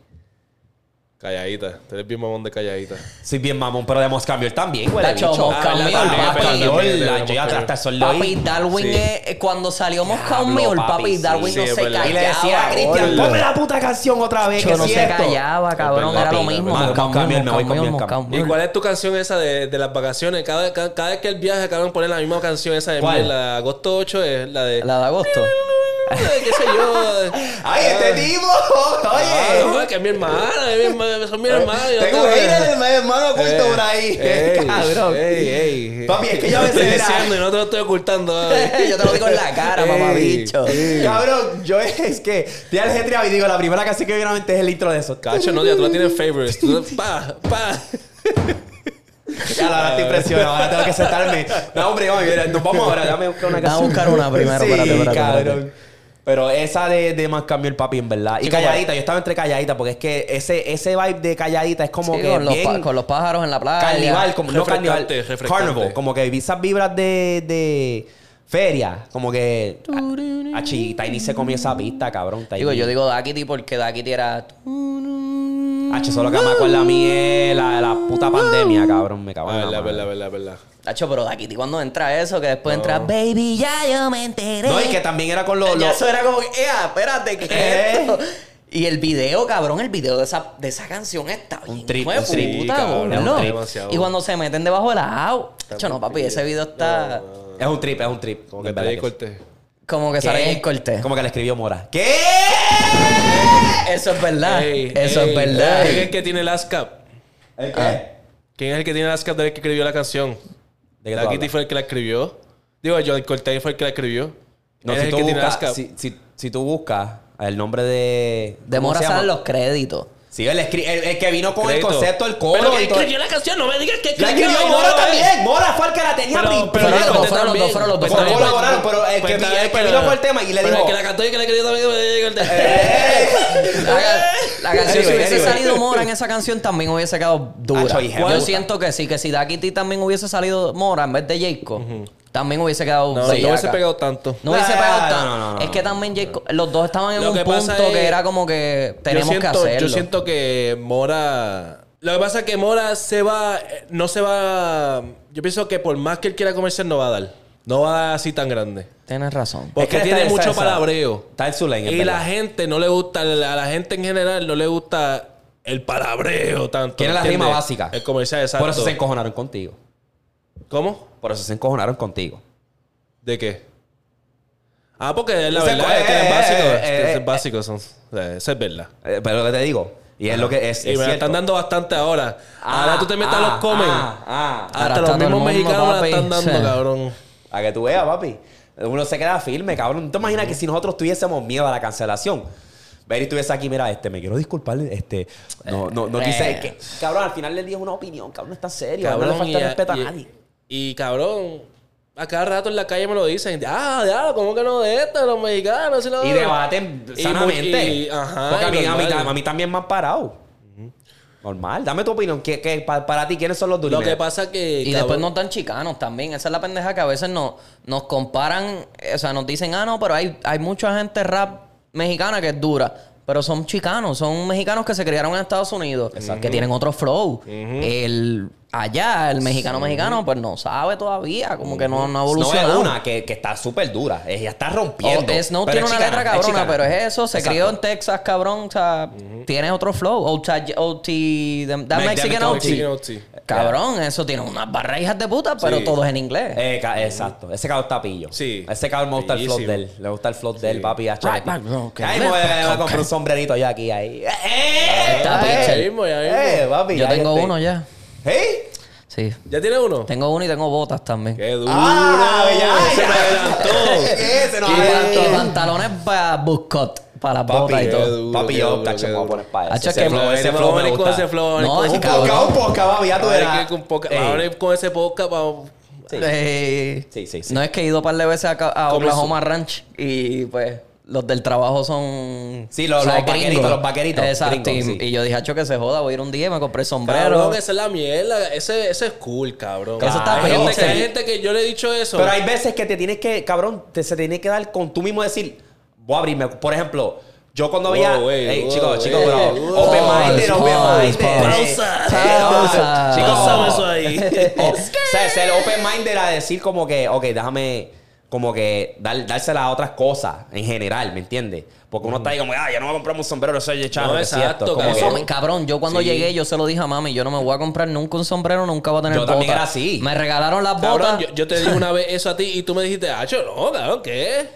Speaker 3: Calladita. Tú eres bien mamón de calladita.
Speaker 2: soy bien mamón. Pero de Moscow Mule también, güey.
Speaker 1: Tacho. Moscow
Speaker 3: Ah,
Speaker 1: Mule, papi.
Speaker 2: Yo, ya hasta el sol de
Speaker 1: Papi. Darwin, es- eh, cuando salió Moscow
Speaker 2: Diablo,
Speaker 1: Mule,
Speaker 2: papi,
Speaker 1: papi,
Speaker 2: sí.
Speaker 1: Darwin
Speaker 3: Sí,
Speaker 1: no
Speaker 3: es
Speaker 1: se
Speaker 3: verdad.
Speaker 1: callaba.
Speaker 2: Y le decía a Cristian, ponme la puta canción otra vez.
Speaker 1: Yo
Speaker 2: que
Speaker 1: no
Speaker 2: es
Speaker 1: se callaba, cabrón. Era lo
Speaker 3: papi,
Speaker 1: mismo.
Speaker 2: verdad.
Speaker 1: Moscow Mule, Moscow
Speaker 2: Moscow
Speaker 3: ¿Y cuál es tu canción esa de, de las vacaciones? Cada, cada, cada vez que el viaje acaban poner la misma canción esa de
Speaker 2: ¿Cuál?
Speaker 3: la de agosto 8 es la de...
Speaker 1: La de agosto.
Speaker 3: ¿Qué sé yo?
Speaker 2: ¡Ay, este tipo!
Speaker 3: Ah,
Speaker 2: Oye.
Speaker 3: no, que es mi hermana, es mi hermana, son mi hermana.
Speaker 2: Tengo un mi hermano oculto
Speaker 3: Eh,
Speaker 2: por ahí.
Speaker 3: ey,
Speaker 2: Cabrón.
Speaker 3: Ey, ey.
Speaker 2: Papi, es que yo a
Speaker 3: Te
Speaker 2: veces
Speaker 3: estoy diciendo y no te lo estoy ocultando.
Speaker 1: Yo te lo digo en la cara, mamabicho.
Speaker 3: ey.
Speaker 2: Cabrón, yo es que te al GTA y digo, la primera canción que viene a la mente es el intro de eso.
Speaker 3: Cacho, no, ya tú la tienes favorites. Tú, pa, pa.
Speaker 2: Ya, ahora estoy impresionado, ahora tengo que sentarme. No, hombre, vamos, mira, nos vamos ahora, dame buscar una
Speaker 1: Vamos a
Speaker 2: canción.
Speaker 1: buscar una primero,
Speaker 2: sí,
Speaker 1: espérate, espérate,
Speaker 2: cabrón. Pero esa de, de más cambio el papi, en verdad. Y calladita, yo estaba entre calladita, porque es que ese, ese vibe de calladita es como
Speaker 1: Sí,
Speaker 2: que
Speaker 1: con, los
Speaker 2: bien
Speaker 1: pa- con los pájaros en la playa.
Speaker 2: carnival, como no carnival,
Speaker 3: Refrescante, refrescante.
Speaker 2: carnival, como que esas vibras de, de feria, como que a, a chi, Tiny se comió esa pista, cabrón. Tiny.
Speaker 1: Digo, yo digo Daquiti porque Daquiti era...
Speaker 2: H, eso lo que me acuerda a mí es la, la puta pandemia, cabrón. Me cago en la
Speaker 3: verdad, verdad, verdad.
Speaker 1: Tacho, pero Daquiti cuando entra eso, que después entra Baby, ya yo me enteré.
Speaker 2: No, y que también era con los...
Speaker 1: Eso era como, ¡Ea, espérate, ¿qué
Speaker 2: Eh.
Speaker 1: es esto? Y el video, cabrón, el video de esa, de esa canción está bien.
Speaker 2: trip, un trip,
Speaker 1: puta,
Speaker 3: cabrón,
Speaker 2: un trip.
Speaker 3: Demasiado.
Speaker 1: Y cuando se meten debajo del agua. Tacho, no, papi, ese video está...
Speaker 2: Es un trip, es un trip.
Speaker 3: Como que
Speaker 2: que
Speaker 3: corte.
Speaker 1: Como que sale en el corte.
Speaker 2: Como que le escribió Mora. ¿Qué?
Speaker 1: Eso es verdad.
Speaker 3: Ey,
Speaker 1: Eso
Speaker 3: ey,
Speaker 1: es verdad.
Speaker 3: ¿Quién es el que tiene el ASCAP?
Speaker 2: ¿El qué?
Speaker 3: ¿Quién es el que tiene el ASCAP del que escribió la canción?
Speaker 2: ¿De qué tú
Speaker 3: Daquiti
Speaker 2: hablas?
Speaker 3: fue el que la escribió. Digo, John Cortez fue el que la escribió.
Speaker 2: No, si
Speaker 3: es
Speaker 2: tú,
Speaker 3: el que tiene el
Speaker 2: buscas,
Speaker 3: ASCAP.
Speaker 2: si, si, si tú buscas el nombre de...
Speaker 1: De
Speaker 2: ¿cómo
Speaker 1: Mora
Speaker 2: se llama?
Speaker 1: salen los créditos.
Speaker 2: Sí, el, escri- el, el que vino con
Speaker 3: Crédito.
Speaker 2: el concepto, el coro
Speaker 3: Pero que escribió la canción, no me digas que
Speaker 2: La
Speaker 3: escribió.
Speaker 2: escribió
Speaker 3: no,
Speaker 2: Mora
Speaker 3: no,
Speaker 2: también. Mora fue el que la tenía
Speaker 3: Pero, pero
Speaker 1: fueron los dos,
Speaker 3: Cortez
Speaker 1: fueron los dos, fueron los dos.
Speaker 3: También,
Speaker 2: colaboraron, pero el
Speaker 3: pues
Speaker 2: que, el que
Speaker 3: pero-
Speaker 2: vino con el tema y le
Speaker 3: pero
Speaker 2: dijo...
Speaker 3: el que la cantó y que la escribió también.
Speaker 2: "Eh".
Speaker 1: La, la canción, si hubiese salido Mora en esa canción, también hubiese quedado dura. Yo siento que sí, que si Daquiti también hubiese salido Mora en vez de Jacob, también hubiese quedado
Speaker 3: No, no hubiese pegado tanto.
Speaker 1: No hubiese
Speaker 2: Ah,
Speaker 1: pegado
Speaker 2: no,
Speaker 1: tanto.
Speaker 2: no, no, no,
Speaker 1: es que también Jacob- los dos estaban en
Speaker 3: Lo
Speaker 1: un
Speaker 3: que
Speaker 1: punto
Speaker 3: es-
Speaker 1: que era como que tenemos
Speaker 3: siento,
Speaker 1: que hacerlo.
Speaker 3: Yo siento que Mora... Lo que pasa es que Mora se va... eh, No se va... Yo pienso que por más que él quiera comercial, no va a dar. No va a dar así tan grande.
Speaker 1: Tienes razón.
Speaker 3: Porque
Speaker 2: Es que
Speaker 3: tiene mucho
Speaker 2: esa-
Speaker 3: palabreo.
Speaker 2: Está en su lane,
Speaker 3: Y la gente no le gusta... A la gente en general no le gusta el palabreo tanto.
Speaker 2: Quiere la rima básica.
Speaker 3: El comercial, exacto.
Speaker 2: Por eso se encojonaron contigo.
Speaker 3: ¿Cómo?
Speaker 2: Por eso se encojonaron contigo.
Speaker 3: ¿De qué? Ah, porque es la
Speaker 2: Ese-
Speaker 3: verdad, es que
Speaker 2: eh,
Speaker 3: es básico.
Speaker 2: eh,
Speaker 3: es
Speaker 2: eh,
Speaker 3: es básico, son, eso es verdad.
Speaker 2: Eh, pero lo que te digo. Y es lo que es.
Speaker 3: y
Speaker 2: es
Speaker 3: me la
Speaker 2: cierto.
Speaker 3: están dando bastante ahora.
Speaker 2: Ah,
Speaker 3: ahora tú te metes a
Speaker 2: ah,
Speaker 3: los comen.
Speaker 2: ah, ah.
Speaker 3: Hasta
Speaker 1: Ahora
Speaker 3: los
Speaker 1: está todo el
Speaker 3: mismos
Speaker 1: mundo,
Speaker 3: mexicanos me la
Speaker 1: papi.
Speaker 3: están dando,
Speaker 1: Sí.
Speaker 3: cabrón.
Speaker 2: A que tú veas, papi. Uno se queda firme, cabrón. ¿No te imaginas que si nosotros tuviésemos miedo a la cancelación? Ver y estuviese aquí, mira, este, me quiero disculpar, este, no, no, no quise, que, cabrón, al final le dije una opinión, cabrón, no es tan serio, no le falta
Speaker 3: y,
Speaker 2: respeto a
Speaker 3: y-
Speaker 2: nadie.
Speaker 3: Y, cabrón, a cada rato en la calle me lo dicen. Ah, ya, ¿cómo que no de esto? Los mexicanos. Y, lo
Speaker 2: Y
Speaker 3: otro?"
Speaker 2: debaten sanamente.
Speaker 3: y- ajá,
Speaker 2: Porque a mí, a, mí,
Speaker 3: normal.
Speaker 2: a mí también me han parado. Normal, dame tu opinión. ¿Qué, qué- pa- para ti, ¿quiénes son los
Speaker 3: Lo
Speaker 2: duros?
Speaker 3: que pasa que.
Speaker 1: Y
Speaker 3: cabrón,
Speaker 1: después nos dan chicanos también. Esa es la pendeja que a veces nos, nos comparan, o sea, nos dicen, ah, no, pero hay, hay mucha gente rap mexicana que es dura. Pero son chicanos, son mexicanos que se criaron en Estados Unidos, que tienen otro flow. El allá, el mexicano mexicano, pues no sabe todavía, como que no, no ha
Speaker 2: Snow es
Speaker 1: evolucionado.
Speaker 2: una que, que está súper dura. Ella está rompiendo.
Speaker 1: es- Snow
Speaker 2: Pero
Speaker 1: tiene
Speaker 2: es
Speaker 1: una
Speaker 2: chicana,
Speaker 1: letra
Speaker 2: es
Speaker 1: cabrona,
Speaker 2: chicana.
Speaker 1: pero es eso. Se
Speaker 2: Exacto.
Speaker 1: crió en Texas, cabrón. O sea, tiene otro flow. OT, OT, that
Speaker 2: Me-
Speaker 1: Mexican OT. Cabrón, eso tiene unas barras hijas de puta, pero
Speaker 3: Sí.
Speaker 1: todo es en inglés.
Speaker 2: Eh, ca- exacto. Ese cabrón está pillo.
Speaker 3: Sí.
Speaker 2: Ese cabrón me gusta el flow
Speaker 3: Bellísimo.
Speaker 2: de él. Le gusta el flow de él, papi. hacho.
Speaker 1: Right back, que
Speaker 2: Ahí me voy a comprar
Speaker 1: okay.
Speaker 2: un sombrerito ya aquí, ahí. ¡Eh!
Speaker 1: Está
Speaker 2: eh,
Speaker 3: mismo.
Speaker 2: eh, papi,
Speaker 1: Yo tengo uno ya.
Speaker 2: ¿Eh?
Speaker 1: Sí.
Speaker 3: ¿Ya tiene uno?
Speaker 1: Tengo uno y tengo botas también.
Speaker 3: ¡Qué duro!
Speaker 2: Ah, ya,
Speaker 3: Se me adelantó.
Speaker 2: Ese no
Speaker 1: Y,
Speaker 2: adelantó.
Speaker 1: pantalones para buscot, para las
Speaker 2: Papi,
Speaker 1: botas y
Speaker 2: qué
Speaker 1: todo.
Speaker 3: duro,
Speaker 2: Papi,
Speaker 3: qué
Speaker 2: yo, tacho,
Speaker 3: qué
Speaker 2: me voy a poner para eso. Ese
Speaker 1: que
Speaker 2: flow,
Speaker 3: Vamos
Speaker 2: ese flow me gusta.
Speaker 3: ese flow. vamos
Speaker 1: No,
Speaker 3: con
Speaker 1: ese
Speaker 3: ese
Speaker 2: Un
Speaker 1: cabrón.
Speaker 2: poca, un poca, papi, ya tú verás.
Speaker 3: qué con poca-. Vamos ese podcast para...
Speaker 1: Eh,
Speaker 2: Sí, sí, sí.
Speaker 1: No es que he ido un par de veces a, ca- a
Speaker 3: ¿Cómo
Speaker 1: Oklahoma Ranch y pues los del trabajo son.
Speaker 2: Sí, los-
Speaker 1: o sea,
Speaker 2: los vaqueritos, los vaqueritos,
Speaker 1: Exacto.
Speaker 2: gringos,
Speaker 1: y,
Speaker 2: sí.
Speaker 1: y yo dije, hacho, que se joda, voy a ir un día y me compré sombrero.
Speaker 3: Cabrón, esa es la mierda. Ese, ese es cool, cabrón.
Speaker 1: Eso está
Speaker 3: hay, gente, hay gente que yo le he dicho eso.
Speaker 2: Pero hay veces que te tienes que, cabrón, te, se tiene que dar con tú mismo decir, voy a abrirme. Por ejemplo, yo cuando veía.
Speaker 3: Wow, wey,
Speaker 2: Ey,
Speaker 3: wow,
Speaker 2: chicos, chicos, pero.
Speaker 3: wow.
Speaker 2: Open minded, open minded.
Speaker 3: Pausa.
Speaker 1: Pausa.
Speaker 2: Chicos,
Speaker 3: eso ahí.
Speaker 2: o, o sea, ser open minded a decir como que, ok, déjame. Como que dar, dársela a otras cosas en general, ¿me entiendes? Porque uno está ahí como, ah, ya no voy a comprarme un sombrero, eso es echado.
Speaker 3: No,
Speaker 2: es cierto. Como
Speaker 3: cabrón.
Speaker 2: que-
Speaker 1: yo cuando
Speaker 2: Sí.
Speaker 1: llegué, yo se lo dije a mami, yo no me voy a comprar nunca un sombrero, nunca voy a tener
Speaker 2: Yo
Speaker 1: botas.
Speaker 2: también era así.
Speaker 1: Me regalaron las
Speaker 3: Cabrón,
Speaker 1: botas.
Speaker 3: yo, yo te dije una vez eso a ti y tú me dijiste, ah, yo no, cabrón, ¿qué?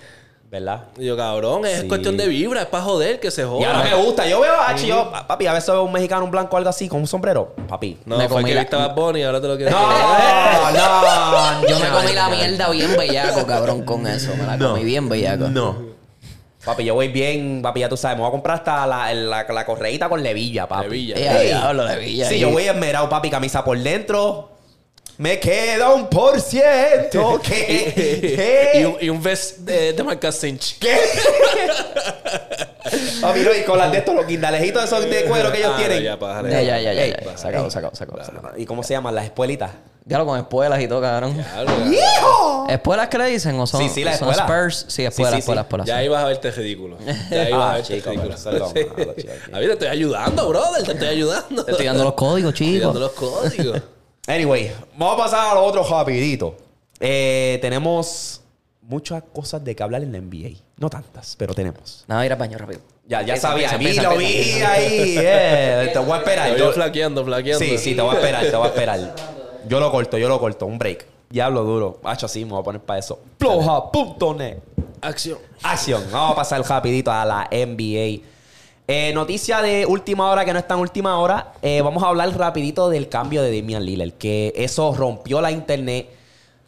Speaker 2: ¿Verdad?
Speaker 3: Y yo, cabrón, es
Speaker 2: Sí.
Speaker 3: cuestión de vibra, es para joder que se joda.
Speaker 2: Y ahora me gusta. Yo veo, H, yo, papi, a veces veo un mexicano, un blanco, algo así, con un sombrero. Papi.
Speaker 3: No,
Speaker 1: Me
Speaker 3: fue
Speaker 1: comí
Speaker 3: que
Speaker 1: la-
Speaker 3: viste a Bunny, ahora te lo quiero
Speaker 2: No, no,
Speaker 1: Yo me comí la mierda bien bellaco, cabrón, con eso. Me la comí bien bellaco.
Speaker 2: No. Papi, yo voy bien, papi, ya tú sabes, me voy a comprar hasta la, la, la correíta con levilla, papi.
Speaker 3: Levilla.
Speaker 1: Eh, a
Speaker 2: Ey.
Speaker 1: diablo, levilla
Speaker 2: Sí,
Speaker 1: ahí.
Speaker 2: yo voy esmerado, papi, camisa por dentro. Me queda un por ciento. ¿Qué?
Speaker 3: y,
Speaker 2: ¿Qué?
Speaker 3: un, y un vest de, de marca Cinch.
Speaker 2: ¿Qué? papi, no, y con las de estos, los guindalejitos esos de cuero que ellos
Speaker 3: Ah,
Speaker 2: tienen.
Speaker 3: no, ya, pájale.
Speaker 1: Ya, ya, ya, ya.
Speaker 2: Ey,
Speaker 1: ya. Sacado, sacado, sacado. sacado.
Speaker 2: ¿Y cómo se llaman? Las espuelitas.
Speaker 1: Diablo con espuelas y todo, cabrón.
Speaker 2: ¡Hijo!
Speaker 1: ¿Espuelas qué le dicen? ¿O son,
Speaker 2: Sí, sí, la
Speaker 1: son. Spurs? Sí, espuelas,
Speaker 2: sí, sí.
Speaker 1: espuelas, espuelas.
Speaker 3: Ya ibas a verte ridículo. Ya ibas
Speaker 2: Ah,
Speaker 3: a verte
Speaker 2: chico,
Speaker 3: ridículo.
Speaker 2: lo chico.
Speaker 3: A mí te estoy ayudando, brother. Te estoy ayudando.
Speaker 1: Te estoy dando los códigos,
Speaker 3: Estoy dando los códigos.
Speaker 2: Anyway, vamos a pasar a lo otro rapidito. Eh, tenemos muchas cosas de que hablar en la NBA. No tantas, pero tenemos.
Speaker 1: No, ir al baño rápido.
Speaker 2: Ya, ya
Speaker 1: Empieza,
Speaker 2: sabía,
Speaker 1: empieza,
Speaker 2: vi, lo
Speaker 1: empieza,
Speaker 2: vi ahí. eh. Te voy a esperar. Yo-
Speaker 3: flaqueando, flaqueando.
Speaker 2: sí, sí, te voy a esperar, te voy a esperar. Yo lo corto, yo lo corto. Un break. Diablo duro. Hacho, sí, me voy a poner para eso. Ploja.net.
Speaker 3: Acción.
Speaker 2: Acción. Vamos a pasar rapidito a la NBA. Eh, noticia de última hora que no es tan última hora. Eh, vamos a hablar rapidito del cambio de Damian Lillard. Que eso rompió la internet.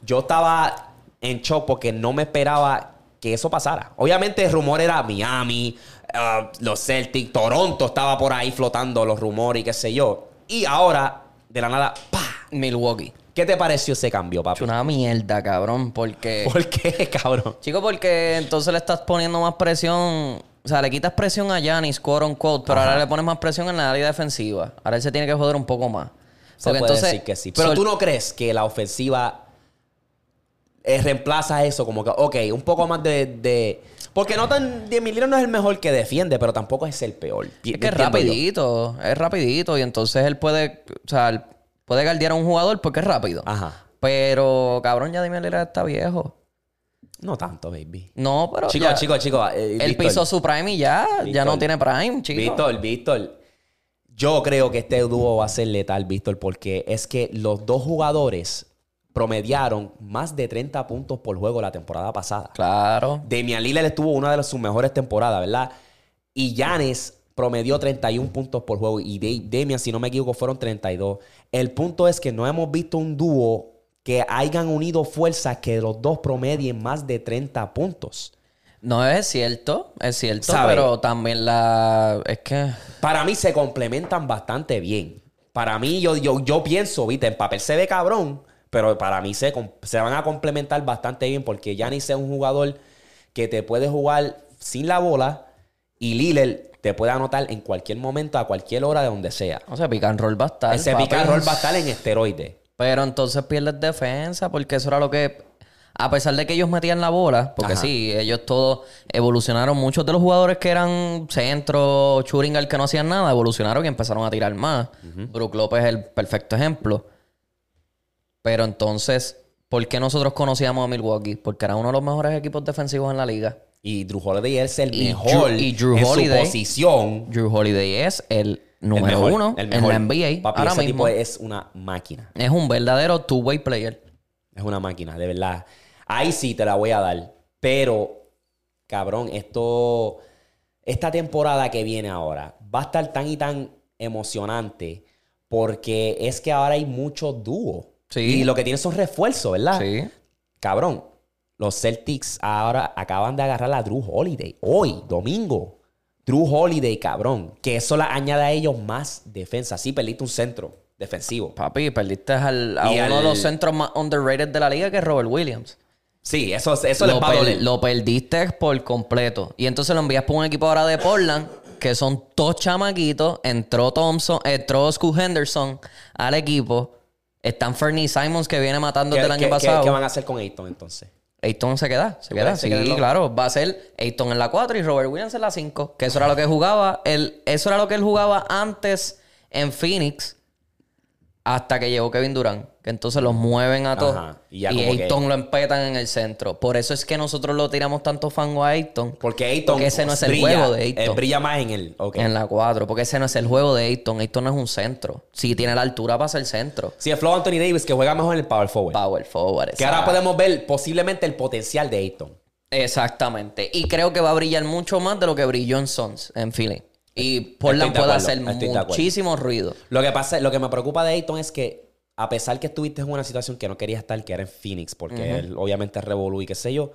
Speaker 2: Yo estaba en shock porque no me esperaba que eso pasara. Obviamente el rumor era Miami, ah, los Celtics, Toronto estaba por ahí flotando los rumores y qué sé yo. Y ahora, de la nada, ¡pa!
Speaker 1: Milwaukee.
Speaker 2: ¿Qué te pareció ese cambio, papi?
Speaker 1: Es una mierda, cabrón, porque...
Speaker 2: ¿Por qué, cabrón?
Speaker 1: Chico, porque entonces le estás poniendo más presión. O sea, le quitas presión a Giannis, quote on quote, pero
Speaker 2: Ajá.
Speaker 1: ahora le pones más presión en la área defensiva. Ahora él se tiene que joder un poco más.
Speaker 2: Se
Speaker 1: Porque
Speaker 2: puede
Speaker 1: entonces-
Speaker 2: decir que sí.
Speaker 1: Pero
Speaker 2: Pero tú no crees que la ofensiva eh, reemplaza eso como que, ok, un poco más de... de- porque no tan... Lillard no es el mejor que defiende, pero tampoco es el peor.
Speaker 1: Es que es
Speaker 2: yo.
Speaker 1: rapidito, es rapidito y entonces él puede, o sea, él puede guardiar a un jugador porque es rápido.
Speaker 2: Ajá.
Speaker 1: Pero, cabrón, ya Damian Lillard está viejo.
Speaker 2: No tanto, baby.
Speaker 1: No, pero
Speaker 2: Chicos,
Speaker 1: ya-
Speaker 2: chicos, chicos. eh,
Speaker 1: Él
Speaker 2: Víctor,
Speaker 1: pisó su prime y ya, ya no tiene prime, chico.
Speaker 2: Víctor, Víctor. Yo creo que este dúo va a ser letal, Víctor, porque es que los dos jugadores promediaron más de 30 puntos por juego la temporada pasada.
Speaker 1: Claro.
Speaker 2: Damian Lillard estuvo una de sus mejores temporadas, ¿verdad? Y Giannis promedió 31 puntos por juego. Y Da- Damian, si no me equivoco, fueron 32. El punto es que no hemos visto un dúo que hayan unido fuerzas que los dos promedien más de 30 puntos.
Speaker 1: No es cierto, es cierto,
Speaker 2: ¿Sabe?
Speaker 1: pero también la... Es que...
Speaker 2: Para mí se complementan bastante bien. Para mí, yo, yo, yo pienso, viste, en papel se ve cabrón, pero para mí se, se van a complementar bastante bien porque Giannis es un jugador que te puede jugar sin la bola y Lillard te puede anotar en cualquier momento, a cualquier hora, de donde sea.
Speaker 1: O sea, pick and roll va a estar.
Speaker 2: Ese
Speaker 1: papi.
Speaker 2: pick and roll va a estar en esteroides.
Speaker 1: Pero entonces pierdes defensa, porque eso era lo que. A pesar de que ellos metían la bola, porque
Speaker 2: Ajá.
Speaker 1: sí, ellos todos evolucionaron. Muchos de los jugadores que eran centro, Churingal, que no hacían nada, evolucionaron y empezaron a tirar más. Brook López es el perfecto ejemplo. Pero entonces, ¿por qué nosotros conocíamos a Milwaukee? Porque era uno de los mejores equipos defensivos en la liga.
Speaker 2: Y Drew Holiday es el
Speaker 1: Y
Speaker 2: mejor
Speaker 1: Drew- y Drew
Speaker 2: en
Speaker 1: Holiday-
Speaker 2: su posición.
Speaker 1: Drew Holiday es El número
Speaker 2: mejor,
Speaker 1: uno en la NBA.
Speaker 2: Papi,
Speaker 1: ahora
Speaker 2: ese
Speaker 1: mismo.
Speaker 2: tipo es una máquina.
Speaker 1: Es un verdadero two-way player.
Speaker 2: Es una máquina, de verdad. Ahí sí te la voy a dar. Pero, cabrón, esto. Esta temporada que viene ahora va a estar tan y tan emocionante porque es que ahora hay muchos dúos.
Speaker 1: Sí.
Speaker 2: Y lo que tienen son refuerzos, ¿verdad?
Speaker 1: Sí.
Speaker 2: Cabrón, los Celtics ahora acaban de agarrar a Drew Holiday. Hoy, domingo. Drew Holiday, cabrón. Que eso le añade a ellos más defensa. Sí, perdiste un centro defensivo.
Speaker 1: Papi, perdiste al- a
Speaker 2: Y
Speaker 1: uno de los centros más underrated de la liga, que es Robert Williams.
Speaker 2: Sí, eso, eso les
Speaker 1: lo, per- lo perdiste por completo. Y entonces lo envías por un equipo ahora de Portland, que son dos chamaquitos. Entró Thompson, entró Scoot Henderson al equipo. Están Fernie Simons, que viene matando
Speaker 2: ¿Qué,
Speaker 1: desde el año
Speaker 2: qué-
Speaker 1: pasado.
Speaker 2: qué- qué van a hacer con Ayton entonces?
Speaker 1: Ayton se queda, se
Speaker 2: ¿Tú
Speaker 1: queda. Sí,
Speaker 2: se
Speaker 1: claro. Va a ser Ayton en la 4 y Robert Williams en la 5. Que eso era lo que jugaba. Él, eso era lo que él jugaba antes en Phoenix. Hasta que llegó Kevin Durant. Que entonces los mueven a todos.
Speaker 2: Y que-
Speaker 1: Ayton lo empetan en el centro. Por eso es que nosotros lo tiramos tanto fango a Ayton.
Speaker 2: Porque Ayton
Speaker 1: Porque ese no es el
Speaker 2: brilla,
Speaker 1: juego de
Speaker 2: él
Speaker 1: Ayton.
Speaker 2: brilla más en el.
Speaker 1: En la 4. Porque ese no es el juego de Ayton. Ayton no es un centro. Sí tiene la altura para ser centro.
Speaker 2: Sí, es Flo Anthony Davis que juega mejor en el power forward.
Speaker 1: Power forward.
Speaker 2: que ahora podemos ver posiblemente el potencial de Ayton.
Speaker 1: Exactamente. Y creo que va a brillar mucho más de lo que brilló en Sons, en Philly. Y Portland
Speaker 2: de
Speaker 1: puede hacer muchísimo ruido.
Speaker 2: Lo que pasa, lo que me preocupa de Ayton es que a pesar que estuviste en una situación que no querías estar, que era en Phoenix, porque él obviamente revolú y qué sé yo,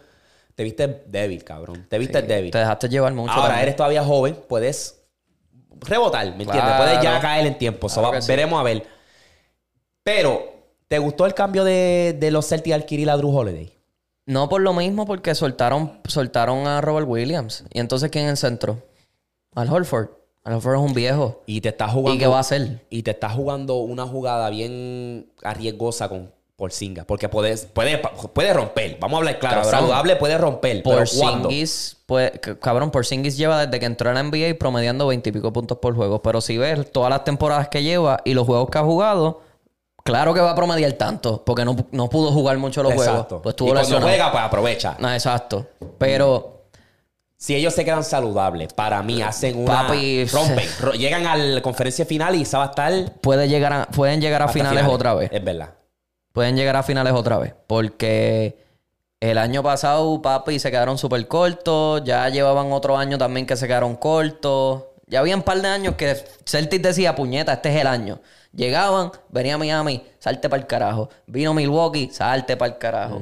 Speaker 2: te viste débil, cabrón. Te viste débil.
Speaker 1: Te dejaste llevar mucho.
Speaker 2: Ahora
Speaker 1: también.
Speaker 2: eres todavía joven, puedes rebotar, ¿me entiendes?
Speaker 1: Claro.
Speaker 2: Puedes ya caer en tiempo. So,
Speaker 1: Claro
Speaker 2: va-
Speaker 1: que sí.
Speaker 2: veremos a ver. Pero, ¿te gustó el cambio de, de los Celtics al adquirir a Drew Holiday?
Speaker 1: No por lo mismo, porque soltaron, soltaron a Robert Williams. ¿Y entonces quién en el centro? Al Holford. Al Holford es un viejo.
Speaker 2: Y te estás jugando.
Speaker 1: ¿Y qué va a hacer?
Speaker 2: Y te estás jugando una jugada bien arriesgosa con Porzingis. Porque puedes, puede, puede romper. Vamos a hablar claro.
Speaker 1: Cabrón.
Speaker 2: Saludable puede romper.
Speaker 1: Porzingis, pues, c- cabrón, Porzingis lleva desde que entró en la NBA promediando 20 y pico puntos por juego. Pero si ves todas las temporadas que lleva y los juegos que ha jugado, claro que va a promediar tanto. Porque no, no pudo jugar mucho los
Speaker 2: Exacto.
Speaker 1: juegos. Pues
Speaker 2: y
Speaker 1: estuvo
Speaker 2: cuando
Speaker 1: lesionado.
Speaker 2: juega, pues aprovecha.
Speaker 1: No, exacto. Pero
Speaker 2: Si ellos se quedan saludables, para mí hacen una...
Speaker 1: Papi,
Speaker 2: rompen. Ro- llegan a la conferencia final y se va a estar...
Speaker 1: puede llegar a- pueden llegar a finales, otra vez.
Speaker 2: Es verdad.
Speaker 1: Pueden llegar a finales otra vez. Porque el año pasado, papi, se quedaron súper cortos. Ya llevaban otro año también que se quedaron cortos. Ya había un par de años que Celtic decía, puñeta, este es el año. Llegaban, venía Miami, salte para el carajo. Vino Milwaukee, salte para el carajo.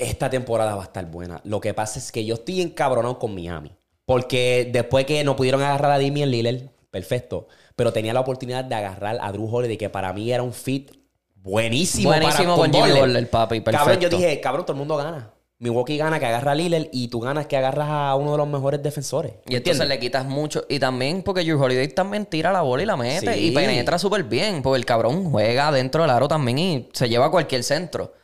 Speaker 2: Esta temporada va a estar buena. Lo que pasa es que yo estoy encabronado con Miami. Porque después que no pudieron agarrar a Damian Lillard, perfecto. Pero tenía la oportunidad de agarrar a Drew Holiday, que para mí era un fit buenísimo.
Speaker 1: Buenísimo
Speaker 2: para,
Speaker 1: con Jimmy Butler, papi,
Speaker 2: Cabrón, yo
Speaker 1: perfecto.
Speaker 2: dije, cabrón, todo el mundo gana. Milwaukee gana que agarra a Lillard y tú ganas que agarras a uno de los mejores defensores.
Speaker 1: Y entonces
Speaker 2: ¿Entiendes?
Speaker 1: le quitas mucho. Y también porque Drew Holiday también tira la bola y la mete.
Speaker 2: Sí.
Speaker 1: Y penetra súper bien. Porque el cabrón juega dentro del aro también y se lleva a cualquier centro.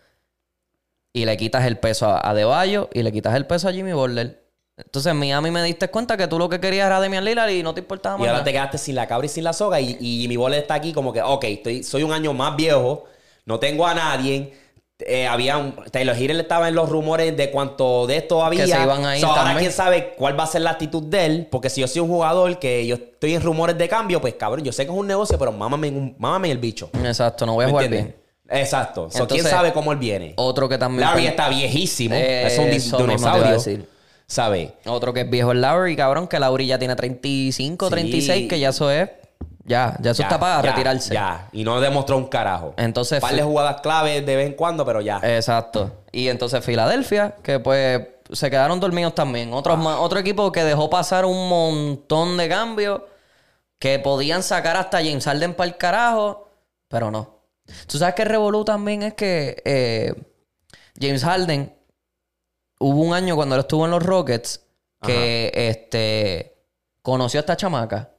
Speaker 1: Y le quitas el peso a, a Deballo y le quitas el peso a Jimmy Butler. Entonces en Miami me diste cuenta que tú lo que querías era Damian Lillard y no te importaba
Speaker 2: Y
Speaker 1: más
Speaker 2: ahora
Speaker 1: nada.
Speaker 2: te quedaste sin la cabra y sin la soga. Y, y mi bola está aquí como que, ok, estoy, soy un año más viejo, no tengo a nadie. Eh, había un. Taylor Hill estaba en los rumores de cuánto de esto había.
Speaker 1: Que se iban a ir
Speaker 2: So, ahora quién sabe cuál va a ser la actitud de él. Porque si yo soy un jugador que yo estoy en rumores de cambio, pues cabrón, yo sé que es un negocio, pero mámame, un- mámame el bicho.
Speaker 1: Exacto, no voy a
Speaker 2: ¿Me
Speaker 1: jugar
Speaker 2: entiendes?
Speaker 1: bien.
Speaker 2: Exacto. So, ¿Quién
Speaker 1: Entonces,
Speaker 2: sabe cómo él viene?
Speaker 1: Otro que también...
Speaker 2: Larry está viejísimo.
Speaker 1: Eh,
Speaker 2: es un
Speaker 1: eso
Speaker 2: dinosaurio. ¿Sabe?
Speaker 1: Otro que es viejo es Lowry, cabrón, que Lowry ya tiene 35,
Speaker 2: Sí.
Speaker 1: 36, que ya eso es... Ya, ya eso
Speaker 2: Ya,
Speaker 1: está para
Speaker 2: ya,
Speaker 1: retirarse.
Speaker 2: Ya. Y no demostró un carajo.
Speaker 1: Entonces,
Speaker 2: par de jugadas claves de vez en cuando, pero ya.
Speaker 1: Exacto. Y entonces Filadelfia, que pues se quedaron dormidos también. Otros otro equipo que dejó pasar un montón de cambios que podían sacar hasta James Harden para el carajo, pero no. Tú sabes que Revolú también es que eh, James Harden hubo un año cuando él estuvo en los Rockets que este conoció a esta chamaca.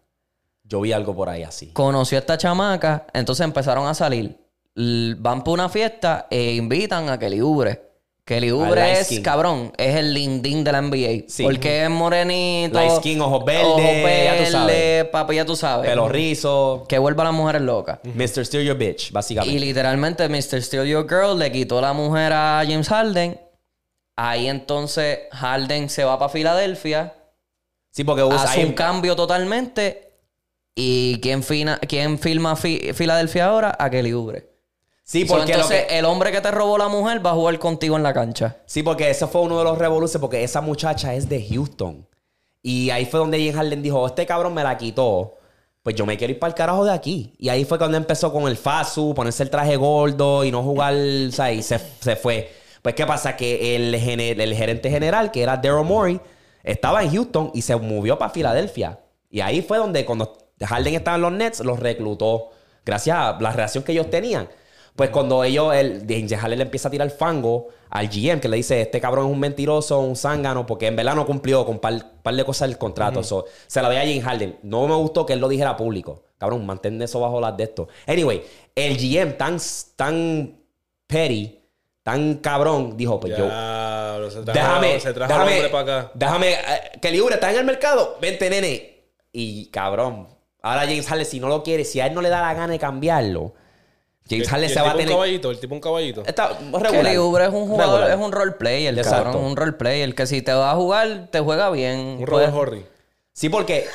Speaker 2: Yo vi algo por ahí así.
Speaker 1: Conoció a esta chamaca, entonces empezaron a salir. Van por una fiesta e invitan a Kelly Oubre. Kelly Oubre es,
Speaker 2: skin.
Speaker 1: cabrón, es el LinkedIn de la NBA.
Speaker 2: Sí.
Speaker 1: Porque es morenito.
Speaker 2: Light skin, ojos verdes,
Speaker 1: ojos
Speaker 2: ya tú
Speaker 1: verdes,
Speaker 2: sabes.
Speaker 1: papi, ya tú sabes.
Speaker 2: Pelo rizo.
Speaker 1: Que vuelva a las mujeres locas.
Speaker 2: Mr. Steal Your Bitch,
Speaker 1: Y
Speaker 2: básicamente.
Speaker 1: literalmente Mr. Steal Your Girl le quitó la mujer a James Harden. Ahí entonces Harden se va para Filadelfia.
Speaker 2: Sí, porque
Speaker 1: hace un cambio totalmente. ¿Y quién, fina, quién filma Fi- Filadelfia ahora? A Kelly Oubre.
Speaker 2: Sí,
Speaker 1: So,
Speaker 2: porque lo
Speaker 1: entonces,
Speaker 2: que-
Speaker 1: el hombre que te robó la mujer va a jugar contigo en la cancha.
Speaker 2: Sí, porque ese fue uno de los revoluciones, porque esa muchacha es de Houston. Y ahí fue donde James Harden dijo, este cabrón me la quitó. Pues yo me quiero ir para el carajo de aquí. Y ahí fue cuando empezó con el Fasu, ponerse el traje gordo y no jugar, o sea, y se, se fue. Pues qué pasa, que el, el gerente general, que era Daryl Morey, estaba en Houston y se movió para Filadelfia. Y ahí fue donde cuando Harden estaba en los Nets, los reclutó. Gracias a la relación que ellos tenían. Pues cuando ellos, el James le empieza a tirar fango al GM, que le dice, este cabrón es un mentiroso, un zángano, porque en verdad no cumplió con un par, par de cosas del contrato. So, se la veía a James Harden. No me gustó que él lo dijera público. Cabrón, mantén eso bajo las de esto. Anyway, el GM tan, tan petty, tan cabrón, dijo, pues yo...
Speaker 3: Diablo, se trajo,
Speaker 2: Déjame,
Speaker 3: se trajo
Speaker 2: déjame,
Speaker 3: hombre para acá.
Speaker 2: déjame, eh, que Libre está en el mercado, vente nene. Y cabrón, ahora James Harden, si no lo quiere, si a él no le da la gana de cambiarlo, James Harden se va a tener...
Speaker 3: un caballito, el tipo un caballito.
Speaker 2: Está regular.
Speaker 1: Kelly Oubre es un jugador,
Speaker 2: Regular.
Speaker 1: es un role player,
Speaker 2: Exacto.
Speaker 1: cabrón. Un role player que si te va a jugar, te juega bien.
Speaker 3: Un Robert Horry.
Speaker 2: Sí, porque...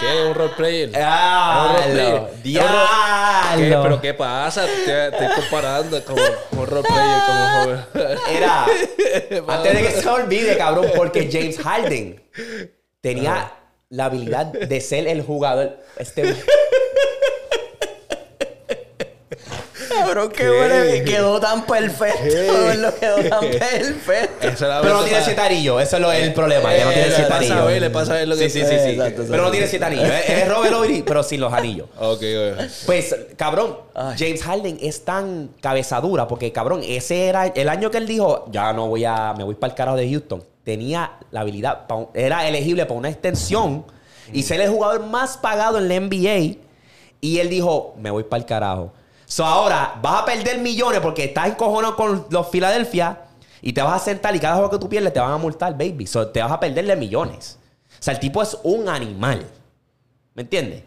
Speaker 3: ¿Qué? ¿Un role player?
Speaker 2: ¡Ah!
Speaker 3: Es un role player.
Speaker 2: ¡Diablo!
Speaker 3: ¿Pero qué pasa? Te estoy comparando como un role player como Robert.
Speaker 2: Era... antes de que se olvide, cabrón, porque James Harden tenía la habilidad de ser el jugador... Este...
Speaker 1: Cabrón, qué bueno, quedó tan perfecto. Lo quedó tan perfecto.
Speaker 3: La
Speaker 2: Pero no tiene siete anillos. Eso es lo- el problema. Que no tiene
Speaker 3: Eh,
Speaker 2: siete
Speaker 3: le pasa
Speaker 2: anillos.
Speaker 3: a ver, le pasa a ver lo que-
Speaker 2: Sí, sí, sí. sí.
Speaker 1: Exacto,
Speaker 2: Pero no tiene siete anillos. Es, es Robert Ory, pero sin los anillos.
Speaker 3: Ok, ok.
Speaker 2: Pues, cabrón, James Harden es tan cabezadura porque, cabrón, ese era el año que él dijo, ya no voy a, me voy para el carajo de Houston. Tenía la habilidad, era elegible para una extensión y ser el jugador más pagado en la NBA. Y él dijo, me voy para el carajo. So ahora vas a perder millones porque estás encojonado con los Philadelphia y te vas a sentar y cada juego que tú pierdes te van a multar, baby. So te vas a perderle millones. O sea, el tipo es un animal. ¿Me entiendes?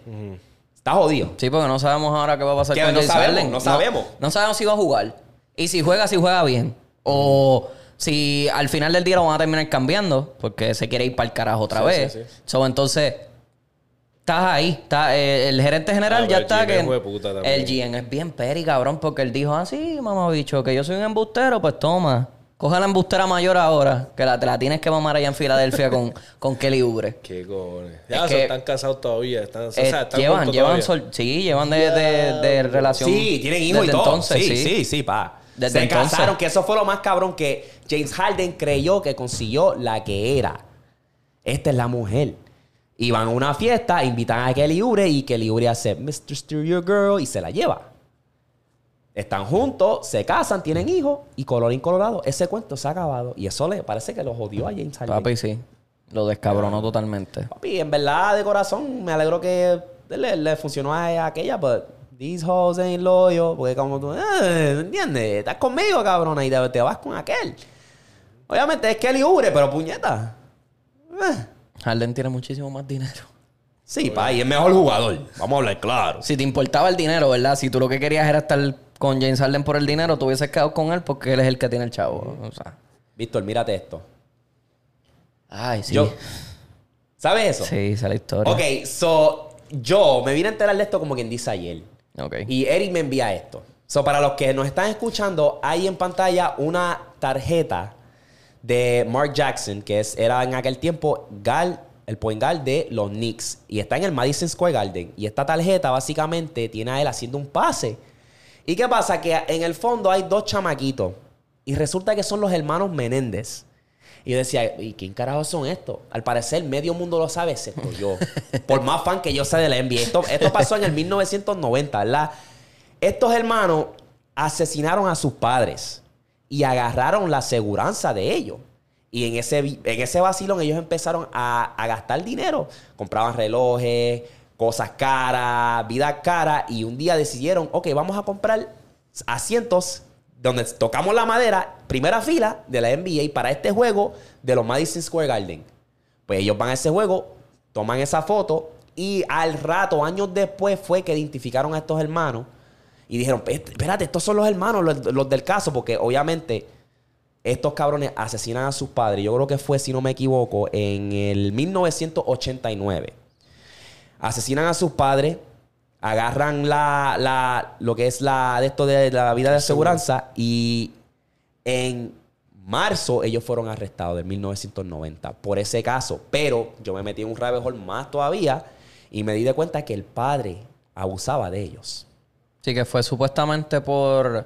Speaker 2: Está jodido.
Speaker 1: Sí, porque no sabemos ahora qué va a pasar con
Speaker 2: no
Speaker 1: James
Speaker 2: sabemos,
Speaker 1: Harden.
Speaker 2: no sabemos.
Speaker 1: No, sabemos si va a jugar. Y si juega, si juega bien. O si al final del día lo van a terminar cambiando porque se quiere ir para el carajo otra
Speaker 3: Sí,
Speaker 1: vez.
Speaker 3: sí, sí.
Speaker 1: So, entonces, estás ahí. Está, eh, el gerente general
Speaker 3: Ah,
Speaker 1: ya está.
Speaker 3: GM
Speaker 1: Que
Speaker 3: es
Speaker 1: el GM es bien peri, cabrón, porque él dijo así, mamá bicho, que yo soy un embustero, pues toma. Coge la embustera mayor ahora, que la, te la tienes que mamar allá en Filadelfia con, con Kelly Oubre.
Speaker 3: Qué cojones.
Speaker 1: Es
Speaker 3: Ya, son-
Speaker 1: que-
Speaker 3: están casados todavía. Están, o
Speaker 1: Eh,
Speaker 3: sea, están
Speaker 1: llevan, llevan,
Speaker 3: todavía.
Speaker 1: sol- sí, llevan de, de, de relación.
Speaker 2: Sí, tienen hijos y todo.
Speaker 1: entonces,
Speaker 2: sí, sí, sí, pa.
Speaker 1: Desde
Speaker 2: Se
Speaker 1: entonces.
Speaker 2: casaron, que eso fue lo más cabrón que James Harden creyó que consiguió la que era. Esta es la mujer. Y van a una fiesta, invitan a Kelly Oubre y Kelly Oubre hace Mr. Steer Your Girl y se la lleva. Están juntos, se casan, tienen hijos y colorín colorado. Ese cuento se ha acabado. Y eso le parece que lo jodió a James Harden.
Speaker 1: Papi, sí. Lo descabronó totalmente.
Speaker 2: Papi, en verdad, de corazón, me alegro que le, le funcionó a aquella, but these hoes ain't loyal. Porque como tú, eh, ¿entiendes? Estás conmigo, cabrona, y te, te vas con aquel. Obviamente es Kelly Oubre, pero puñeta. Eh,
Speaker 1: Harden tiene muchísimo más dinero.
Speaker 2: Sí, pa, y es mejor jugador. Vamos a hablar claro.
Speaker 1: Si te importaba el dinero, ¿verdad? Si tú lo que querías era estar con James Harden por el dinero, tú hubieses quedado con él porque él es el que tiene el chavo. O sea.
Speaker 2: Víctor, mírate esto.
Speaker 1: Ay, sí.
Speaker 2: Yo, ¿Sabes eso?
Speaker 1: Sí, esa es la historia.
Speaker 2: Ok, so, yo me vine a enterar de esto como quien dice ayer.
Speaker 1: Ok.
Speaker 2: Y Eric me envía esto. So, para los que nos están escuchando, hay en pantalla una tarjeta de Mark Jackson, que es, era en aquel tiempo Gal, el point guard de los Knicks. Y está en el Madison Square Garden. Y esta tarjeta básicamente tiene a él haciendo un pase. ¿Y qué pasa? Que en el fondo hay dos chamaquitos. Y resulta que son los hermanos Menéndez. Y yo decía, ¿y quién carajo son estos? Al parecer, medio mundo lo sabe, excepto yo. Por más fan que yo sea de la NBA. Esto, esto pasó en el 1990, ¿verdad? Estos hermanos asesinaron a sus padres y agarraron la aseguranza de ellos. Y en ese, en ese vacilón ellos empezaron a, a gastar dinero. Compraban relojes, cosas caras, vida cara. Y un día decidieron, ok, vamos a comprar asientos donde tocamos la madera, primera fila de la NBA para este juego de los Madison Square Garden. Pues ellos van a ese juego, toman esa foto y al rato, años después, fue que identificaron a estos hermanos y dijeron, "Espérate, estos son los hermanos, los, del caso, porque obviamente estos cabrones asesinan a sus padres. Yo creo que fue, si no me equivoco, en el 1989. Asesinan a sus padres, agarran la, la- lo que es la de esto de la vida de aseguranza y en marzo ellos fueron arrestados del 1990 por ese caso. Pero yo me metí en un rabbit más todavía y me di de cuenta que el padre abusaba de ellos.
Speaker 1: Sí, que fue supuestamente por,
Speaker 2: O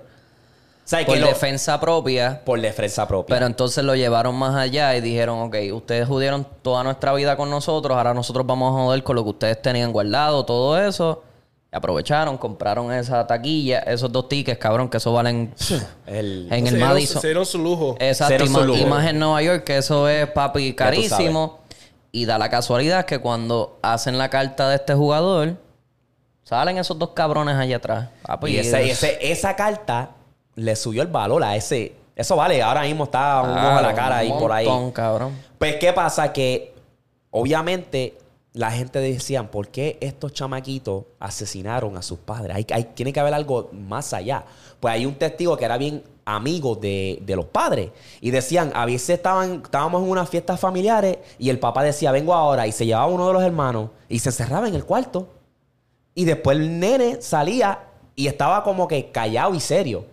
Speaker 2: sea,
Speaker 1: por
Speaker 2: que lo-
Speaker 1: defensa propia.
Speaker 2: por defensa propia.
Speaker 1: Pero entonces lo llevaron más allá y dijeron, ok, ustedes jodieron toda nuestra vida con nosotros, ahora nosotros vamos a joder con lo que ustedes tenían guardado, todo eso. Y aprovecharon, compraron esa taquilla, esos dos tickets, cabrón, que eso valen
Speaker 2: El-
Speaker 1: en el Madison.
Speaker 3: Dieron su lujo.
Speaker 1: Exacto,
Speaker 2: Cero
Speaker 1: y
Speaker 2: su
Speaker 1: más,
Speaker 2: lujo.
Speaker 1: y más en Nueva York, que eso es papi carísimo. Y da la casualidad que cuando hacen la carta de este jugador, salen esos dos cabrones allá atrás. Papi,
Speaker 2: Y ese- ese- esa carta le subió el valor a ese. Eso vale, ahora mismo está un ojo a la cara ahí
Speaker 1: un
Speaker 2: por ahí.
Speaker 1: cabrón.
Speaker 2: Pues, ¿qué pasa? Que obviamente la gente decía, ¿por qué estos chamaquitos asesinaron a sus padres? Hay, hay- tiene que haber algo más allá. Pues hay un testigo que era bien amigo de, de los padres. Y decían, a veces estaban, estábamos en unas fiestas familiares y el papá decía, vengo ahora. Y se llevaba uno de los hermanos y se encerraba en el cuarto. Y después el nene salía y estaba como que callado y serio.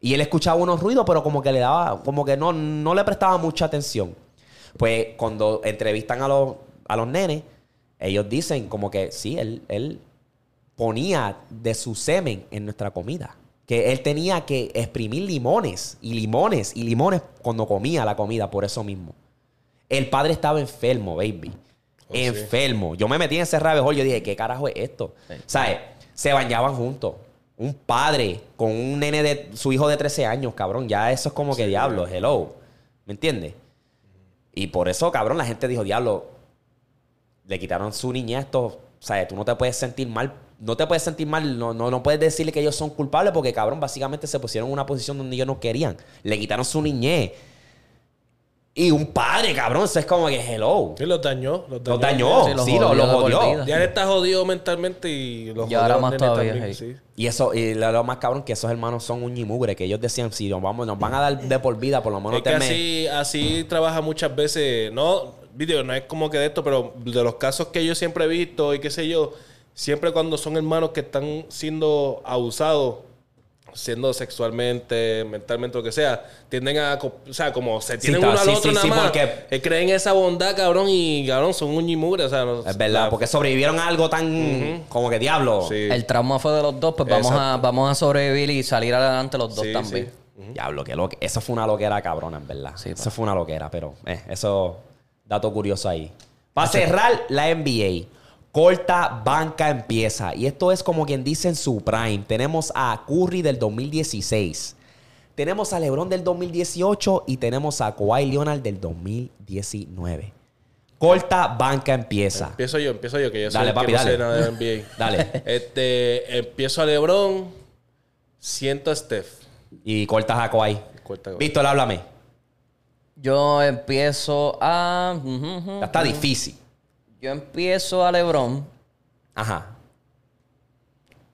Speaker 2: Y él escuchaba unos ruidos, pero como que le daba, como que no, no le prestaba mucha atención. Pues cuando entrevistan a los, a los nenes, ellos dicen como que sí, él, él ponía de su semen en nuestra comida. Que él tenía que exprimir limones y limones y limones cuando comía la comida, por eso mismo. El padre estaba enfermo, baby.
Speaker 3: Oh, sí.
Speaker 2: enfermo. Yo me metí en ese rabbit hole, Yo dije, ¿qué carajo es esto? ¿Sabes? Se bañaban juntos. Un padre con un nene de su hijo de 13 años, cabrón. Ya eso es como que diablo, hello. ¿Me entiendes? Y por eso, cabrón, la gente dijo, diablo, le quitaron su niñez estos. ¿Sabes? Tú no te puedes sentir mal. No te puedes sentir mal. No, no, no puedes decirle que ellos son culpables porque, cabrón, básicamente se pusieron en una posición donde ellos no querían. Le quitaron su niñez. Y un padre, cabrón. Eso es como que hello.
Speaker 3: Sí, los dañó. Los dañó.
Speaker 2: Los dañó.
Speaker 1: Sí, los
Speaker 2: Sí,
Speaker 1: jodió
Speaker 2: lo
Speaker 1: de por
Speaker 2: jodió.
Speaker 3: Ya él está jodido mentalmente y los
Speaker 1: Y ahora más
Speaker 3: los
Speaker 1: todavía,
Speaker 3: también,
Speaker 1: hey.
Speaker 3: sí.
Speaker 2: Y eso, y lo, lo más cabrón que esos hermanos son un ñimugre, que ellos decían, si nos vamos, nos van a dar de por vida, por lo menos
Speaker 3: Es que así, así trabaja muchas veces, no, video, no es como que de esto, pero de los casos que yo siempre he visto y qué sé yo, siempre cuando son hermanos que están siendo abusados, siendo sexualmente, mentalmente, lo que sea, tienden a, o sea, como se tienen uno al
Speaker 2: sí,
Speaker 3: otro
Speaker 2: sí,
Speaker 3: nada
Speaker 2: sí,
Speaker 3: más,
Speaker 2: porque-
Speaker 3: eh, creen esa bondad, cabrón, y cabrón, son un ñimugre, o sea, no-
Speaker 2: Es verdad,
Speaker 3: la-
Speaker 2: porque sobrevivieron a algo tan como que diablo.
Speaker 3: Sí.
Speaker 1: El trauma fue de los dos, pues vamos a, vamos a sobrevivir y salir adelante los dos
Speaker 3: Sí,
Speaker 1: también.
Speaker 3: sí.
Speaker 2: Diablo, que lo Eso fue una loquera cabrona, en verdad.
Speaker 1: Sí,
Speaker 2: eso
Speaker 1: pa.
Speaker 2: fue una loquera, pero eh, eso, dato curioso ahí. Para cerrar la NBA, corta banca empieza. Y esto es como quien dice en su prime. Tenemos a Curry del 2016. Tenemos a LeBron del 2018 y tenemos a Kawhi Leonard del 2019. Corta banca empieza.
Speaker 3: Empiezo yo, empiezo yo, que yo soy
Speaker 2: Dale,
Speaker 3: el
Speaker 2: papi,
Speaker 3: que no
Speaker 2: dale.
Speaker 3: sé nada de NBA.
Speaker 2: Dale.
Speaker 3: Este, empiezo a LeBron, siento a Steph.
Speaker 2: Y cortas a Kawhi.
Speaker 3: Corta, Kawhi.
Speaker 2: Víctor, háblame.
Speaker 1: Yo empiezo a...
Speaker 2: Ya está difícil.
Speaker 1: Yo empiezo a LeBron,
Speaker 2: Ajá.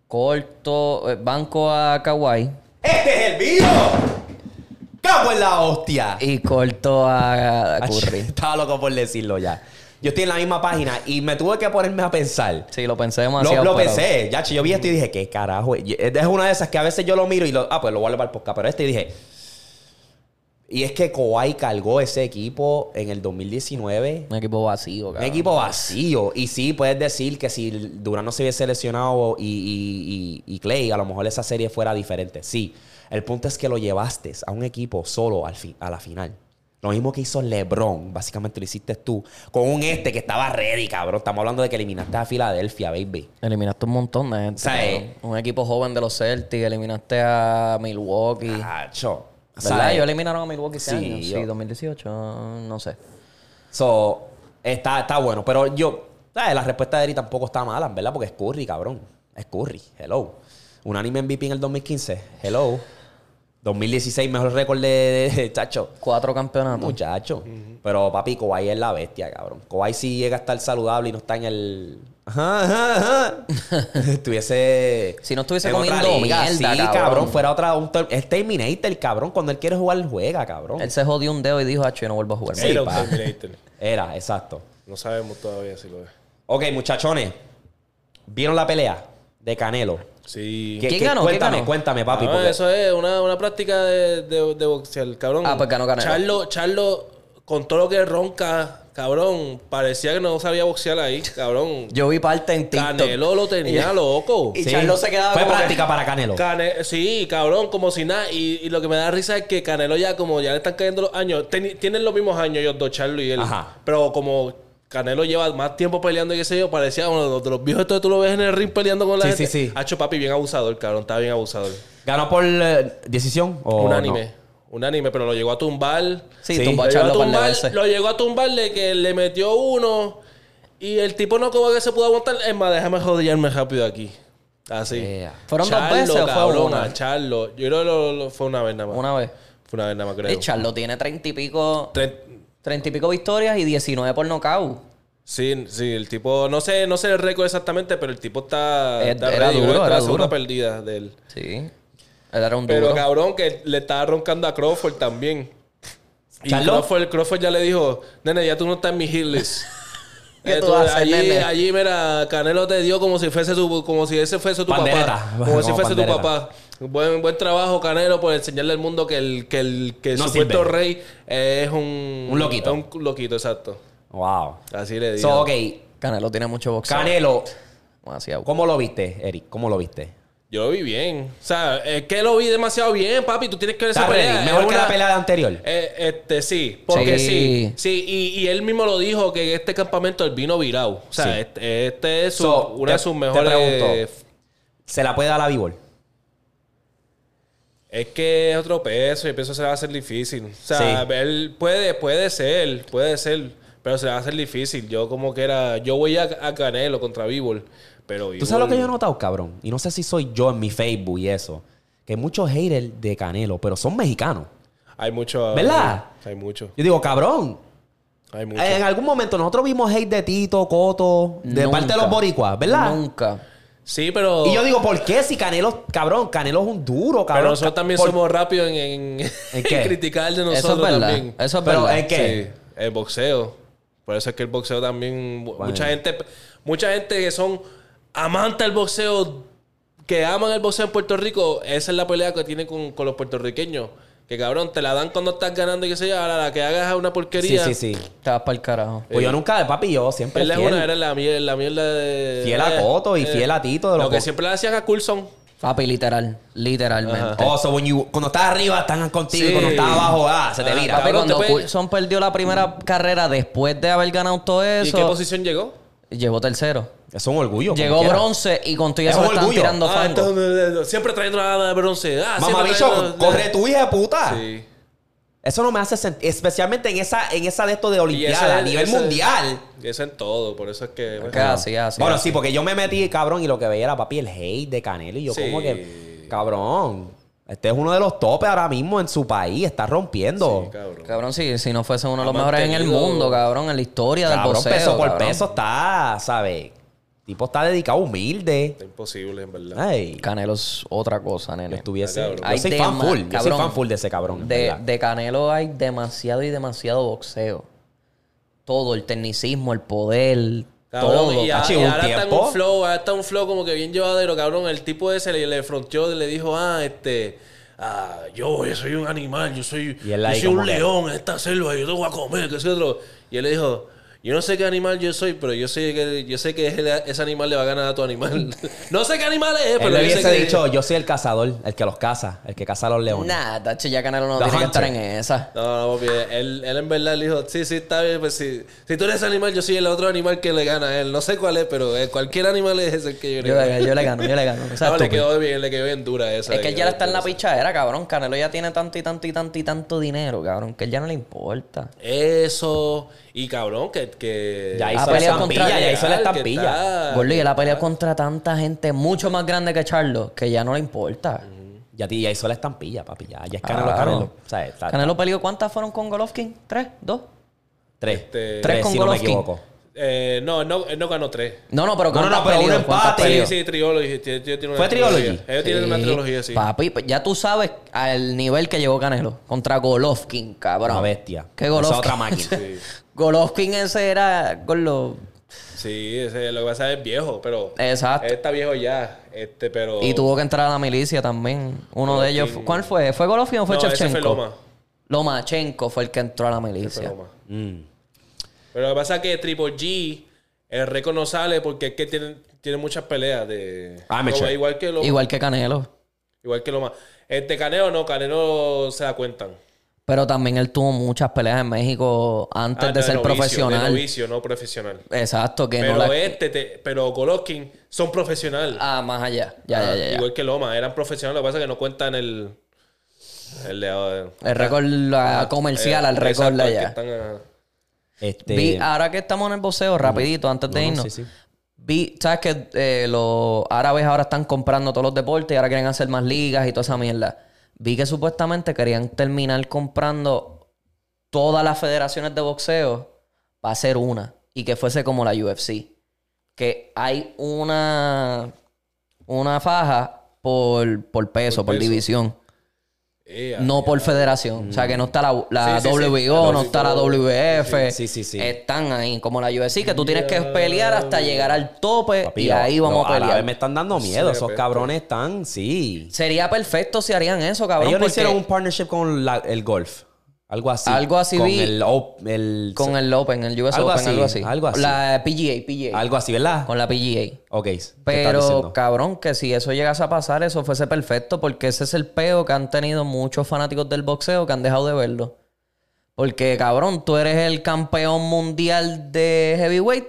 Speaker 1: corto, eh, banco a Kawhi
Speaker 2: ¡Este es el video! ¡Cago en la hostia!
Speaker 1: y corto a, a Curry.
Speaker 2: Estaba loco por decirlo ya. Yo estoy en la misma página y me tuve que ponerme a pensar.
Speaker 1: Sí, lo pensé
Speaker 2: Lo,
Speaker 1: demasiado.
Speaker 2: lo
Speaker 1: pero-
Speaker 2: pensé, ya, yo vi esto y dije, ¿qué carajo? Es una de esas que a veces yo lo miro y lo, ah, pues lo vuelvo al podcast. Pero este y dije, y es que Kawhi cargó ese equipo en el 2019.
Speaker 1: Un equipo vacío,
Speaker 2: Un
Speaker 1: cabrón.
Speaker 2: equipo vacío. Y sí, puedes decir que si Durán no se hubiese lesionado y, y- y- y Clay, a lo mejor esa serie fuera diferente. Sí. El punto es que lo llevaste a un equipo solo al fi- a la final. Lo mismo que hizo LeBron, básicamente lo hiciste tú. Con un este que estaba ready, cabrón. Estamos hablando de que eliminaste a Filadelfia, baby.
Speaker 1: Eliminaste un montón de gente.
Speaker 2: Eh.
Speaker 1: Un equipo joven de los Celtics. Eliminaste a Milwaukee.
Speaker 2: Cacho.
Speaker 1: ¿Verdad? Ellos eliminaron a Milwaukee ese
Speaker 2: Sí,
Speaker 1: año.
Speaker 2: yo-
Speaker 1: Sí, 2018. No sé.
Speaker 2: So, está, está bueno. Pero yo, ¿sabes? La respuesta de Eri tampoco está mala, ¿verdad? Porque es Curry, cabrón. Es Curry. Hello. Un anime MVP en el 2015. Hello. 2016, mejor récord de, de- de Chacho.
Speaker 1: Cuatro campeonatos.
Speaker 2: Muchacho. Pero papi, Kawhi es la bestia, cabrón. Kawhi si llega a estar saludable y no está en el... Ajá, ajá, ajá. Estuviese...
Speaker 1: Si no estuviese comiendo mierda,
Speaker 2: Sí,
Speaker 1: cabrón.
Speaker 2: cabrón. Fuera otra... Un, ter- es Terminator, cabrón. Cuando él quiere jugar, juega, cabrón.
Speaker 1: Él se jodió un dedo y dijo, Hacho, yo no vuelvo a jugar.
Speaker 2: Sí,
Speaker 3: Era un. Terminator.
Speaker 2: Era, exacto.
Speaker 3: No sabemos todavía si lo es.
Speaker 2: Ok, muchachones. ¿Vieron la pelea de Canelo?
Speaker 3: Sí.
Speaker 2: ¿Qué-
Speaker 1: ¿Quién
Speaker 2: qué-
Speaker 1: ganó? ¿Quién
Speaker 2: Cuéntame,
Speaker 1: ganó?
Speaker 2: cuéntame, papi.
Speaker 3: Ah,
Speaker 2: porque-
Speaker 3: eso es una, una práctica de, de, de boxear, cabrón.
Speaker 1: Ah, pues ganó Canelo.
Speaker 3: Charlo, Charlo, con todo lo que ronca, cabrón, parecía que no sabía boxear ahí, cabrón.
Speaker 1: Yo vi parte en TikTok.
Speaker 3: Canelo lo tenía loco.
Speaker 1: Y Charlo se quedaba
Speaker 2: Fue
Speaker 1: como que-
Speaker 2: práctica para Canelo.
Speaker 3: Cane- sí, cabrón, como si nada. Y, y lo que me da risa es que Canelo ya, como ya le están cayendo los años, teni- tienen los mismos años ellos dos, Charlo y él.
Speaker 2: Ajá.
Speaker 3: Pero como Canelo lleva más tiempo peleando y qué sé yo, parecía uno de los, de los viejos estos que tú lo ves en el ring peleando con la
Speaker 2: Sí,
Speaker 3: gente.
Speaker 2: sí, sí.
Speaker 3: Hacho papi, bien abusador, cabrón, está bien abusador.
Speaker 2: ¿Ganó por eh, decisión o
Speaker 3: un
Speaker 2: no?
Speaker 3: anime. Un anime, pero lo llegó a tumbar.
Speaker 1: Sí,
Speaker 2: Sí.
Speaker 1: tumbó a
Speaker 3: Lo llegó, a
Speaker 1: Charlo de
Speaker 3: tumbar, lo llegó a tumbarle que le metió uno. Y el tipo no como que se pudo aguantar. Es más, déjame joderme rápido aquí. Así.
Speaker 2: Yeah.
Speaker 1: ¿Fueron dos veces o fue una?
Speaker 3: a Charlo. Yo creo que lo- lo- fue una vez nada más.
Speaker 1: Una vez.
Speaker 3: Fue una vez nada más, creo.
Speaker 1: Y Charlo tiene treinta y pico...
Speaker 3: Tre-
Speaker 1: Treinta y pico victorias y 19 por nocaut.
Speaker 3: Sí, sí, el tipo, no sé, no sé el récord exactamente, pero el tipo está,
Speaker 1: Eh,
Speaker 3: está
Speaker 1: era
Speaker 3: ready.
Speaker 1: Duro, era
Speaker 3: la segunda
Speaker 1: duro.
Speaker 3: perdida de él.
Speaker 1: Sí. Era un
Speaker 3: Pero
Speaker 1: duro.
Speaker 3: cabrón, que le estaba roncando a Crawford también. Y. Crawford, Crawford ya le dijo, nene, ya tú no estás en mi hit list.
Speaker 1: ¿Qué
Speaker 3: Eh,
Speaker 1: tú
Speaker 3: tú-
Speaker 1: vas a hacer,
Speaker 3: allí,
Speaker 1: nene?
Speaker 3: allí, mira, Canelo te dio como si fuese tu, como si ese fuese tu
Speaker 2: Pandereta.
Speaker 3: papá. Como si fuese tu papá. Buen, buen trabajo, Canelo, por enseñarle al mundo que el, que el, que el
Speaker 2: No
Speaker 3: supuesto
Speaker 2: sirve.
Speaker 3: rey es un...
Speaker 2: Un loquito.
Speaker 3: Un loquito, exacto.
Speaker 2: Wow.
Speaker 3: Así le digo.
Speaker 2: So, ok.
Speaker 1: Canelo tiene mucho boxeo.
Speaker 2: Canelo,
Speaker 1: Demasiado.
Speaker 2: ¿cómo lo viste, Eric? ¿Cómo lo viste?
Speaker 3: Yo lo vi bien. O sea, es que lo vi demasiado bien, papi. Tú tienes que ver esa
Speaker 2: ¿Está ready?
Speaker 3: pelea.
Speaker 2: Mejor
Speaker 3: Es
Speaker 2: que
Speaker 3: una-
Speaker 2: la pelea anterior.
Speaker 3: Eh, este, sí, porque
Speaker 1: Sí.
Speaker 3: sí. Sí, y, y él mismo lo dijo que en este campamento él vino virado. O sea,
Speaker 2: Sí.
Speaker 3: este, este es su-
Speaker 2: So,
Speaker 3: una
Speaker 2: te-
Speaker 3: de sus
Speaker 2: te
Speaker 3: mejores.
Speaker 2: pregunto. ¿Se la puede dar a la b
Speaker 3: Es que es otro peso y el peso se le va a hacer difícil. O sea,
Speaker 2: Sí.
Speaker 3: él puede, puede ser, puede ser, pero se le va a hacer difícil. Yo como que era, yo voy a, a Canelo contra Bivol, pero
Speaker 2: ¿Tú sabes lo que yo he notado, cabrón? Y no sé si soy yo en mi Facebook y eso. Que hay muchos haters de Canelo, pero son mexicanos.
Speaker 3: Hay mucho.
Speaker 2: ¿Verdad?
Speaker 3: Hay mucho.
Speaker 2: Yo digo, cabrón.
Speaker 3: Hay mucho.
Speaker 2: En algún momento nosotros vimos hate de Tito, Coto, de
Speaker 1: Nunca.
Speaker 2: parte de los boricuas, ¿verdad?
Speaker 1: Nunca.
Speaker 3: Sí, pero.
Speaker 2: Y yo digo, ¿por qué? Si Canelo, cabrón, Canelo es un duro, cabrón.
Speaker 3: Pero nosotros también
Speaker 2: Por-
Speaker 3: somos rápidos en, en,
Speaker 2: ¿En qué?
Speaker 3: en criticar de
Speaker 1: Eso es
Speaker 3: nosotros
Speaker 1: verdad.
Speaker 3: también.
Speaker 1: Eso es
Speaker 2: Pero,
Speaker 1: verdad.
Speaker 2: ¿en qué?
Speaker 3: Sí, el boxeo. Por eso es que el boxeo también. Mucha gente, mucha gente que son amantes del boxeo, que aman el boxeo en Puerto Rico, esa es la pelea que tienen con, con los puertorriqueños. Que cabrón, te la dan cuando estás ganando y qué sé yo, ahora la que hagas es una
Speaker 2: Sí,
Speaker 3: porquería.
Speaker 2: sí, sí.
Speaker 1: Te vas para el carajo.
Speaker 2: Pues yo nunca, papi, yo siempre
Speaker 3: Él es
Speaker 2: fiel.
Speaker 3: una, era la mierda, la mierda de.
Speaker 2: Fiel a
Speaker 3: eh,
Speaker 2: Coto y
Speaker 3: eh,
Speaker 2: fiel a Tito de
Speaker 3: Lo que siempre le hacían a Coulson.
Speaker 1: Papi, literal. Literalmente.
Speaker 2: Oh, so when you- cuando estás arriba están contigo y
Speaker 3: Sí.
Speaker 2: cuando estás abajo, ah, se te
Speaker 3: Ah,
Speaker 2: vira.
Speaker 1: Papi,
Speaker 3: cabrón,
Speaker 1: cuando
Speaker 3: pe-
Speaker 1: Coulson perdió la primera carrera después de haber ganado todo
Speaker 3: ¿Y
Speaker 1: eso,
Speaker 3: qué posición llegó?
Speaker 1: llegó tercero.
Speaker 2: Es un orgullo.
Speaker 1: Llegó bronce y con todo
Speaker 2: Es
Speaker 1: eso le están tirando
Speaker 3: Ah,
Speaker 1: fango.
Speaker 3: entonces, siempre trayendo la de bronce. Ah,
Speaker 2: Mamá bicho,
Speaker 3: trayendo-
Speaker 2: corre tu hija de puta.
Speaker 3: Sí.
Speaker 2: Eso no me hace sentir, especialmente en esa, en esa de esto de Olimpiada, a nivel
Speaker 3: ese-
Speaker 2: mundial.
Speaker 3: Y eso en todo, por eso es que.
Speaker 1: Que así, así.
Speaker 2: bueno,
Speaker 1: así.
Speaker 2: sí, porque yo me metí, cabrón, y lo que veía era, papi, el hate de Canelo. Y yo
Speaker 3: Sí.
Speaker 2: como que, cabrón, este es uno de los topes ahora mismo en su país. Está rompiendo.
Speaker 3: Sí, cabrón.
Speaker 1: Cabrón, si, si no fuese uno de los mejores en el mundo, cabrón, en la historia del
Speaker 2: cabrón,
Speaker 1: boxeo.
Speaker 2: peso por
Speaker 1: cabrón.
Speaker 2: peso está, ¿sabes? Tipo está dedicado humilde.
Speaker 3: Está imposible, en verdad.
Speaker 2: Ay,
Speaker 1: Canelo es otra cosa, nene.
Speaker 2: estuviese. Yo
Speaker 1: Hay
Speaker 2: soy fan full. Yo soy fan full de ese cabrón.
Speaker 1: De, de Canelo hay demasiado y demasiado boxeo. todo, el tecnicismo, el poder,
Speaker 3: Cabrón,
Speaker 1: todo.
Speaker 3: y, a- y ahora está en un flow, ahora está un flow como que bien llevadero, cabrón. El tipo ese le, le fronteó, le dijo, ah, este, ah, yo, yo soy un animal, yo soy, yo soy un
Speaker 2: que-
Speaker 3: león en esta selva, yo te voy a comer, que ese otro. Y él le dijo, yo no sé qué animal yo soy, pero yo sé que, yo sé que ese, ese animal le va a ganar a tu animal. no sé qué animal es, pero
Speaker 2: Él
Speaker 3: yo sé
Speaker 2: hubiese
Speaker 3: que-
Speaker 2: dicho, yo soy el cazador, el que los caza, el que caza a los leones.
Speaker 1: Nah, tacho, ya Canelo no
Speaker 2: The
Speaker 1: tiene que estar
Speaker 2: Hunter.
Speaker 1: en esa.
Speaker 3: No, no, papi, él, él en verdad le dijo, sí, sí, está bien, pues si, si tú eres animal, yo soy el otro animal que le gana a él. No sé cuál es, pero eh, cualquier animal es el que yo le
Speaker 1: Yo,
Speaker 3: gano.
Speaker 1: le- yo le gano, yo le gano. O sea,
Speaker 3: No, le quedó bien, le quedó bien dura esa.
Speaker 1: Es que él ya está en la pichadera, cabrón. Canelo ya tiene tanto y tanto y tanto y tanto dinero, cabrón, que él ya no le importa.
Speaker 3: Eso. Y cabrón, que. que
Speaker 2: Ya
Speaker 1: Ah,
Speaker 2: hizo la
Speaker 1: pelea
Speaker 2: estampilla,
Speaker 1: contra-
Speaker 2: ya hizo la estampilla.
Speaker 1: Gordo, y él ha peleado contra tanta gente mucho más grande que Charlo, que ya no le importa.
Speaker 2: Ya, ti- ya hizo la estampilla, papi. Ya, ya es Canelo
Speaker 1: Claro.
Speaker 2: Canelo. O sea, está-
Speaker 1: Canelo peleó, ¿cuántas fueron con Golovkin? ¿Tres? ¿Dos?
Speaker 2: tres.
Speaker 3: Este-
Speaker 1: Tres con
Speaker 2: si no me
Speaker 1: Golovkin.
Speaker 2: equivoco.
Speaker 3: Eh, no, no, él no ganó tres.
Speaker 1: No, no, pero
Speaker 2: No, no,
Speaker 1: ¿cuántas
Speaker 2: no, pero un
Speaker 1: ¿Cuántas
Speaker 2: empate.
Speaker 3: Sí, sí, Triology. tiene- tiene una
Speaker 2: ¿Fue
Speaker 3: trilogía.
Speaker 2: Trilogy?
Speaker 3: Ellos tienen una
Speaker 1: Sí.
Speaker 3: trilogía, sí.
Speaker 1: Papi, pues ya tú sabes al nivel que llegó Canelo contra Golovkin, cabrón.
Speaker 2: Una bestia.
Speaker 1: ¿Qué
Speaker 2: Esa
Speaker 1: Golovkin?
Speaker 2: otra máquina.
Speaker 3: Sí.
Speaker 1: Golovkin ese era con los...
Speaker 3: Sí, ese, lo que pasa es viejo, pero.
Speaker 1: Exacto.
Speaker 3: Él está viejo ya. Este, pero.
Speaker 1: Y tuvo que entrar a la milicia también. Uno de ellos... ¿Cuál fue? ¿Fue Golovkin o fue
Speaker 3: No, ese fue Loma.
Speaker 1: Lomachenko fue el que entró a la milicia.
Speaker 3: Loma.
Speaker 2: Mm.
Speaker 3: Pero lo que pasa es que Triple G, el récord no sale porque es que tiene, tiene muchas peleas de.
Speaker 2: Amateur.
Speaker 3: Como Igual que Loma.
Speaker 1: Igual que Canelo.
Speaker 3: Igual que Loma. Este Canelo no, Canelo se da cuenta.
Speaker 1: Pero también él tuvo muchas peleas en México antes
Speaker 3: Ah,
Speaker 1: de
Speaker 3: no,
Speaker 1: ser
Speaker 3: novicio, De
Speaker 1: profesional.
Speaker 3: novicio, no profesional.
Speaker 1: Exacto, que
Speaker 3: Pero
Speaker 1: no la...
Speaker 3: este, te- pero Golovkin son profesionales.
Speaker 1: Ah, más allá. Ya, ya, ya, ya.
Speaker 3: Igual que Loma, eran profesionales. Lo que pasa es que no cuentan el. El de.
Speaker 1: El récord la comercial,
Speaker 3: eh,
Speaker 1: al récord de
Speaker 3: el que
Speaker 1: allá.
Speaker 3: están, ah,
Speaker 2: Este,
Speaker 1: Vi, ahora que estamos en el boxeo, rapidito, antes de
Speaker 2: No, no,
Speaker 1: irnos.
Speaker 2: sí, sí.
Speaker 1: Vi, ¿sabes que eh, los árabes ahora están comprando todos los deportes y ahora quieren hacer más ligas y toda esa mierda? Vi que supuestamente querían terminar comprando todas las federaciones de boxeo para hacer una y que fuese como la UFC. Que hay una, una faja por, por peso, por,
Speaker 3: peso.
Speaker 1: división. No por federación. O sea, que no está la, la
Speaker 3: Sí, sí, sí.
Speaker 1: WBO,
Speaker 3: La
Speaker 1: no está la WF.
Speaker 2: Sí, sí, sí.
Speaker 1: Están ahí, como la UFC, que tú tienes que pelear hasta llegar al tope
Speaker 2: Papi,
Speaker 1: y ahí vamos a pelear.
Speaker 2: árabes me están dando miedo.
Speaker 3: Sí,
Speaker 2: Esos cabrones están, sí.
Speaker 1: Sería perfecto si harían eso, cabrón.
Speaker 2: Ellos no
Speaker 1: porque
Speaker 2: hicieron un partnership con la- el golf. Algo así.
Speaker 1: Algo así
Speaker 2: con
Speaker 1: vi.
Speaker 2: el, op- el-
Speaker 1: Con el Open, el US
Speaker 2: Algo
Speaker 1: Open,
Speaker 2: así,
Speaker 1: algo así.
Speaker 2: algo así.
Speaker 1: La PGA, PGA.
Speaker 2: Algo así, ¿verdad?
Speaker 1: Con la PGA.
Speaker 2: Ok. ¿qué estás
Speaker 1: Pero, cabrón, que si eso llegase a pasar, eso fuese perfecto, porque ese es el peo que han tenido muchos fanáticos del boxeo que han dejado de verlo. Porque, cabrón, tú eres el campeón mundial de heavyweight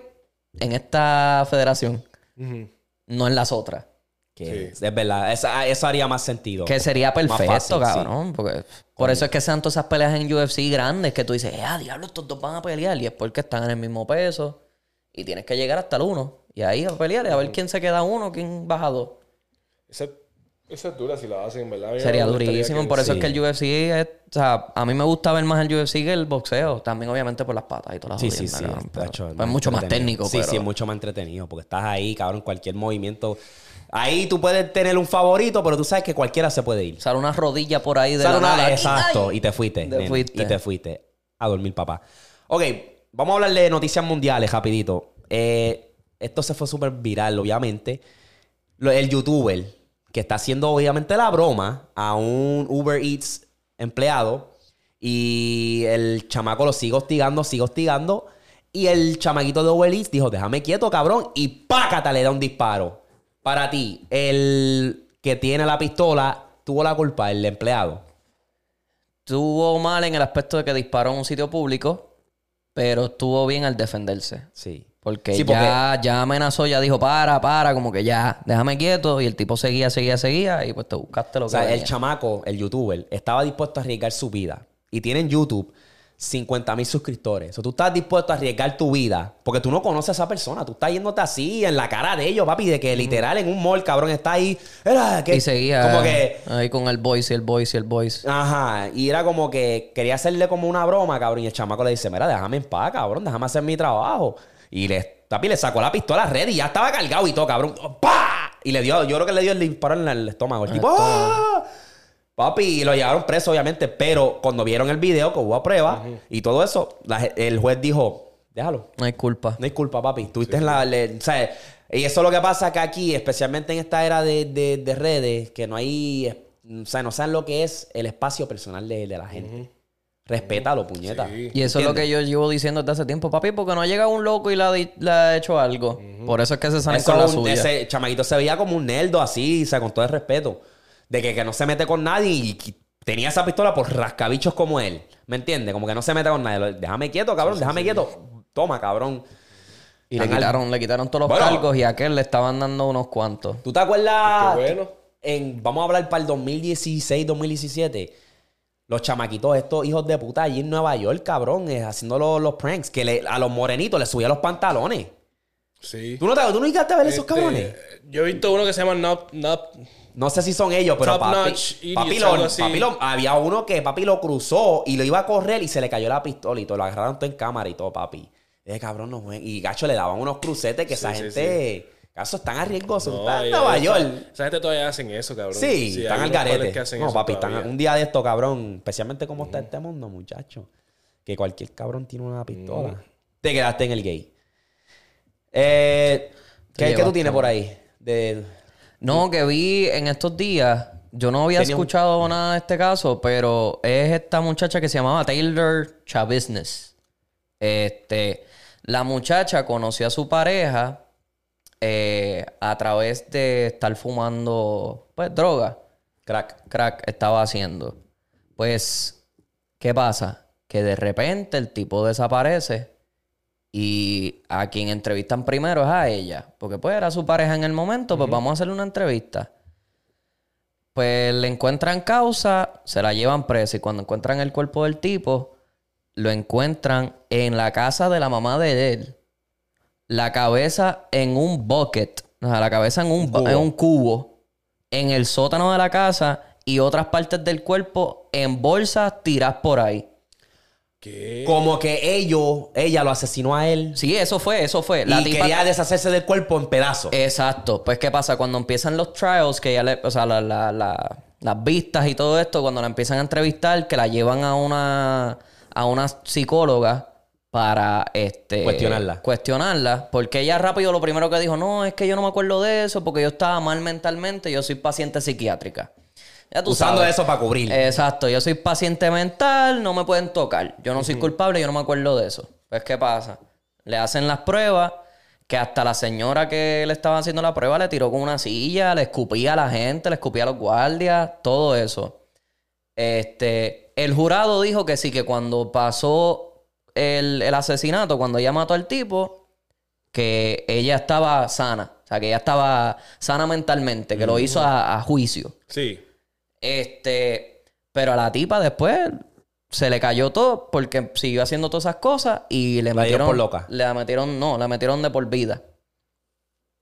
Speaker 1: en esta federación, no en las otras.
Speaker 2: Que Es verdad. Esa- eso haría más sentido.
Speaker 1: Que sería perfecto,
Speaker 2: fácil, sí.
Speaker 1: cabrón. Porque por eso es que sean todas esas peleas en UFC grandes que tú dices, ah, diablo, estos dos van a pelear. Y es porque están en el mismo peso. Y tienes que llegar hasta el uno. Y ahí a pelear y a ver quién se queda uno, quién baja dos.
Speaker 3: Esa, esa es dura si la hacen, ¿verdad?
Speaker 1: Sería durísimo.
Speaker 3: que-
Speaker 1: Por eso
Speaker 2: sí.
Speaker 1: es que el UFC es... O sea, a mí me gusta ver más el UFC que el boxeo. También, obviamente, por las patas y todas las
Speaker 2: Sí, sí,
Speaker 1: jodiendas,
Speaker 2: sí.
Speaker 1: cabrón, pero-
Speaker 2: tacho,
Speaker 1: es mucho más técnico,
Speaker 2: Sí,
Speaker 1: pero...
Speaker 2: sí, es mucho más entretenido. Porque estás ahí, cabrón, cualquier movimiento. Ahí tú puedes tener un favorito, pero tú sabes que cualquiera se puede ir.
Speaker 1: Sale una rodilla por ahí de
Speaker 2: Sale
Speaker 1: la
Speaker 2: una-
Speaker 1: nada.
Speaker 2: Exacto, y te fuiste.
Speaker 1: Te
Speaker 2: nene,
Speaker 1: fuiste.
Speaker 2: Y te fuiste. A dormir, papá. Ok, vamos a hablar de noticias mundiales, rapidito. Eh, esto se fue súper viral, obviamente. Lo- el youtuber que está haciendo, obviamente, la broma a un Uber Eats empleado. Y el chamaco lo sigue hostigando, sigue hostigando. Y el chamaquito de Uber Eats dijo, déjame quieto, cabrón. Y pácata le da un disparo. Para ti, el que tiene la pistola tuvo la culpa, el empleado.
Speaker 1: Estuvo mal en el aspecto de que disparó en un sitio público, pero estuvo bien al defenderse.
Speaker 2: Sí.
Speaker 1: Porque,
Speaker 2: Sí,
Speaker 1: ya, ya amenazó, ya dijo, para, para, como que ya, déjame quieto. Y el tipo seguía, seguía, seguía. Y pues te buscaste lo
Speaker 2: O
Speaker 1: que
Speaker 2: sea, el chamaco, el youtuber, estaba dispuesto a arriesgar su vida. Y tiene en YouTube 50 mil suscriptores. O sea, tú estás dispuesto a arriesgar tu vida. Porque tú no conoces a esa persona. Tú estás yéndote así en la cara de ellos, papi. De que literal en un mall, cabrón, está ahí. Era que.
Speaker 1: Y seguía
Speaker 2: Como que.
Speaker 1: ahí con el voice y el voice y el voice.
Speaker 2: Ajá. Y era como que quería hacerle como una broma, cabrón. Y el chamaco le dice: Mira, déjame en paz, cabrón. Déjame hacer mi trabajo. Y le, papi, le sacó la pistola a red y ya estaba cargado y todo, cabrón. ¡Pah! Y le dio, yo creo que le dio el disparo en el estómago. El tipo, ¡ah! Papi, y lo llevaron preso, obviamente, pero cuando vieron el video que hubo prueba y todo eso, la- el juez dijo, Déjalo.
Speaker 1: No hay culpa.
Speaker 2: No hay culpa, papi. Tuviste en la. le- o sea, y eso es lo que pasa que aquí, especialmente en esta era de, de- de redes, que no hay. O sea, no saben lo que es el espacio personal de, de la gente. Respétalo, puñeta.
Speaker 3: Sí.
Speaker 1: Y eso es lo que yo llevo diciendo desde hace tiempo, papi, porque no ha llegado un loco y le ha, di- le ha hecho algo. Por eso es que se salen
Speaker 2: Eso
Speaker 1: con la
Speaker 2: un-
Speaker 1: suya.
Speaker 2: ese chamaquito se veía como un nerdo así, o sea, con todo el respeto. De que, que no se mete con nadie y tenía esa pistola por rascabichos como él. ¿Me entiendes? Como que no se mete con nadie. Déjame quieto, cabrón, déjame quieto. Toma, cabrón.
Speaker 1: Y le quitaron, le quitaron todos los
Speaker 2: Bueno.
Speaker 1: cargos y a aquel le estaban dando unos cuantos.
Speaker 2: ¿Tú te acuerdas?
Speaker 3: Qué bueno.
Speaker 2: En, vamos a hablar para el 2016, 2017. Los chamaquitos, estos hijos de puta allí en Nueva York, cabrón, eh, haciendo los, los pranks, que le- a los morenitos les subía los pantalones.
Speaker 3: Sí.
Speaker 2: ¿Tú no, te, tú no llegaste a ver esos
Speaker 3: Este,
Speaker 2: cabrones?
Speaker 3: Yo he visto uno que se llama Not, Not
Speaker 2: No sé si son ellos, pero
Speaker 3: Top
Speaker 2: papi,
Speaker 3: notch
Speaker 2: papi, lo- papi había uno que papi lo cruzó y lo iba a correr y se le cayó la pistola y todo. Lo agarraron todo en cámara y todo, papi. Ese cabrón no juega. Y gacho le daban unos crucetes que esa
Speaker 3: sí,
Speaker 2: gente. Caso están arriesgosos.
Speaker 3: No,
Speaker 2: Están en Nueva
Speaker 3: esa-
Speaker 2: York.
Speaker 3: Esa gente todavía hacen eso, cabrón.
Speaker 2: Sí, están al garete. No, papi, están un día de esto, cabrón. Especialmente como está este mundo, muchacho. Que cualquier cabrón tiene una pistola. Te quedaste en el gay. Eh, ¿qué, qué tú tienes por ahí? De,
Speaker 1: No, que vi en estos días, yo no había
Speaker 2: Tenía un-
Speaker 1: escuchado nada de este caso, pero es esta muchacha que se llamaba Taylor Chavisnes. Este, la muchacha conoció a su pareja eh, a través de estar fumando, pues, droga.
Speaker 2: crack.
Speaker 1: Crack estaba haciendo. Pues, ¿qué pasa? Que de repente el tipo desaparece y a quien entrevistan primero es a ella. Porque pues era su pareja en el momento, pues vamos a hacerle una entrevista. Pues le encuentran causa, se la llevan presa y cuando encuentran el cuerpo del tipo, lo encuentran en la casa de la mamá de él. La cabeza en un bucket, o sea, la cabeza en un,
Speaker 2: cubo.
Speaker 1: en un cubo, en el sótano de la casa y otras partes del cuerpo en bolsas tiradas por ahí.
Speaker 3: ¿Qué?
Speaker 2: Como que ellos, ella lo asesinó a él.
Speaker 1: Sí, eso fue, eso fue. La
Speaker 2: y
Speaker 1: tipa-
Speaker 2: quería deshacerse del cuerpo en pedazos.
Speaker 1: Exacto. Pues, ¿qué pasa? Cuando empiezan los trials, que ya le, o sea, la- la- la- las vistas y todo esto, cuando la empiezan a entrevistar, que la llevan a una, a una psicóloga para este
Speaker 2: Cuestionarla.
Speaker 1: cuestionarla, porque ella rápido lo primero que dijo, no, es que yo no me acuerdo de eso, porque yo estaba mal mentalmente, yo soy paciente psiquiátrica. Ya tú
Speaker 2: Usando
Speaker 1: sabes.
Speaker 2: eso para cubrir.
Speaker 1: Exacto, yo soy paciente mental, no me pueden tocar. Yo no soy culpable, yo no me acuerdo de eso. Pues, ¿qué pasa? Le hacen las pruebas, que hasta la señora que le estaba haciendo la prueba le tiró con una silla, le escupía a la gente, le escupía a los guardias, todo eso. Este, el jurado dijo que sí, que cuando pasó el, el asesinato, cuando ella mató al tipo, que ella estaba sana. O sea, que ella estaba sana mentalmente, que lo hizo a- a juicio.
Speaker 3: Sí.
Speaker 1: Este, pero a la tipa después se le cayó todo porque siguió haciendo todas esas cosas y le
Speaker 2: La
Speaker 1: metieron
Speaker 2: por loca.
Speaker 1: Le metieron, no, la metieron de por vida.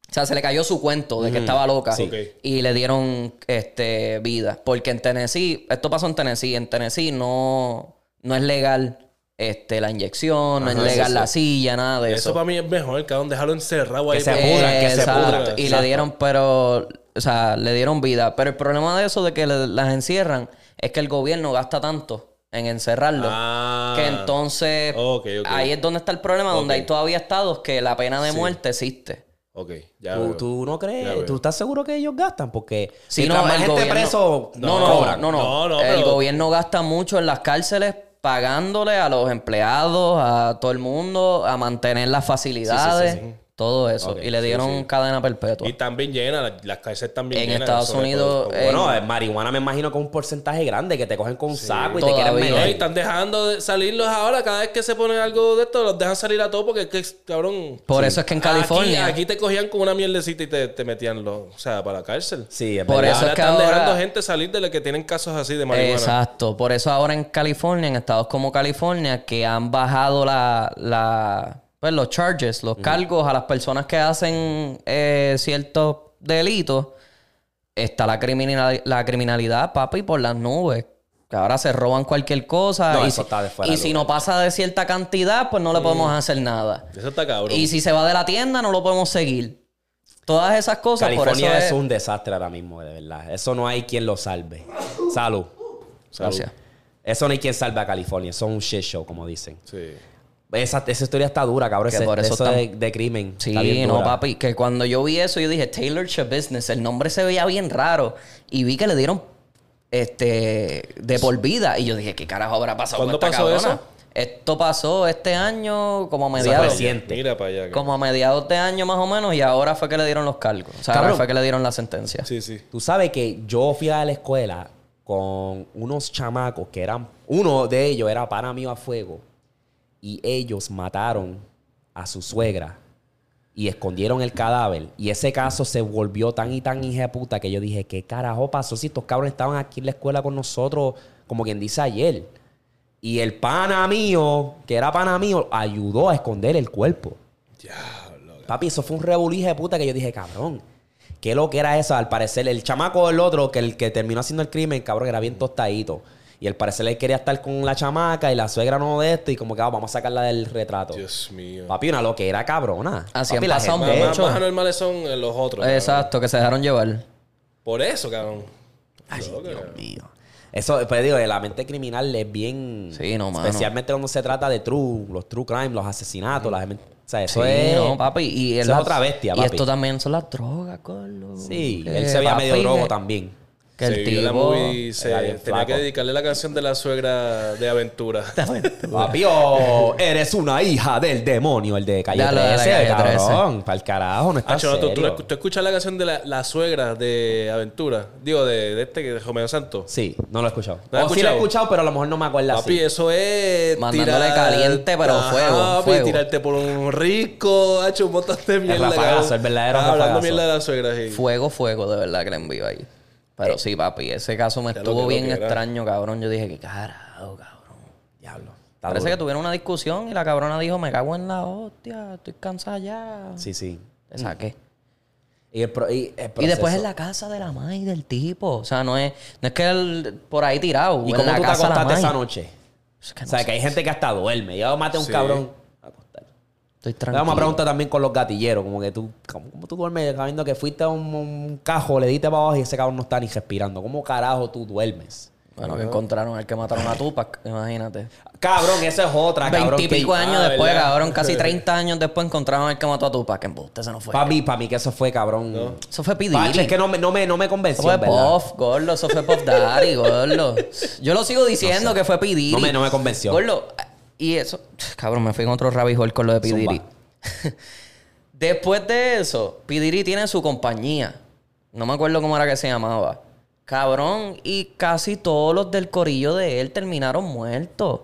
Speaker 1: O sea, se le cayó su cuento de que estaba loca
Speaker 2: Sí.
Speaker 1: Y le dieron este vida. Porque en Tennessee, esto pasó en Tennessee, en Tennessee no, no es legal este, la inyección, no es legal
Speaker 2: sí,
Speaker 1: la silla, nada de
Speaker 3: Eso,
Speaker 1: eso.
Speaker 3: para mí es mejor, cabrón. Dejarlo encerrado ahí.
Speaker 2: Que se pudran, que se pudran.
Speaker 1: Y
Speaker 2: Exacto.
Speaker 1: le dieron, pero, o sea, le dieron vida. Pero el problema de eso, de que le- las encierran, es que el gobierno gasta tanto en encerrarlo.
Speaker 3: Ah.
Speaker 1: Que entonces,
Speaker 3: Ok, ok.
Speaker 1: ahí es donde está el problema, donde hay todavía estados que la pena de
Speaker 3: Sí.
Speaker 1: muerte existe.
Speaker 3: Ok, ya
Speaker 2: ¿Tú,
Speaker 3: veo.
Speaker 2: tú no
Speaker 3: Ya
Speaker 2: crees?
Speaker 3: veo.
Speaker 2: ¿Tú estás seguro que ellos gastan? Porque
Speaker 1: Sí,
Speaker 2: mientras
Speaker 1: no,
Speaker 2: más gente
Speaker 1: gobierno-
Speaker 2: preso,
Speaker 1: No, no,
Speaker 2: cobran.
Speaker 1: no, no.
Speaker 3: No, no,
Speaker 1: el
Speaker 3: pero-
Speaker 1: gobierno gasta mucho en las cárceles pagándole a los empleados, a todo el mundo, a mantener las facilidades,
Speaker 2: Sí, sí, sí,
Speaker 1: todo eso. Y le dieron
Speaker 3: sí.
Speaker 1: cadena perpetua.
Speaker 3: Y también llena, las, las cárceles también
Speaker 1: En
Speaker 3: llenas.
Speaker 1: Estados Unidos,
Speaker 3: todo-
Speaker 2: Bueno, eh, marihuana me imagino que es un porcentaje grande que te cogen con un saco y te quieren
Speaker 3: No, y
Speaker 2: meter.
Speaker 3: están dejando de salirlos ahora. Cada vez que se pone algo de esto, los dejan salir a todos porque es que, cabrón.
Speaker 1: Por eso es que en California-
Speaker 3: Aquí, te cogían con una mierdecita y te, te metían, los, o sea, para la cárcel.
Speaker 2: Sí, es
Speaker 1: Por
Speaker 2: verdad.
Speaker 1: eso
Speaker 3: ahora
Speaker 1: es que
Speaker 3: están
Speaker 1: ahora-
Speaker 3: dejando gente salir de los que tienen casos así de marihuana.
Speaker 1: Exacto. Por eso ahora en California, en estados como California, que han bajado la, la pues los charges, los cargos a las personas que hacen eh, ciertos delitos, está la, criminal, la criminalidad, papi, por las nubes. Que ahora se roban cualquier cosa.
Speaker 2: No,
Speaker 1: y
Speaker 2: eso
Speaker 1: si,
Speaker 2: está de fuera
Speaker 1: y
Speaker 2: de
Speaker 1: si
Speaker 2: lugar.
Speaker 1: no pasa de cierta cantidad, pues no le podemos hacer nada.
Speaker 3: Eso está cabrón.
Speaker 1: Y si se va de la tienda, no lo podemos seguir. Todas esas cosas, por eso
Speaker 2: California es...
Speaker 1: es...
Speaker 2: un desastre ahora mismo, de verdad. Eso no hay quien lo salve. Salud.
Speaker 1: Gracias.
Speaker 2: Eso no hay quien salve a California. Eso es un shit show, como dicen.
Speaker 3: Sí.
Speaker 2: Esa, esa historia está dura, cabrón.
Speaker 1: Que
Speaker 2: Ese-
Speaker 1: por eso
Speaker 2: eso de, de crimen.
Speaker 1: Sí,
Speaker 2: está bien
Speaker 1: no,
Speaker 2: dura.
Speaker 1: papi. Que cuando yo vi eso, yo dije Taylor Swift Business. El nombre se veía bien raro. Y vi que le dieron este de por vida. Y yo dije, ¿qué carajo habrá pasado
Speaker 3: ¿Cuándo
Speaker 1: con esta
Speaker 3: pasó
Speaker 1: cabrona?
Speaker 3: eso?
Speaker 1: Esto pasó este año, como a mediados.
Speaker 2: reciente.
Speaker 3: Mira para allá.
Speaker 1: Como a mediados de año más o menos. Y ahora fue que le dieron los cargos. O sea, ahora
Speaker 2: Cabrón.
Speaker 1: fue que le dieron la sentencia.
Speaker 3: Sí, sí.
Speaker 2: Tú sabes que yo fui a la escuela con unos chamacos que eran. Uno de ellos era pana mío a fuego. Y ellos mataron a su suegra. Y escondieron el cadáver. Y ese caso se volvió tan y tan hija de puta que yo dije, ¿qué carajo pasó si estos cabrones estaban aquí en la escuela con nosotros, como quien dice ayer? Y el pana mío, que era pana mío, ayudó a esconder el cuerpo. Papi, eso fue un revoluje de puta que yo dije, cabrón. ¿Qué lo que era eso? Al parecer, el chamaco del otro, que el que terminó haciendo el crimen, cabrón, era bien tostadito. Y al parecer él quería estar con la chamaca y la suegra no de esto. Y como que ah, vamos a sacarla del retrato.
Speaker 3: Dios mío.
Speaker 2: Papi, una loquera cabrona.
Speaker 1: Así
Speaker 2: Papi,
Speaker 1: han
Speaker 2: la
Speaker 1: pasado
Speaker 2: gente-
Speaker 3: Más,
Speaker 1: mucho.
Speaker 3: más anormales son eh, los otros. cabrón.
Speaker 1: Exacto, que se dejaron llevar.
Speaker 3: Por eso, cabrón.
Speaker 2: Ay, Dios
Speaker 3: cabrón.
Speaker 2: mío. Eso, pues digo, la mente criminal es bien.
Speaker 1: Sí, no, mano.
Speaker 2: Especialmente cuando se trata de true, los true crime, los asesinatos, las. O sea, eso
Speaker 1: Sí,
Speaker 2: es.
Speaker 1: no, papi. Y,
Speaker 2: eso
Speaker 1: la-
Speaker 2: es otra bestia,
Speaker 1: Y
Speaker 2: papi.
Speaker 1: esto también son las drogas, Carlos.
Speaker 2: Sí,
Speaker 1: Que,
Speaker 2: él se veía medio drogo
Speaker 1: que-
Speaker 2: también.
Speaker 1: Que el
Speaker 3: la
Speaker 1: tipo...
Speaker 3: movie, se tenía
Speaker 2: flaco.
Speaker 3: que dedicarle la canción de la suegra de aventura.
Speaker 2: Papi, oh, eres una hija del demonio, el de Calle
Speaker 1: Ya lo de
Speaker 2: 13,
Speaker 1: Calle
Speaker 2: cabrón. Para el carajo, no está
Speaker 3: Ah, no, tú, tú,
Speaker 2: serio.
Speaker 3: tú escuchas la canción de la, la suegra de Aventura. Digo, de, de este, de Romeo Santos.
Speaker 2: Sí, no lo he escuchado.
Speaker 3: ¿No
Speaker 2: o sí lo he
Speaker 3: escuchado?
Speaker 2: pero a lo mejor no me acuerdo
Speaker 3: Papi,
Speaker 2: así.
Speaker 3: eso es.
Speaker 1: Mandándole caliente, pero fuego,
Speaker 3: papi,
Speaker 1: fuego.
Speaker 3: tirarte por un rico, ha hecho un montón de mierda.
Speaker 2: rafagazo,
Speaker 3: cabrón.
Speaker 2: el verdadero
Speaker 3: Ah, Hablando
Speaker 2: rafagazo.
Speaker 3: mierda de la suegra, sí.
Speaker 1: Fuego, fuego, de verdad que le envío ahí. Pero sí, papi, ese caso me estuvo
Speaker 3: que-
Speaker 1: bien
Speaker 3: que
Speaker 1: extraño, cabrón. Yo dije, ¿qué carajo, cabrón?
Speaker 2: Diablo. está
Speaker 1: Parece
Speaker 2: duro.
Speaker 1: que tuvieron una discusión y la cabrona dijo, me cago en la hostia, estoy cansada ya.
Speaker 2: Sí, sí.
Speaker 1: Te saqué.
Speaker 2: Y, el pro- y, el
Speaker 1: Y después en la casa de la madre del tipo. O sea, no es, no es que él por ahí tirado.
Speaker 2: ¿Y
Speaker 1: en
Speaker 2: cómo
Speaker 1: la
Speaker 2: tú te
Speaker 1: casa de la
Speaker 2: acostaste esa noche?
Speaker 1: Es que no
Speaker 2: o sea,
Speaker 1: sé,
Speaker 2: que hay gente que hasta duerme. Yo maté a un
Speaker 3: Sí.
Speaker 2: cabrón.
Speaker 1: Estoy
Speaker 2: Le
Speaker 1: tranquilo.
Speaker 2: vamos a preguntar también con los gatilleros, como que tú, ¿cómo, cómo tú duermes sabiendo que fuiste a un, un cajo, le diste para abajo y ese cabrón no está ni respirando? ¿Cómo carajo tú duermes?
Speaker 1: Bueno, que encontraron al que mataron a Tupac, imagínate.
Speaker 2: Cabrón, eso es otra, cabrón.
Speaker 1: Veintipico
Speaker 2: que-
Speaker 1: años
Speaker 3: Ah,
Speaker 1: después,
Speaker 3: ¿verdad?
Speaker 1: cabrón, casi 30 años después encontraron al que mató a Tupac. Que embuste, ese no fue.
Speaker 2: Para mí, para mí que eso fue, cabrón.
Speaker 1: Eso fue P.
Speaker 2: Pacho,
Speaker 1: Diddy.
Speaker 2: es que no me, no me, no me
Speaker 1: Eso
Speaker 2: convenció,
Speaker 1: fue
Speaker 2: en ¿verdad?
Speaker 1: Puff, gordo. Eso fue Puff Daddy, gordo. Yo lo sigo diciendo que fue P. Diddy.
Speaker 2: No me- no me convenció.
Speaker 1: Gordo. Y eso... Cabrón, me fui en otro rabbit hole con lo de P.
Speaker 2: Zumba.
Speaker 1: Diddy. Después de eso, P. Diddy tiene su compañía. No me acuerdo cómo era que se llamaba. Cabrón, y casi todos los del corillo de él terminaron muertos.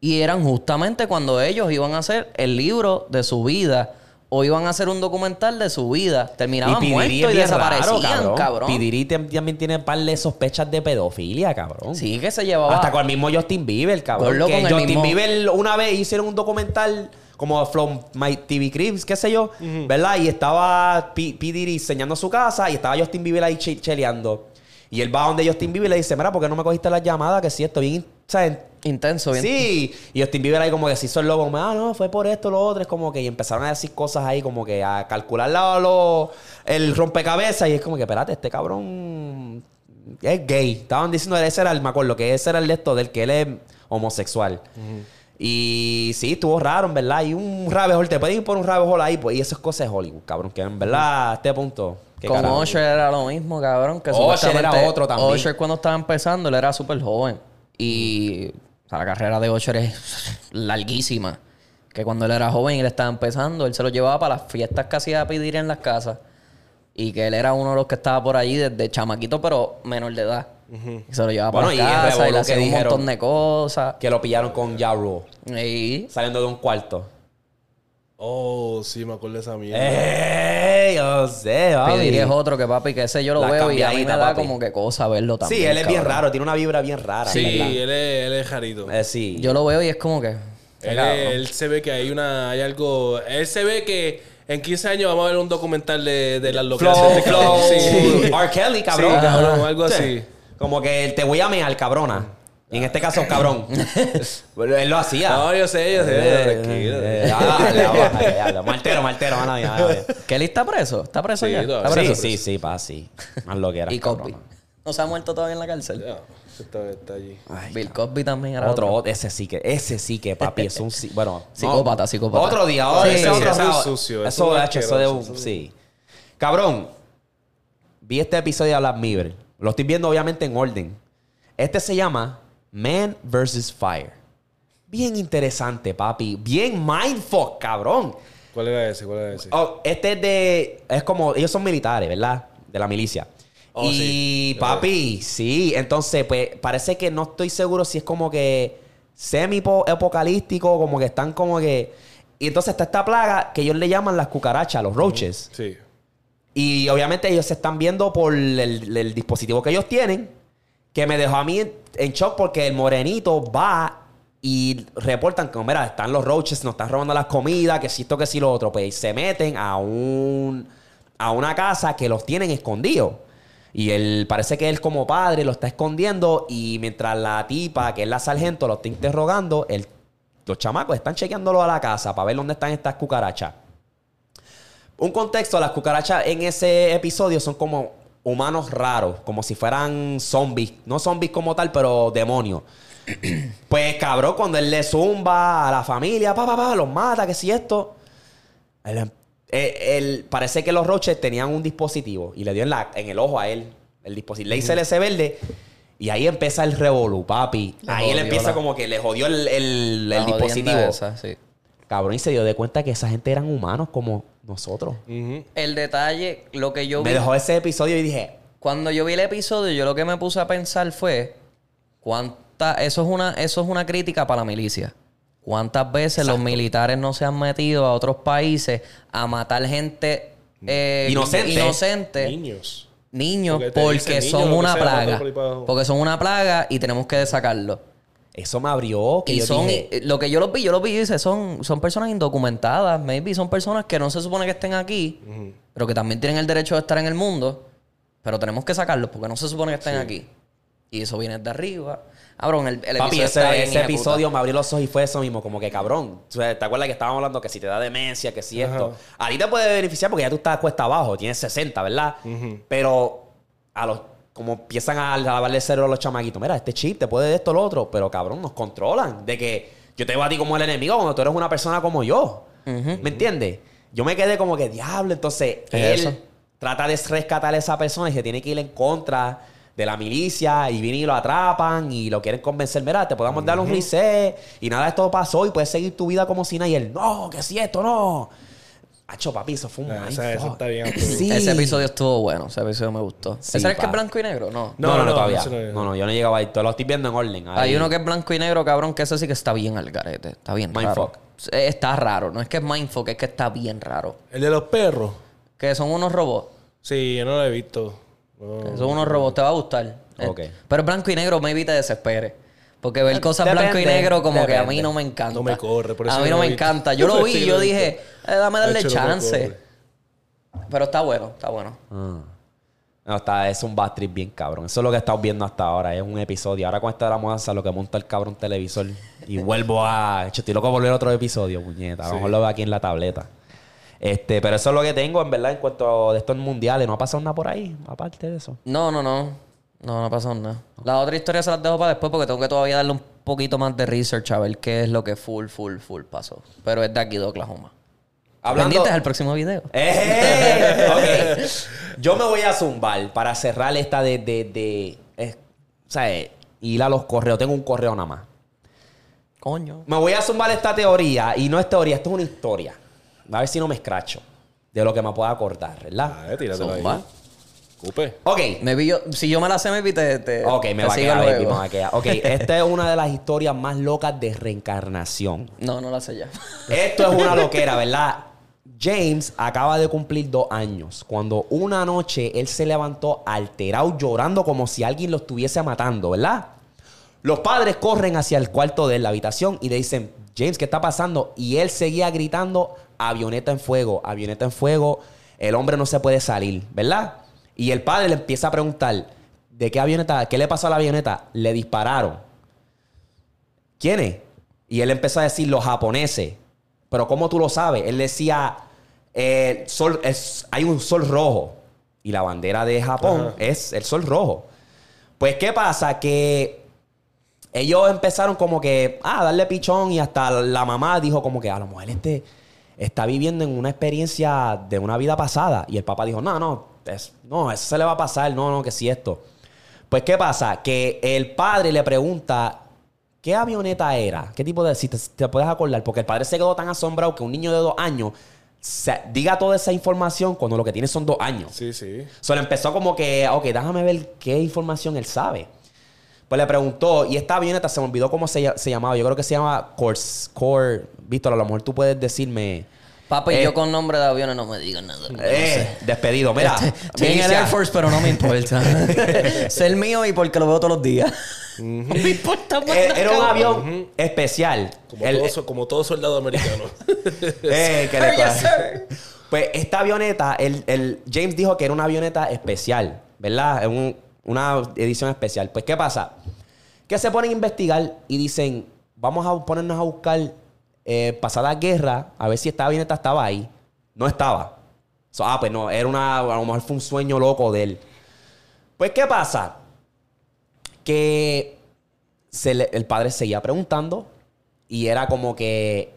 Speaker 1: Y eran justamente cuando ellos iban a hacer el libro de su vida o iban a hacer un documental de su vida. Terminaban
Speaker 2: Pidiri
Speaker 1: muertos y desaparecían,
Speaker 2: raro,
Speaker 1: cabrón.
Speaker 2: Pidiri tam- también tiene un par de sospechas de pedofilia, cabrón.
Speaker 1: Sí, que se llevaba.
Speaker 2: Hasta con el mismo Justin Bieber, cabrón. Que
Speaker 1: con el
Speaker 2: Justin
Speaker 1: mismo-
Speaker 2: Bieber una vez hicieron un documental como From My TV Cribs, qué sé yo, ¿verdad? Y estaba P. P. Diddy enseñando su casa y estaba Justin Bieber ahí che- cheleando. Y él va donde Justin Bieber y le dice, mira, ¿por qué no me cogiste las llamadas? Que si esto bien... ¿sabes?
Speaker 1: Intenso, bien.
Speaker 2: Sí, y Justin Bieber ahí como que se hizo el lobo, como, ah, no, fue por esto, lo otro, es como que y empezaron a decir cosas ahí, como que a calcular la- lo- el rompecabezas, y es como que, espérate, este cabrón es gay. Estaban diciendo, ese era el, me acuerdo, que ese era el de esto, del que él es homosexual. Y sí, estuvo raro, en verdad. Y un rabbit hole, te pueden ir por un rabbit hole ahí, pues, y eso es cosa de Hollywood, cabrón, que en verdad, a este punto. ¿qué
Speaker 1: Con? Usher era lo mismo, cabrón. Que supuestamente
Speaker 2: era otro también.
Speaker 1: Usher cuando estaba empezando, él era súper joven. Y sea, la carrera de Usher es larguísima. Que cuando él era joven y él estaba empezando, él se lo llevaba para las fiestas que hacía pedir en las casas. Y que él era uno de los que estaba por allí desde chamaquito, pero menor de edad. Y se lo llevaba
Speaker 2: Bueno,
Speaker 1: para
Speaker 2: y
Speaker 1: casas y le hacía un montón de cosas.
Speaker 2: Que lo pillaron con Ja Rule,
Speaker 1: Y
Speaker 2: saliendo de un cuarto.
Speaker 3: Oh, sí, me acuerdo de esa mierda.
Speaker 2: ¡Ey! Yo sé, papi.
Speaker 1: Es otro que papi, que ese yo lo
Speaker 2: La
Speaker 1: veo y a mí me
Speaker 2: cambiadita,
Speaker 1: da
Speaker 2: papi.
Speaker 1: como que cosa verlo también.
Speaker 2: Sí, él es bien
Speaker 1: cabrón.
Speaker 2: raro, tiene una vibra bien rara.
Speaker 3: sí,
Speaker 2: ¿verdad?
Speaker 3: él es, él es jarito.
Speaker 2: Eh, sí.
Speaker 1: Yo lo veo y es como que.
Speaker 3: Él,
Speaker 1: cabrón.
Speaker 3: es- él se ve que hay una hay algo él se ve que en 15 años vamos a ver un documental de, de las locuras
Speaker 2: Flow,
Speaker 3: de cabrón.
Speaker 2: Flow,
Speaker 3: Sí.
Speaker 2: R. Kelly, cabrón.
Speaker 3: Sí, cabrón, algo
Speaker 2: Sí.
Speaker 3: así.
Speaker 2: Como que te voy a mear, cabrona. Y en este caso, cabrón. Bueno, él lo hacía.
Speaker 3: No, yo sé, yo sé.
Speaker 2: Eh,
Speaker 3: tranquilo.
Speaker 2: eh, ah. Martero, martero, mano.
Speaker 1: ¿Kelly está preso? ¿Está preso
Speaker 3: Sí,
Speaker 1: ya? ¿Está
Speaker 2: Sí,
Speaker 1: preso?
Speaker 2: sí, sí, pa, sí. Más lo que era.
Speaker 1: Y Cosby. No se ha muerto todavía en la cárcel.
Speaker 3: Ya, está, está allí.
Speaker 1: Bill Cosby también era
Speaker 2: Otro,
Speaker 1: otro.
Speaker 2: ese sí que, ese sí que, papi, es un... sí- Bueno, no.
Speaker 1: Psicópata, psicópata.
Speaker 2: Otro día, ahora
Speaker 1: Sí,
Speaker 2: ese
Speaker 1: sí,
Speaker 2: otro
Speaker 3: es sucio,
Speaker 2: Eso,
Speaker 3: es
Speaker 2: eso de un... Sí. Cabrón, vi este episodio de Black Mirror. Lo estoy viendo obviamente en orden. Este se llama Man vs. Fire. Bien interesante, papi. Bien mindfuck, cabrón.
Speaker 3: ¿Cuál era ese? ¿Cuál era ese?
Speaker 2: Oh, este es de. Es como. Ellos son militares, ¿verdad? De la milicia.
Speaker 3: Oh,
Speaker 2: y
Speaker 3: sí.
Speaker 2: papi, sí. Entonces, pues parece que no estoy seguro si es como que semi-apocalíptico, como que están como que. Y entonces está esta plaga que ellos le llaman las cucarachas, los roaches.
Speaker 3: Sí.
Speaker 2: Y obviamente ellos se están viendo por el, el dispositivo que ellos tienen, que me dejó a mí en, shock porque el morenito va y reportan que, mira, están los roaches, nos están robando las comidas, que si esto, que si lo otro. Pues se meten a un a una casa que los tienen escondidos. Y él parece que él como padre lo está escondiendo y mientras la tipa, que es la sargento, lo está interrogando, el- los chamacos están chequeándolo a la casa para ver dónde están estas cucarachas. Un contexto, las cucarachas en ese episodio son como humanos raros, como si fueran zombies. No zombies como tal, pero demonios. pues cabrón, cuando él le zumba a la familia, pa, pa, pa, los mata, que si esto. Él, em- eh, él- parece que los roches tenían un dispositivo y le dio en, la, en el ojo a él el dispositivo. Le hice el ese verde y ahí empieza el revolú, papi.
Speaker 1: Le
Speaker 2: ahí él empieza
Speaker 1: la-
Speaker 2: como que le jodió el, el- el dispositivo.
Speaker 1: esa, sí.
Speaker 2: Cabrón, y se dio de cuenta que esa gente eran humanos como nosotros.
Speaker 1: El detalle, lo que yo
Speaker 2: Me
Speaker 1: vi.
Speaker 2: dejó ese episodio y dije,
Speaker 1: Cuando yo vi el episodio, yo lo que me puse a pensar fue cuánta, eso es una, eso es una crítica para la milicia. ¿Cuántas veces los militares no se han metido a otros países a matar gente eh,
Speaker 2: Inocente.
Speaker 1: inocente,
Speaker 3: Niños.
Speaker 1: niños,
Speaker 3: Porque niños,
Speaker 1: son una plaga. Porque son una plaga y tenemos que sacarlo.
Speaker 2: Eso me abrió. Que
Speaker 1: Y
Speaker 2: yo
Speaker 1: son,
Speaker 2: dije,
Speaker 1: lo que yo los vi, yo los vi y dice, son, son personas indocumentadas, maybe son personas que no se supone que estén aquí, pero que también tienen el derecho de estar en el mundo, pero tenemos que sacarlos porque no se supone que estén aquí. Y eso viene de arriba. Cabrón, el, el
Speaker 2: Papi,
Speaker 1: episodio
Speaker 2: ese,
Speaker 1: bien puta.
Speaker 2: episodio me abrió los ojos y fue eso mismo, como que cabrón. ¿Te acuerdas que estábamos hablando que si te da demencia, que si esto? A ti te puede beneficiar porque ya tú estás cuesta abajo, tienes 60, ¿verdad? Pero a los como empiezan a lavarle el cerebro a los chamaquitos, mira, este chip te puede de esto, lo otro, pero cabrón, nos controlan. De que yo te veo a ti como el enemigo cuando tú eres una persona como yo. ¿Me entiendes? Yo me quedé como que diablo, entonces él
Speaker 1: eso.
Speaker 2: trata de rescatar a esa persona y se tiene que ir en contra de la milicia y vienen y lo atrapan y lo quieren convencer, mira, te podemos dar un reset y nada esto pasó y puedes seguir tu vida como si nada y él, no, que si esto, no. Hacho, papi, eso fue un
Speaker 3: Ah,
Speaker 2: mindfuck.
Speaker 3: esa- eso está bien
Speaker 2: Sí.
Speaker 1: Ese episodio estuvo bueno, ese episodio me gustó.
Speaker 2: Sí,
Speaker 1: ¿Ese es que es blanco y negro? No.
Speaker 2: No, no,
Speaker 3: No,
Speaker 2: no,
Speaker 3: no,
Speaker 2: todavía.
Speaker 3: no.
Speaker 2: No, no, yo no llegaba ahí. Te lo estoy viendo en orden.
Speaker 1: Hay uno que es blanco y negro, cabrón, que ese sí que está bien al garete. Está bien
Speaker 2: Mindfuck.
Speaker 1: raro. Eh, Está raro. No es que es mindfuck, es que está bien raro.
Speaker 3: El de los perros.
Speaker 1: Que son unos robots.
Speaker 3: Sí, yo no lo he visto. No.
Speaker 1: Son unos robots, te va a gustar. Eh,
Speaker 2: Ok.
Speaker 1: Pero blanco y negro, maybe te desespere. Porque ver cosas
Speaker 2: Depende,
Speaker 1: blanco y negro, como que a mí no me encanta.
Speaker 3: No me corre, por eso
Speaker 1: A mí no me encanta. Yo lo vi y
Speaker 3: yo
Speaker 1: dije, eh, dame darle
Speaker 3: no
Speaker 1: chance. Pero está bueno, está bueno.
Speaker 2: Ah. No, está, es un bad trip bien cabrón. Eso es lo que he estado viendo hasta ahora. Es un episodio. Ahora con esta de la mudanza, lo que monta el cabrón televisor. Y vuelvo a. Estoy loco por volver a otro episodio, puñeta. A lo mejor lo veo aquí en la tableta. Este, pero eso es lo que tengo, en verdad, en cuanto a de estos mundiales. No ha pasado nada por ahí, aparte de eso.
Speaker 1: No, no, no. No, no pasó nada. La otra historia se las dejo para después porque tengo que todavía darle un poquito más de research a ver qué es lo que full, full, full pasó. Pero es de aquí de Oklahoma.
Speaker 2: Hablando-
Speaker 1: Pendientes al próximo video.
Speaker 2: ¡Eh! ok. Yo me voy a zumbar para cerrar esta de. de, de eh, o sea, eh, ir a los correos. Tengo un correo nada más.
Speaker 1: Coño.
Speaker 2: Me voy a zumbar esta teoría. Y no es teoría, esto es una historia. A ver si no me escracho. De lo que me pueda acordar, ¿verdad?
Speaker 3: Eh, tíratelo
Speaker 1: Zumba.
Speaker 3: ahí. Cupe.
Speaker 2: Ok.
Speaker 1: Maybe yo, si yo me la sé, maybe te, te,
Speaker 2: Ok, me
Speaker 1: te
Speaker 2: va a quedar, baby, me va a quedar. Ok, esta es una de las historias más locas de reencarnación.
Speaker 1: No, no la sé ya.
Speaker 2: Esto es una loquera, ¿verdad? James acaba de cumplir dos años cuando una noche él se levantó alterado llorando como si alguien lo estuviese matando, ¿verdad? Los padres corren hacia el cuarto de la habitación y le dicen, James, ¿qué está pasando? Y él seguía gritando, avioneta en fuego, avioneta en fuego, el hombre no se puede salir, ¿verdad? Y el padre le empieza a preguntar, ¿de qué avioneta? ¿Qué le pasó a la avioneta? Le dispararon. ¿Quiénes? Y él empezó a decir los japoneses. Pero ¿cómo tú lo sabes? Él decía, eh, sol, es, hay un sol rojo. Y la bandera de Japón
Speaker 3: Ajá.
Speaker 2: es el sol rojo. Pues, ¿qué pasa? Que ellos empezaron como que ah, a darle pichón y hasta la mamá dijo como que a lo mejor este está viviendo en una experiencia de una vida pasada. Y el papá dijo, no, no, es- no, eso se le va a pasar, no, no, que si esto. Pues, ¿qué pasa? Que el padre le pregunta, ¿qué avioneta era? ¿Qué tipo de... Si te, te puedes acordar, porque el padre se quedó tan asombrado que un niño de dos años se- diga toda esa información cuando lo que tiene son dos años.
Speaker 3: Sí, sí.
Speaker 2: Solo empezó como que, ok, déjame ver qué información él sabe. Pues le preguntó, y esta avioneta se me olvidó cómo se, ll- se llamaba. Yo creo que se llama Cors, Cor. Víctor, a lo mejor tú puedes decirme.
Speaker 1: Papi,
Speaker 2: Eh,
Speaker 1: yo con nombre de aviones no me digan nada. no
Speaker 2: Eh,
Speaker 1: sé.
Speaker 2: despedido. Mira,
Speaker 1: Estoy en el. Air Force, pero no me importa. Ser mío y porque lo veo todos los días. No me importa más
Speaker 2: Eh,
Speaker 1: nada,
Speaker 2: era un avión especial.
Speaker 3: Como,
Speaker 2: El-
Speaker 3: todo, so- como todo soldado americano.
Speaker 2: Eh, que le
Speaker 1: yes.
Speaker 2: Pues esta avioneta, el, el- James dijo que era una avioneta especial, ¿verdad? Un- una edición especial. Pues, ¿qué pasa? Que se ponen a investigar y dicen, vamos a ponernos a buscar eh, pasada guerra, a ver si esta avioneta estaba ahí. No estaba. Ah, pues no, era una, a lo mejor fue un sueño loco de él. Pues, ¿qué pasa? Que se el padre seguía preguntando y era como que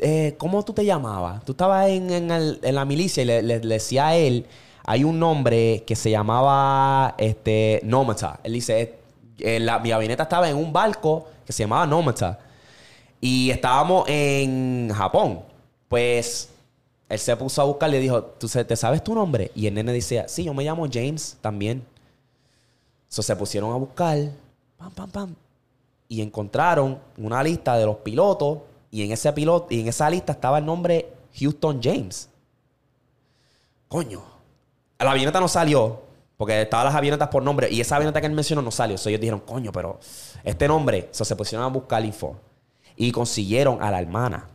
Speaker 2: eh, ¿cómo tú te llamabas? Tú estabas en, en el- en la milicia y le, le- decía a él, hay un nombre que se llamaba este, Nómata. Él dice, eh, mi avioneta estaba en un barco que se llamaba Nómata. Y estábamos en Japón. Pues él se puso a buscar y le dijo, ¿tú te sabes tu nombre? Y el nene decía, sí, yo me llamo James también. So, se pusieron a buscar, pam, pam, pam, y encontraron una lista de los pilotos y en ese piloto y en esa lista estaba el nombre Houston James. Coño. La avioneta no salió porque estaban las avionetas por nombre y esa avioneta que él mencionó no salió. So, ellos dijeron, coño, pero este nombre, so, se pusieron a buscar info y consiguieron a la hermana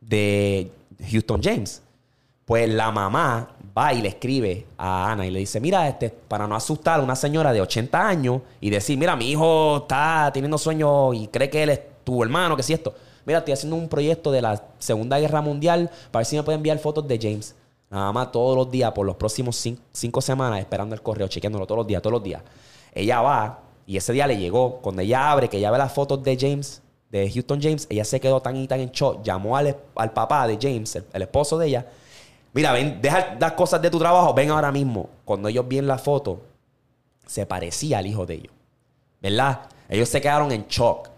Speaker 2: de Houston James. Pues la mamá va y le escribe a Ana y le dice, mira, este, para no asustar a una señora de 80 años y decir, mira, mi hijo está teniendo sueños y cree que él es tu hermano, que si esto. Mira, estoy haciendo un proyecto de la Segunda Guerra Mundial para ver si me puede enviar fotos de James. Nada más todos los días, por los próximos cin- cinco semanas, esperando el correo, chequeándolo todos los días, todos los días. Ella va y ese día le llegó. Cuando ella abre, que ella ve las fotos de James, de Houston James, ella se quedó tan y tan en shock. Llamó al, al papá de James, el, el esposo de ella. Mira, ven, deja las cosas de tu trabajo, ven ahora mismo. Cuando ellos vieron la foto, se parecía al hijo de ellos. ¿Verdad? Ellos se quedaron en shock.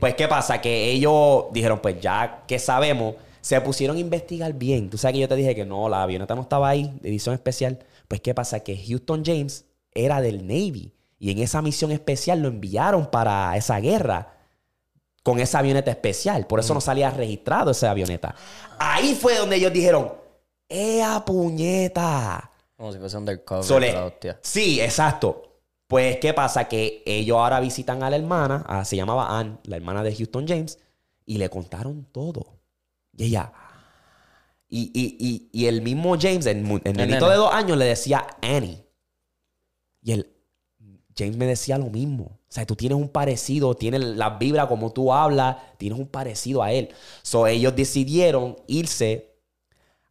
Speaker 2: Pues, ¿qué pasa? Que ellos dijeron, pues ya que sabemos, se pusieron a investigar bien. Tú sabes que yo te dije que no, la avioneta no estaba ahí, de edición especial. Pues, ¿qué pasa? Que Houston James era del Navy. Y en esa misión especial lo enviaron para esa guerra con esa avioneta especial. Por eso no salía registrado esa avioneta. Ahí fue donde ellos dijeron, ¡Ea puñeta!
Speaker 1: Como si fuese undercover.
Speaker 2: Sole-
Speaker 1: la hostia.
Speaker 2: Sí, exacto. Pues, ¿qué pasa? Que ellos ahora visitan a la hermana, se llamaba Ann, la hermana de Houston James, y le contaron todo. Y ella. Y, y- y- y el mismo James, el, el nenito
Speaker 1: nene.
Speaker 2: de dos años, le decía Annie. Y el James me decía lo mismo. O sea, tú tienes un parecido, tienes la vibra como tú hablas, tienes un parecido a él. So, ellos decidieron irse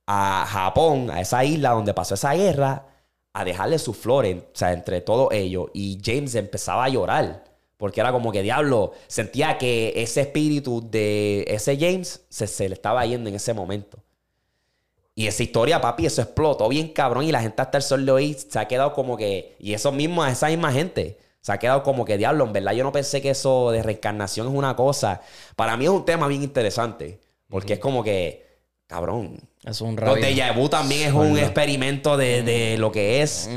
Speaker 2: a Japón, a esa isla donde pasó esa guerra, a dejarle sus flores, o sea, entre todos ellos. Y James empezaba a llorar, porque era como que diablo, sentía que ese espíritu de ese James se, se le estaba yendo en ese momento. Y esa historia, papi, eso explotó bien cabrón y la gente hasta el sol de hoy se ha quedado como que, y eso mismo, esa misma gente, se ha quedado como que diablo, en verdad yo no pensé que eso de reencarnación es una cosa. Para mí es un tema bien interesante, porque es como que, cabrón,
Speaker 1: Es un
Speaker 2: los déjà vu también es un experimento de, de lo que es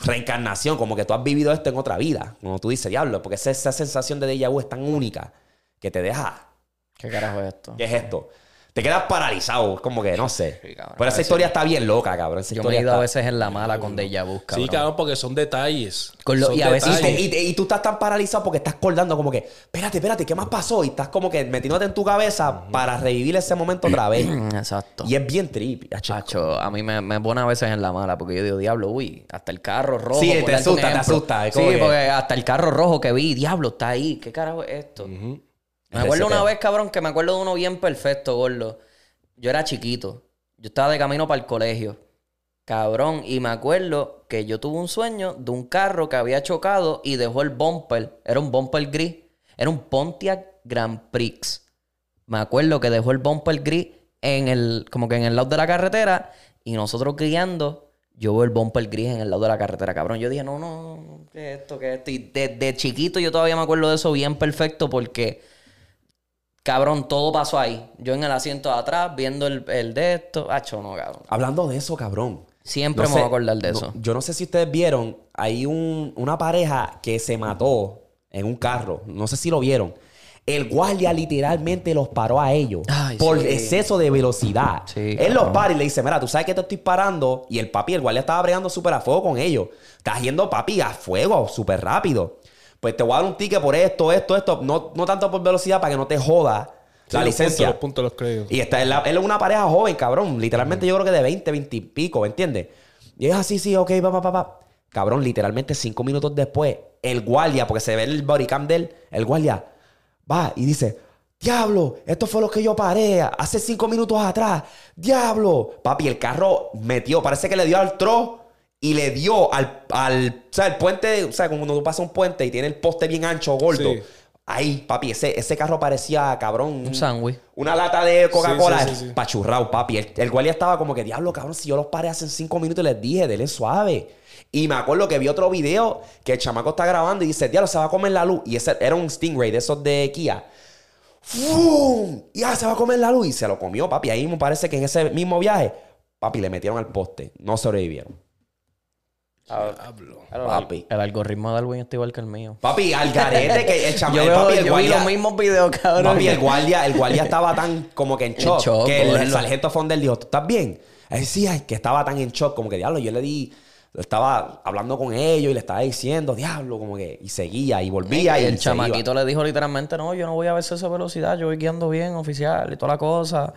Speaker 2: reencarnación, como que tú has vivido esto en otra vida. Como tú dices, diablo, porque esa, esa sensación de déjà vu es tan única que te deja.
Speaker 1: ¿Qué carajo es esto?
Speaker 2: ¿Qué es esto? Te quedas paralizado, como que no sé.
Speaker 1: Sí, cabrón.
Speaker 2: Pero esa historia está bien loca, cabrón. Esa
Speaker 1: Yo me he ido a veces en la mala con Deja Vu, cabrón.
Speaker 3: Sí, cabrón, porque son detalles.
Speaker 1: Con lo-
Speaker 3: Son
Speaker 1: y a veces-
Speaker 2: Y, te-
Speaker 3: detalles.
Speaker 2: y te- y tú estás tan paralizado porque estás acordando como que, espérate, espérate, ¿qué más pasó? Y estás como que metiéndote en tu cabeza para revivir ese momento otra vez.
Speaker 1: Exacto.
Speaker 2: y es bien trip. hacho.
Speaker 1: Chacho, a mí me, me pone a veces en la mala porque yo digo, diablo, uy, hasta el carro rojo.
Speaker 2: Sí, te asusta, te asusta,
Speaker 1: Sí,
Speaker 2: que-
Speaker 1: porque hasta el carro rojo que vi, diablo, está ahí. ¿Qué carajo es esto? Me acuerdo una vez, cabrón, que me acuerdo de uno bien perfecto, gordo. Yo era chiquito. Yo estaba de camino para el colegio. Cabrón, y me acuerdo que yo tuve un sueño de un carro que había chocado y dejó el bumper. Era un bumper gris. Era un Pontiac Grand Prix. Me acuerdo que dejó el bumper gris en el, como que en el lado de la carretera y nosotros guiando, yo veo el bumper gris en el lado de la carretera, cabrón. Yo dije, no, no, no, ¿qué es esto? ¿Qué es esto? Y desde chiquito yo todavía me acuerdo de eso bien perfecto porque, cabrón, todo pasó ahí. Yo en el asiento de atrás, viendo el, el de esto. Hacho, no, cabrón.
Speaker 2: Hablando de eso, cabrón.
Speaker 1: Siempre
Speaker 2: No
Speaker 1: me voy a acordar de
Speaker 2: no-
Speaker 1: eso.
Speaker 2: yo no sé si ustedes vieron, hay un- una pareja que se mató en un carro. No sé si lo vieron. El guardia literalmente los paró a ellos
Speaker 1: Ay,
Speaker 2: por
Speaker 1: sí.
Speaker 2: exceso de velocidad.
Speaker 1: Sí,
Speaker 2: Él los para y le dice, mira, tú sabes que te estoy parando. Y el papi, el guardia estaba bregando súper a fuego con ellos. Está yendo papi a fuego, súper rápido. Pues te voy a dar un ticket por esto, esto, esto. No, no tanto por velocidad para que no te joda
Speaker 3: Sí,
Speaker 2: la
Speaker 3: los
Speaker 2: licencia.
Speaker 3: puntos, los puntos, los créditos.
Speaker 2: Y está, él, él es una pareja joven, cabrón. Literalmente yo creo que de 20, 20 y pico, ¿me entiendes? Y es así, sí, ok, va, va. Cabrón, literalmente cinco minutos después, el guardia, porque se ve el bodycam de él, el guardia va y dice, diablo, esto fue lo que yo paré hace cinco minutos atrás. Diablo. Papi, el carro metió, parece que le dio al tro y le dio al, al o sea, el puente, o sea, como cuando tú pasas un puente y tiene el poste bien ancho, gordo.
Speaker 3: Sí.
Speaker 2: Ahí, papi, ese, ese carro parecía, cabrón,
Speaker 1: Un sándwich.
Speaker 2: una lata de Coca-Cola
Speaker 3: Sí, sí, sí, sí.
Speaker 2: pachurrao, papi. El, el guardia estaba como que, diablo, cabrón, si yo los paré hace cinco minutos y les dije, denle suave. Y me acuerdo que vi otro video que el chamaco está grabando y dice, diablo, se va a comer la luz. Y ese era un Stingray de esos de Kia. ¡Fum! Ya se va a comer la luz. Y se lo comió, papi. Ahí me parece que en ese mismo viaje, papi, le metieron al poste. No sobrevivieron.
Speaker 3: Diablo.
Speaker 2: Papi.
Speaker 1: El algoritmo de Darwin está igual que el mío.
Speaker 2: Papi, al garete que el
Speaker 1: Yo, veo-
Speaker 2: papi, el
Speaker 1: yo vi
Speaker 2: guardia-
Speaker 1: los mismos videos, cabrón.
Speaker 2: Papi, el guardia, el guardia estaba tan como que en shock,
Speaker 1: shock,
Speaker 2: que el, el sargento Fondel dijo, ¿tú estás bien? Él decía que estaba tan en shock, como que diablo, yo le di, estaba hablando con ellos y le estaba diciendo, diablo, como que, y seguía y volvía y,
Speaker 1: el chamaquito
Speaker 2: iba.
Speaker 1: le dijo literalmente, no, yo no voy a ver esa velocidad, yo voy guiando bien, oficial, y toda la cosa.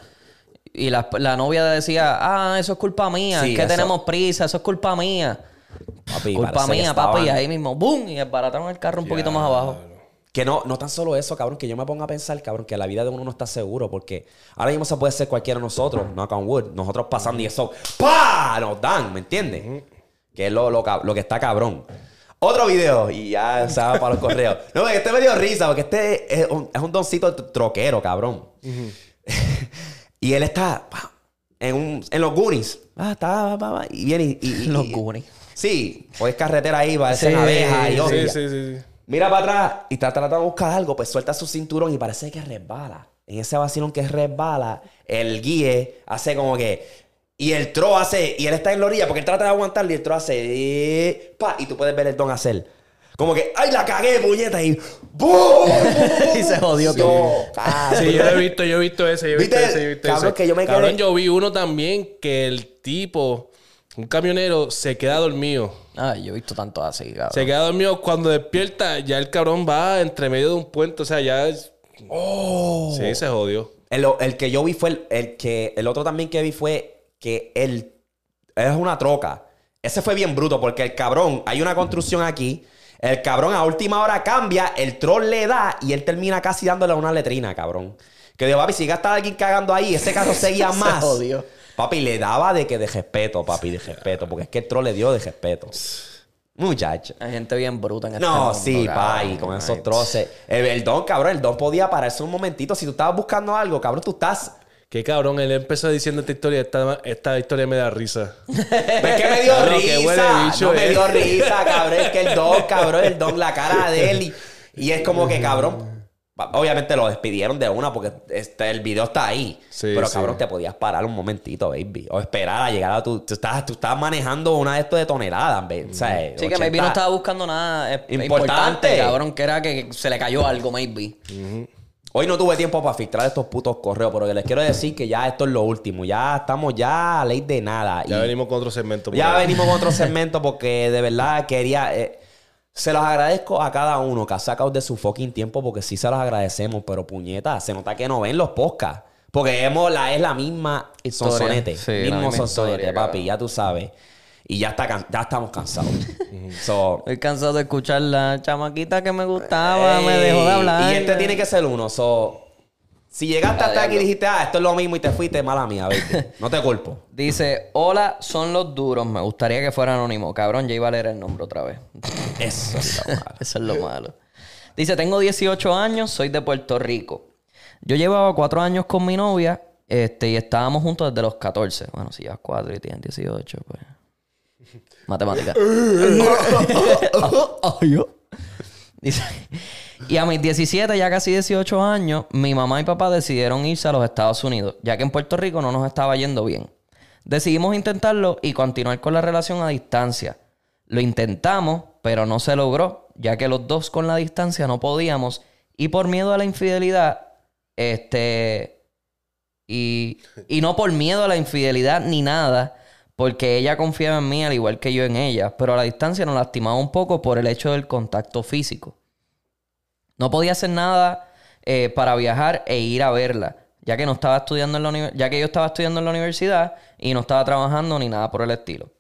Speaker 1: Y la, la novia decía, ah, eso es culpa mía,
Speaker 2: Sí,
Speaker 1: es que
Speaker 2: eso-
Speaker 1: tenemos prisa, eso es culpa mía.
Speaker 2: Papi,
Speaker 1: culpa mía, papi, y ahí mismo, ¡boom! Y desbarataron el carro un poquito más abajo.
Speaker 2: Que no, no tan solo eso, cabrón, que yo me pongo a pensar, cabrón, que la vida de uno no está seguro, porque ahora mismo se puede ser cualquiera de nosotros, knock on wood, nosotros pasando y eso, ¡pa! Nos dan, ¿me entiendes? Que es lo, lo, que está cabrón. Otro video, y ya se va para los correos. No, este me dio risa, porque este es un, es un doncito tr- troquero, cabrón. y él está en, un, en los Goonies. Ah, está, pa, y viene y... y- y-
Speaker 1: Los Goonies.
Speaker 2: Sí, pues carretera ahí, va a
Speaker 1: Sí,
Speaker 2: ser abeja y
Speaker 3: Sí,
Speaker 2: hostia.
Speaker 3: sí, sí, sí.
Speaker 2: Mira para atrás y está tratando de buscar algo, pues suelta su cinturón y parece que resbala. En ese vacilón que resbala, el guíe hace como que. Y el tro hace. Y él está en la orilla porque él trata de aguantarle y el tro hace. eh, pa, y tú puedes ver el don hacer. Como que, ¡ay, la cagué, puñeta! Y. ¡Bum!
Speaker 1: Y se jodió todo.
Speaker 3: Sí, yo lo he visto, yo he visto ese, yo he visto
Speaker 2: ¿Viste?
Speaker 3: ese, yo he visto
Speaker 2: Cabrón,
Speaker 3: ese.
Speaker 2: que yo me
Speaker 3: Cabrón,
Speaker 2: quedé-
Speaker 3: yo vi uno también que el tipo, un camionero, se queda dormido.
Speaker 1: Ay, yo he visto tanto así, cabrón.
Speaker 3: Se queda dormido cuando despierta, ya el cabrón va entre medio de un puente, o sea, ya es...
Speaker 2: Oh.
Speaker 3: Sí, se jodió.
Speaker 2: El, el que yo vi fue el, el que. El otro también que vi fue que él. Es una troca. Ese fue bien bruto porque el cabrón. Hay una construcción aquí. El cabrón a última hora cambia. El troll le da y él termina casi dándole una letrina, cabrón. Que digo, papi, si gasta alguien cagando ahí, ese carro seguía
Speaker 1: Se
Speaker 2: más.
Speaker 1: jodió.
Speaker 2: Papi, le daba de que de respeto, papi, de respeto. Porque es que el troll le dio de respeto. Muchacho.
Speaker 1: Hay gente bien bruta en este
Speaker 2: No,
Speaker 1: mundo,
Speaker 2: sí,
Speaker 1: cabrón.
Speaker 2: pa, y con esos
Speaker 1: Ay,
Speaker 2: troces. El, el don, cabrón, el don podía pararse un momentito. Si tú estabas buscando algo, cabrón, tú estás
Speaker 3: Qué cabrón, él empezó diciendo esta historia, esta, esta historia me da risa.
Speaker 2: ¿Ves que me dio
Speaker 3: Cabrón, qué huele
Speaker 2: risa?
Speaker 3: bicho,
Speaker 2: no me
Speaker 3: eh.
Speaker 2: dio risa, cabrón. Es que el don, cabrón, el don, la cara de él. Y, y es como que, cabrón. Obviamente lo despidieron de una porque este, el video está ahí.
Speaker 3: Sí,
Speaker 2: pero,
Speaker 3: sí.
Speaker 2: cabrón, te podías parar un momentito, baby. O esperar a llegar a tu. Tú estás, tú estás manejando una de estos de toneladas, baby. O sea,
Speaker 1: Sí, que
Speaker 2: 80.
Speaker 1: maybe no estaba buscando nada eh,
Speaker 2: Importante.
Speaker 1: importante. cabrón, que era que se le cayó algo, maybe.
Speaker 2: Hoy no tuve tiempo para filtrar estos putos correos, pero que les quiero decir que ya esto es lo último. Ya estamos ya a ley de nada.
Speaker 3: Ya
Speaker 2: Y-
Speaker 3: venimos con otro segmento.
Speaker 2: Ya
Speaker 3: ahí.
Speaker 2: venimos con otro segmento porque de verdad quería. eh, se los agradezco a cada uno que ha sacado de su fucking tiempo porque sí se los agradecemos, pero puñeta, se nota que no ven los podcasts. Porque hemos la, es la misma sonsonete.
Speaker 1: Sí,
Speaker 2: mismo
Speaker 1: misma
Speaker 2: sonsonete,
Speaker 1: historia,
Speaker 2: papi, ya tú sabes. Y ya, está, ya estamos cansados. So,
Speaker 1: Estoy cansado de escuchar la chamaquita que me gustaba, me dejó de hablar.
Speaker 2: Y este tiene que ser uno. So, Si llegaste
Speaker 1: Ah,
Speaker 2: hasta aquí y dijiste, ah, esto es lo mismo y te fuiste, mala mía, baby. No te culpo.
Speaker 1: Dice, hola, son los duros. Me gustaría que fuera anónimo. Cabrón, ya iba a leer el nombre otra vez.
Speaker 2: Eso es lo malo.
Speaker 1: Eso es lo malo. Dice, tengo 18 años, soy de Puerto Rico. Yo llevaba cuatro años con mi novia este, y estábamos juntos desde los 14. Bueno, si llevas cuatro y tienes 18, pues... Matemática. Y a mis 17, ya casi 18 años, mi mamá y papá decidieron irse a los Estados Unidos, ya que en Puerto Rico no nos estaba yendo bien. Decidimos intentarlo y continuar con la relación a distancia. Lo intentamos, pero no se logró, ya que los dos con la distancia no podíamos y por miedo a la infidelidad, este, y, y no por miedo a la infidelidad ni nada, porque ella confiaba en mí al igual que yo en ella, pero a la distancia nos lastimaba un poco por el hecho del contacto físico. No podía hacer nada eh, para viajar e ir a verla, ya que no estaba estudiando en la ya que yo estaba estudiando en la universidad y no estaba trabajando ni nada por el estilo.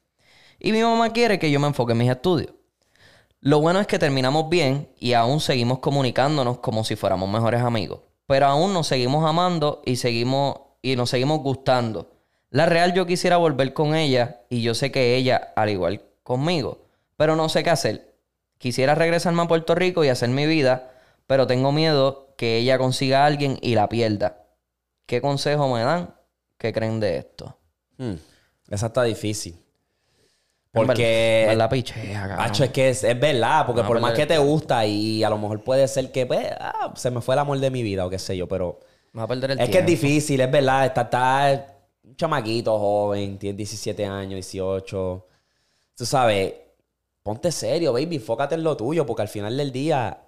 Speaker 1: Y mi mamá quiere que yo me enfoque en mis estudios. Lo bueno es que terminamos bien y aún seguimos comunicándonos como si fuéramos mejores amigos. Pero aún nos seguimos amando y seguimos y nos seguimos gustando. La real yo quisiera volver con ella y yo sé que ella al igual conmigo, pero no sé qué hacer. Quisiera regresarme a Puerto Rico y hacer mi vida, pero tengo miedo que ella consiga a alguien y la pierda. ¿Qué consejo me dan? ¿Qué creen de esto?
Speaker 2: Hmm, Esa está difícil. Porque.
Speaker 1: verdad- verdad, pichea.
Speaker 2: Hacho, es que es, es verdad, porque
Speaker 1: No,
Speaker 2: por más
Speaker 1: es-
Speaker 2: que te gusta y a lo mejor puede ser que pues, ah, se me fue el amor de mi vida o qué sé yo, pero
Speaker 1: Va a perder el
Speaker 2: es que es difícil, es verdad, está, está chamaquito joven, tiene 17 años, 18. Tú sabes, ponte serio, baby, enfócate en lo tuyo, porque al final del día,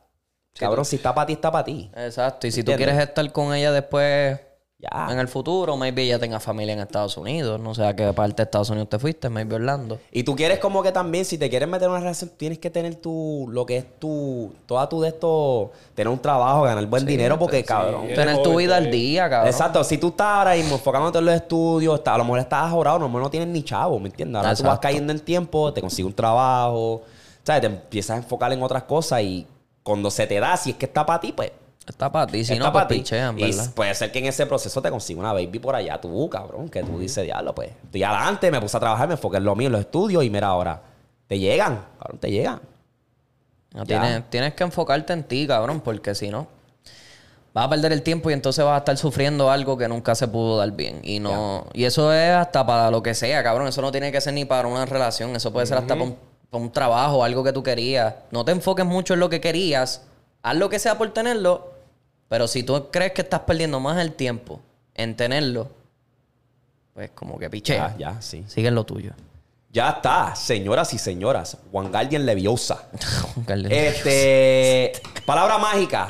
Speaker 2: cabrón, si está para ti, está para ti.
Speaker 1: Exacto. Y si tú quieres estar con ella después
Speaker 2: Ya.
Speaker 1: en el futuro, maybe ella tenga familia en Estados Unidos. No sé a qué parte de Estados Unidos te fuiste, maybe Orlando.
Speaker 2: Y tú quieres como que también, si te quieres meter en una relación, tienes que tener tu, lo que es tu, toda tu de esto, tener un trabajo, ganar buen dinero, porque cabrón.
Speaker 3: Eres
Speaker 1: Tener tu vida al día, cabrón.
Speaker 2: Exacto, si tú estás ahora mismo enfocándote en los estudios, está- a lo mejor estás ahorrado, a lo mejor no tienes ni chavo, ¿me entiendes? Ahora tú vas
Speaker 1: Exacto.
Speaker 2: cayendo en tiempo, te consigues un trabajo, ¿sabes? Te empiezas a enfocar en otras cosas y cuando se te da, si es que está para ti, pues.
Speaker 1: Está para ti. Si
Speaker 2: está
Speaker 1: no, pues
Speaker 2: pa' ti. Y puede ser que en ese proceso te consiga una baby por allá, tú, cabrón, que tú dices, diablo, pues. Estoy adelante, me puse a trabajar, me enfoqué en lo mío, en los estudios y mira ahora. Te llegan, cabrón, te llegan.
Speaker 1: No, tienes, tienes que enfocarte en ti, cabrón, porque si no, vas a perder el tiempo y entonces vas a estar sufriendo algo que nunca se pudo dar bien. Y no, y eso es hasta para lo que sea, cabrón. Eso no tiene que ser ni para una relación. Eso puede ser hasta para un, para un trabajo, algo que tú querías. No te enfoques mucho en lo que querías. Haz lo que sea por tenerlo. Pero si tú crees que estás perdiendo más el tiempo en tenerlo, pues como que pichea.
Speaker 2: Ya, ya, sí.
Speaker 1: Sigue en lo tuyo.
Speaker 2: Ya está, señoras y señoras. Juan Guardian Leviosa.
Speaker 1: Carlos.
Speaker 2: Este. palabra mágica.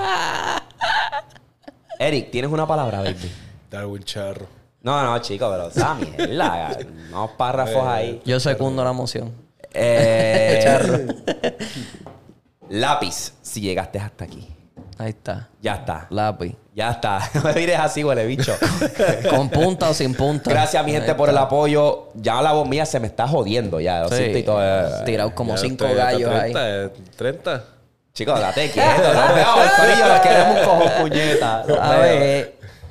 Speaker 2: Eric, ¿tienes una palabra, baby?
Speaker 3: Darwin Charro.
Speaker 2: No, no, chico, pero esa mierda. Unos párrafos ahí.
Speaker 1: Yo secundo la moción.
Speaker 2: Eh, lápiz, si llegaste hasta aquí.
Speaker 1: Ahí está.
Speaker 2: Ya está.
Speaker 1: Lápiz.
Speaker 2: Ya está. No me mires así, huele bicho.
Speaker 1: Con punta o sin punta.
Speaker 2: Gracias, mi gente, por el apoyo. Ya la voz mía se me está jodiendo ya. Lo
Speaker 1: Sí.
Speaker 2: siento y todo. eh.
Speaker 1: Tirado como
Speaker 3: Ya
Speaker 1: cinco gallos ahí.
Speaker 3: 30, eh, 30.
Speaker 2: Chicos, date quieto. No, veo, el corillo, los queremos un cojo puñeta. Los
Speaker 1: A ver,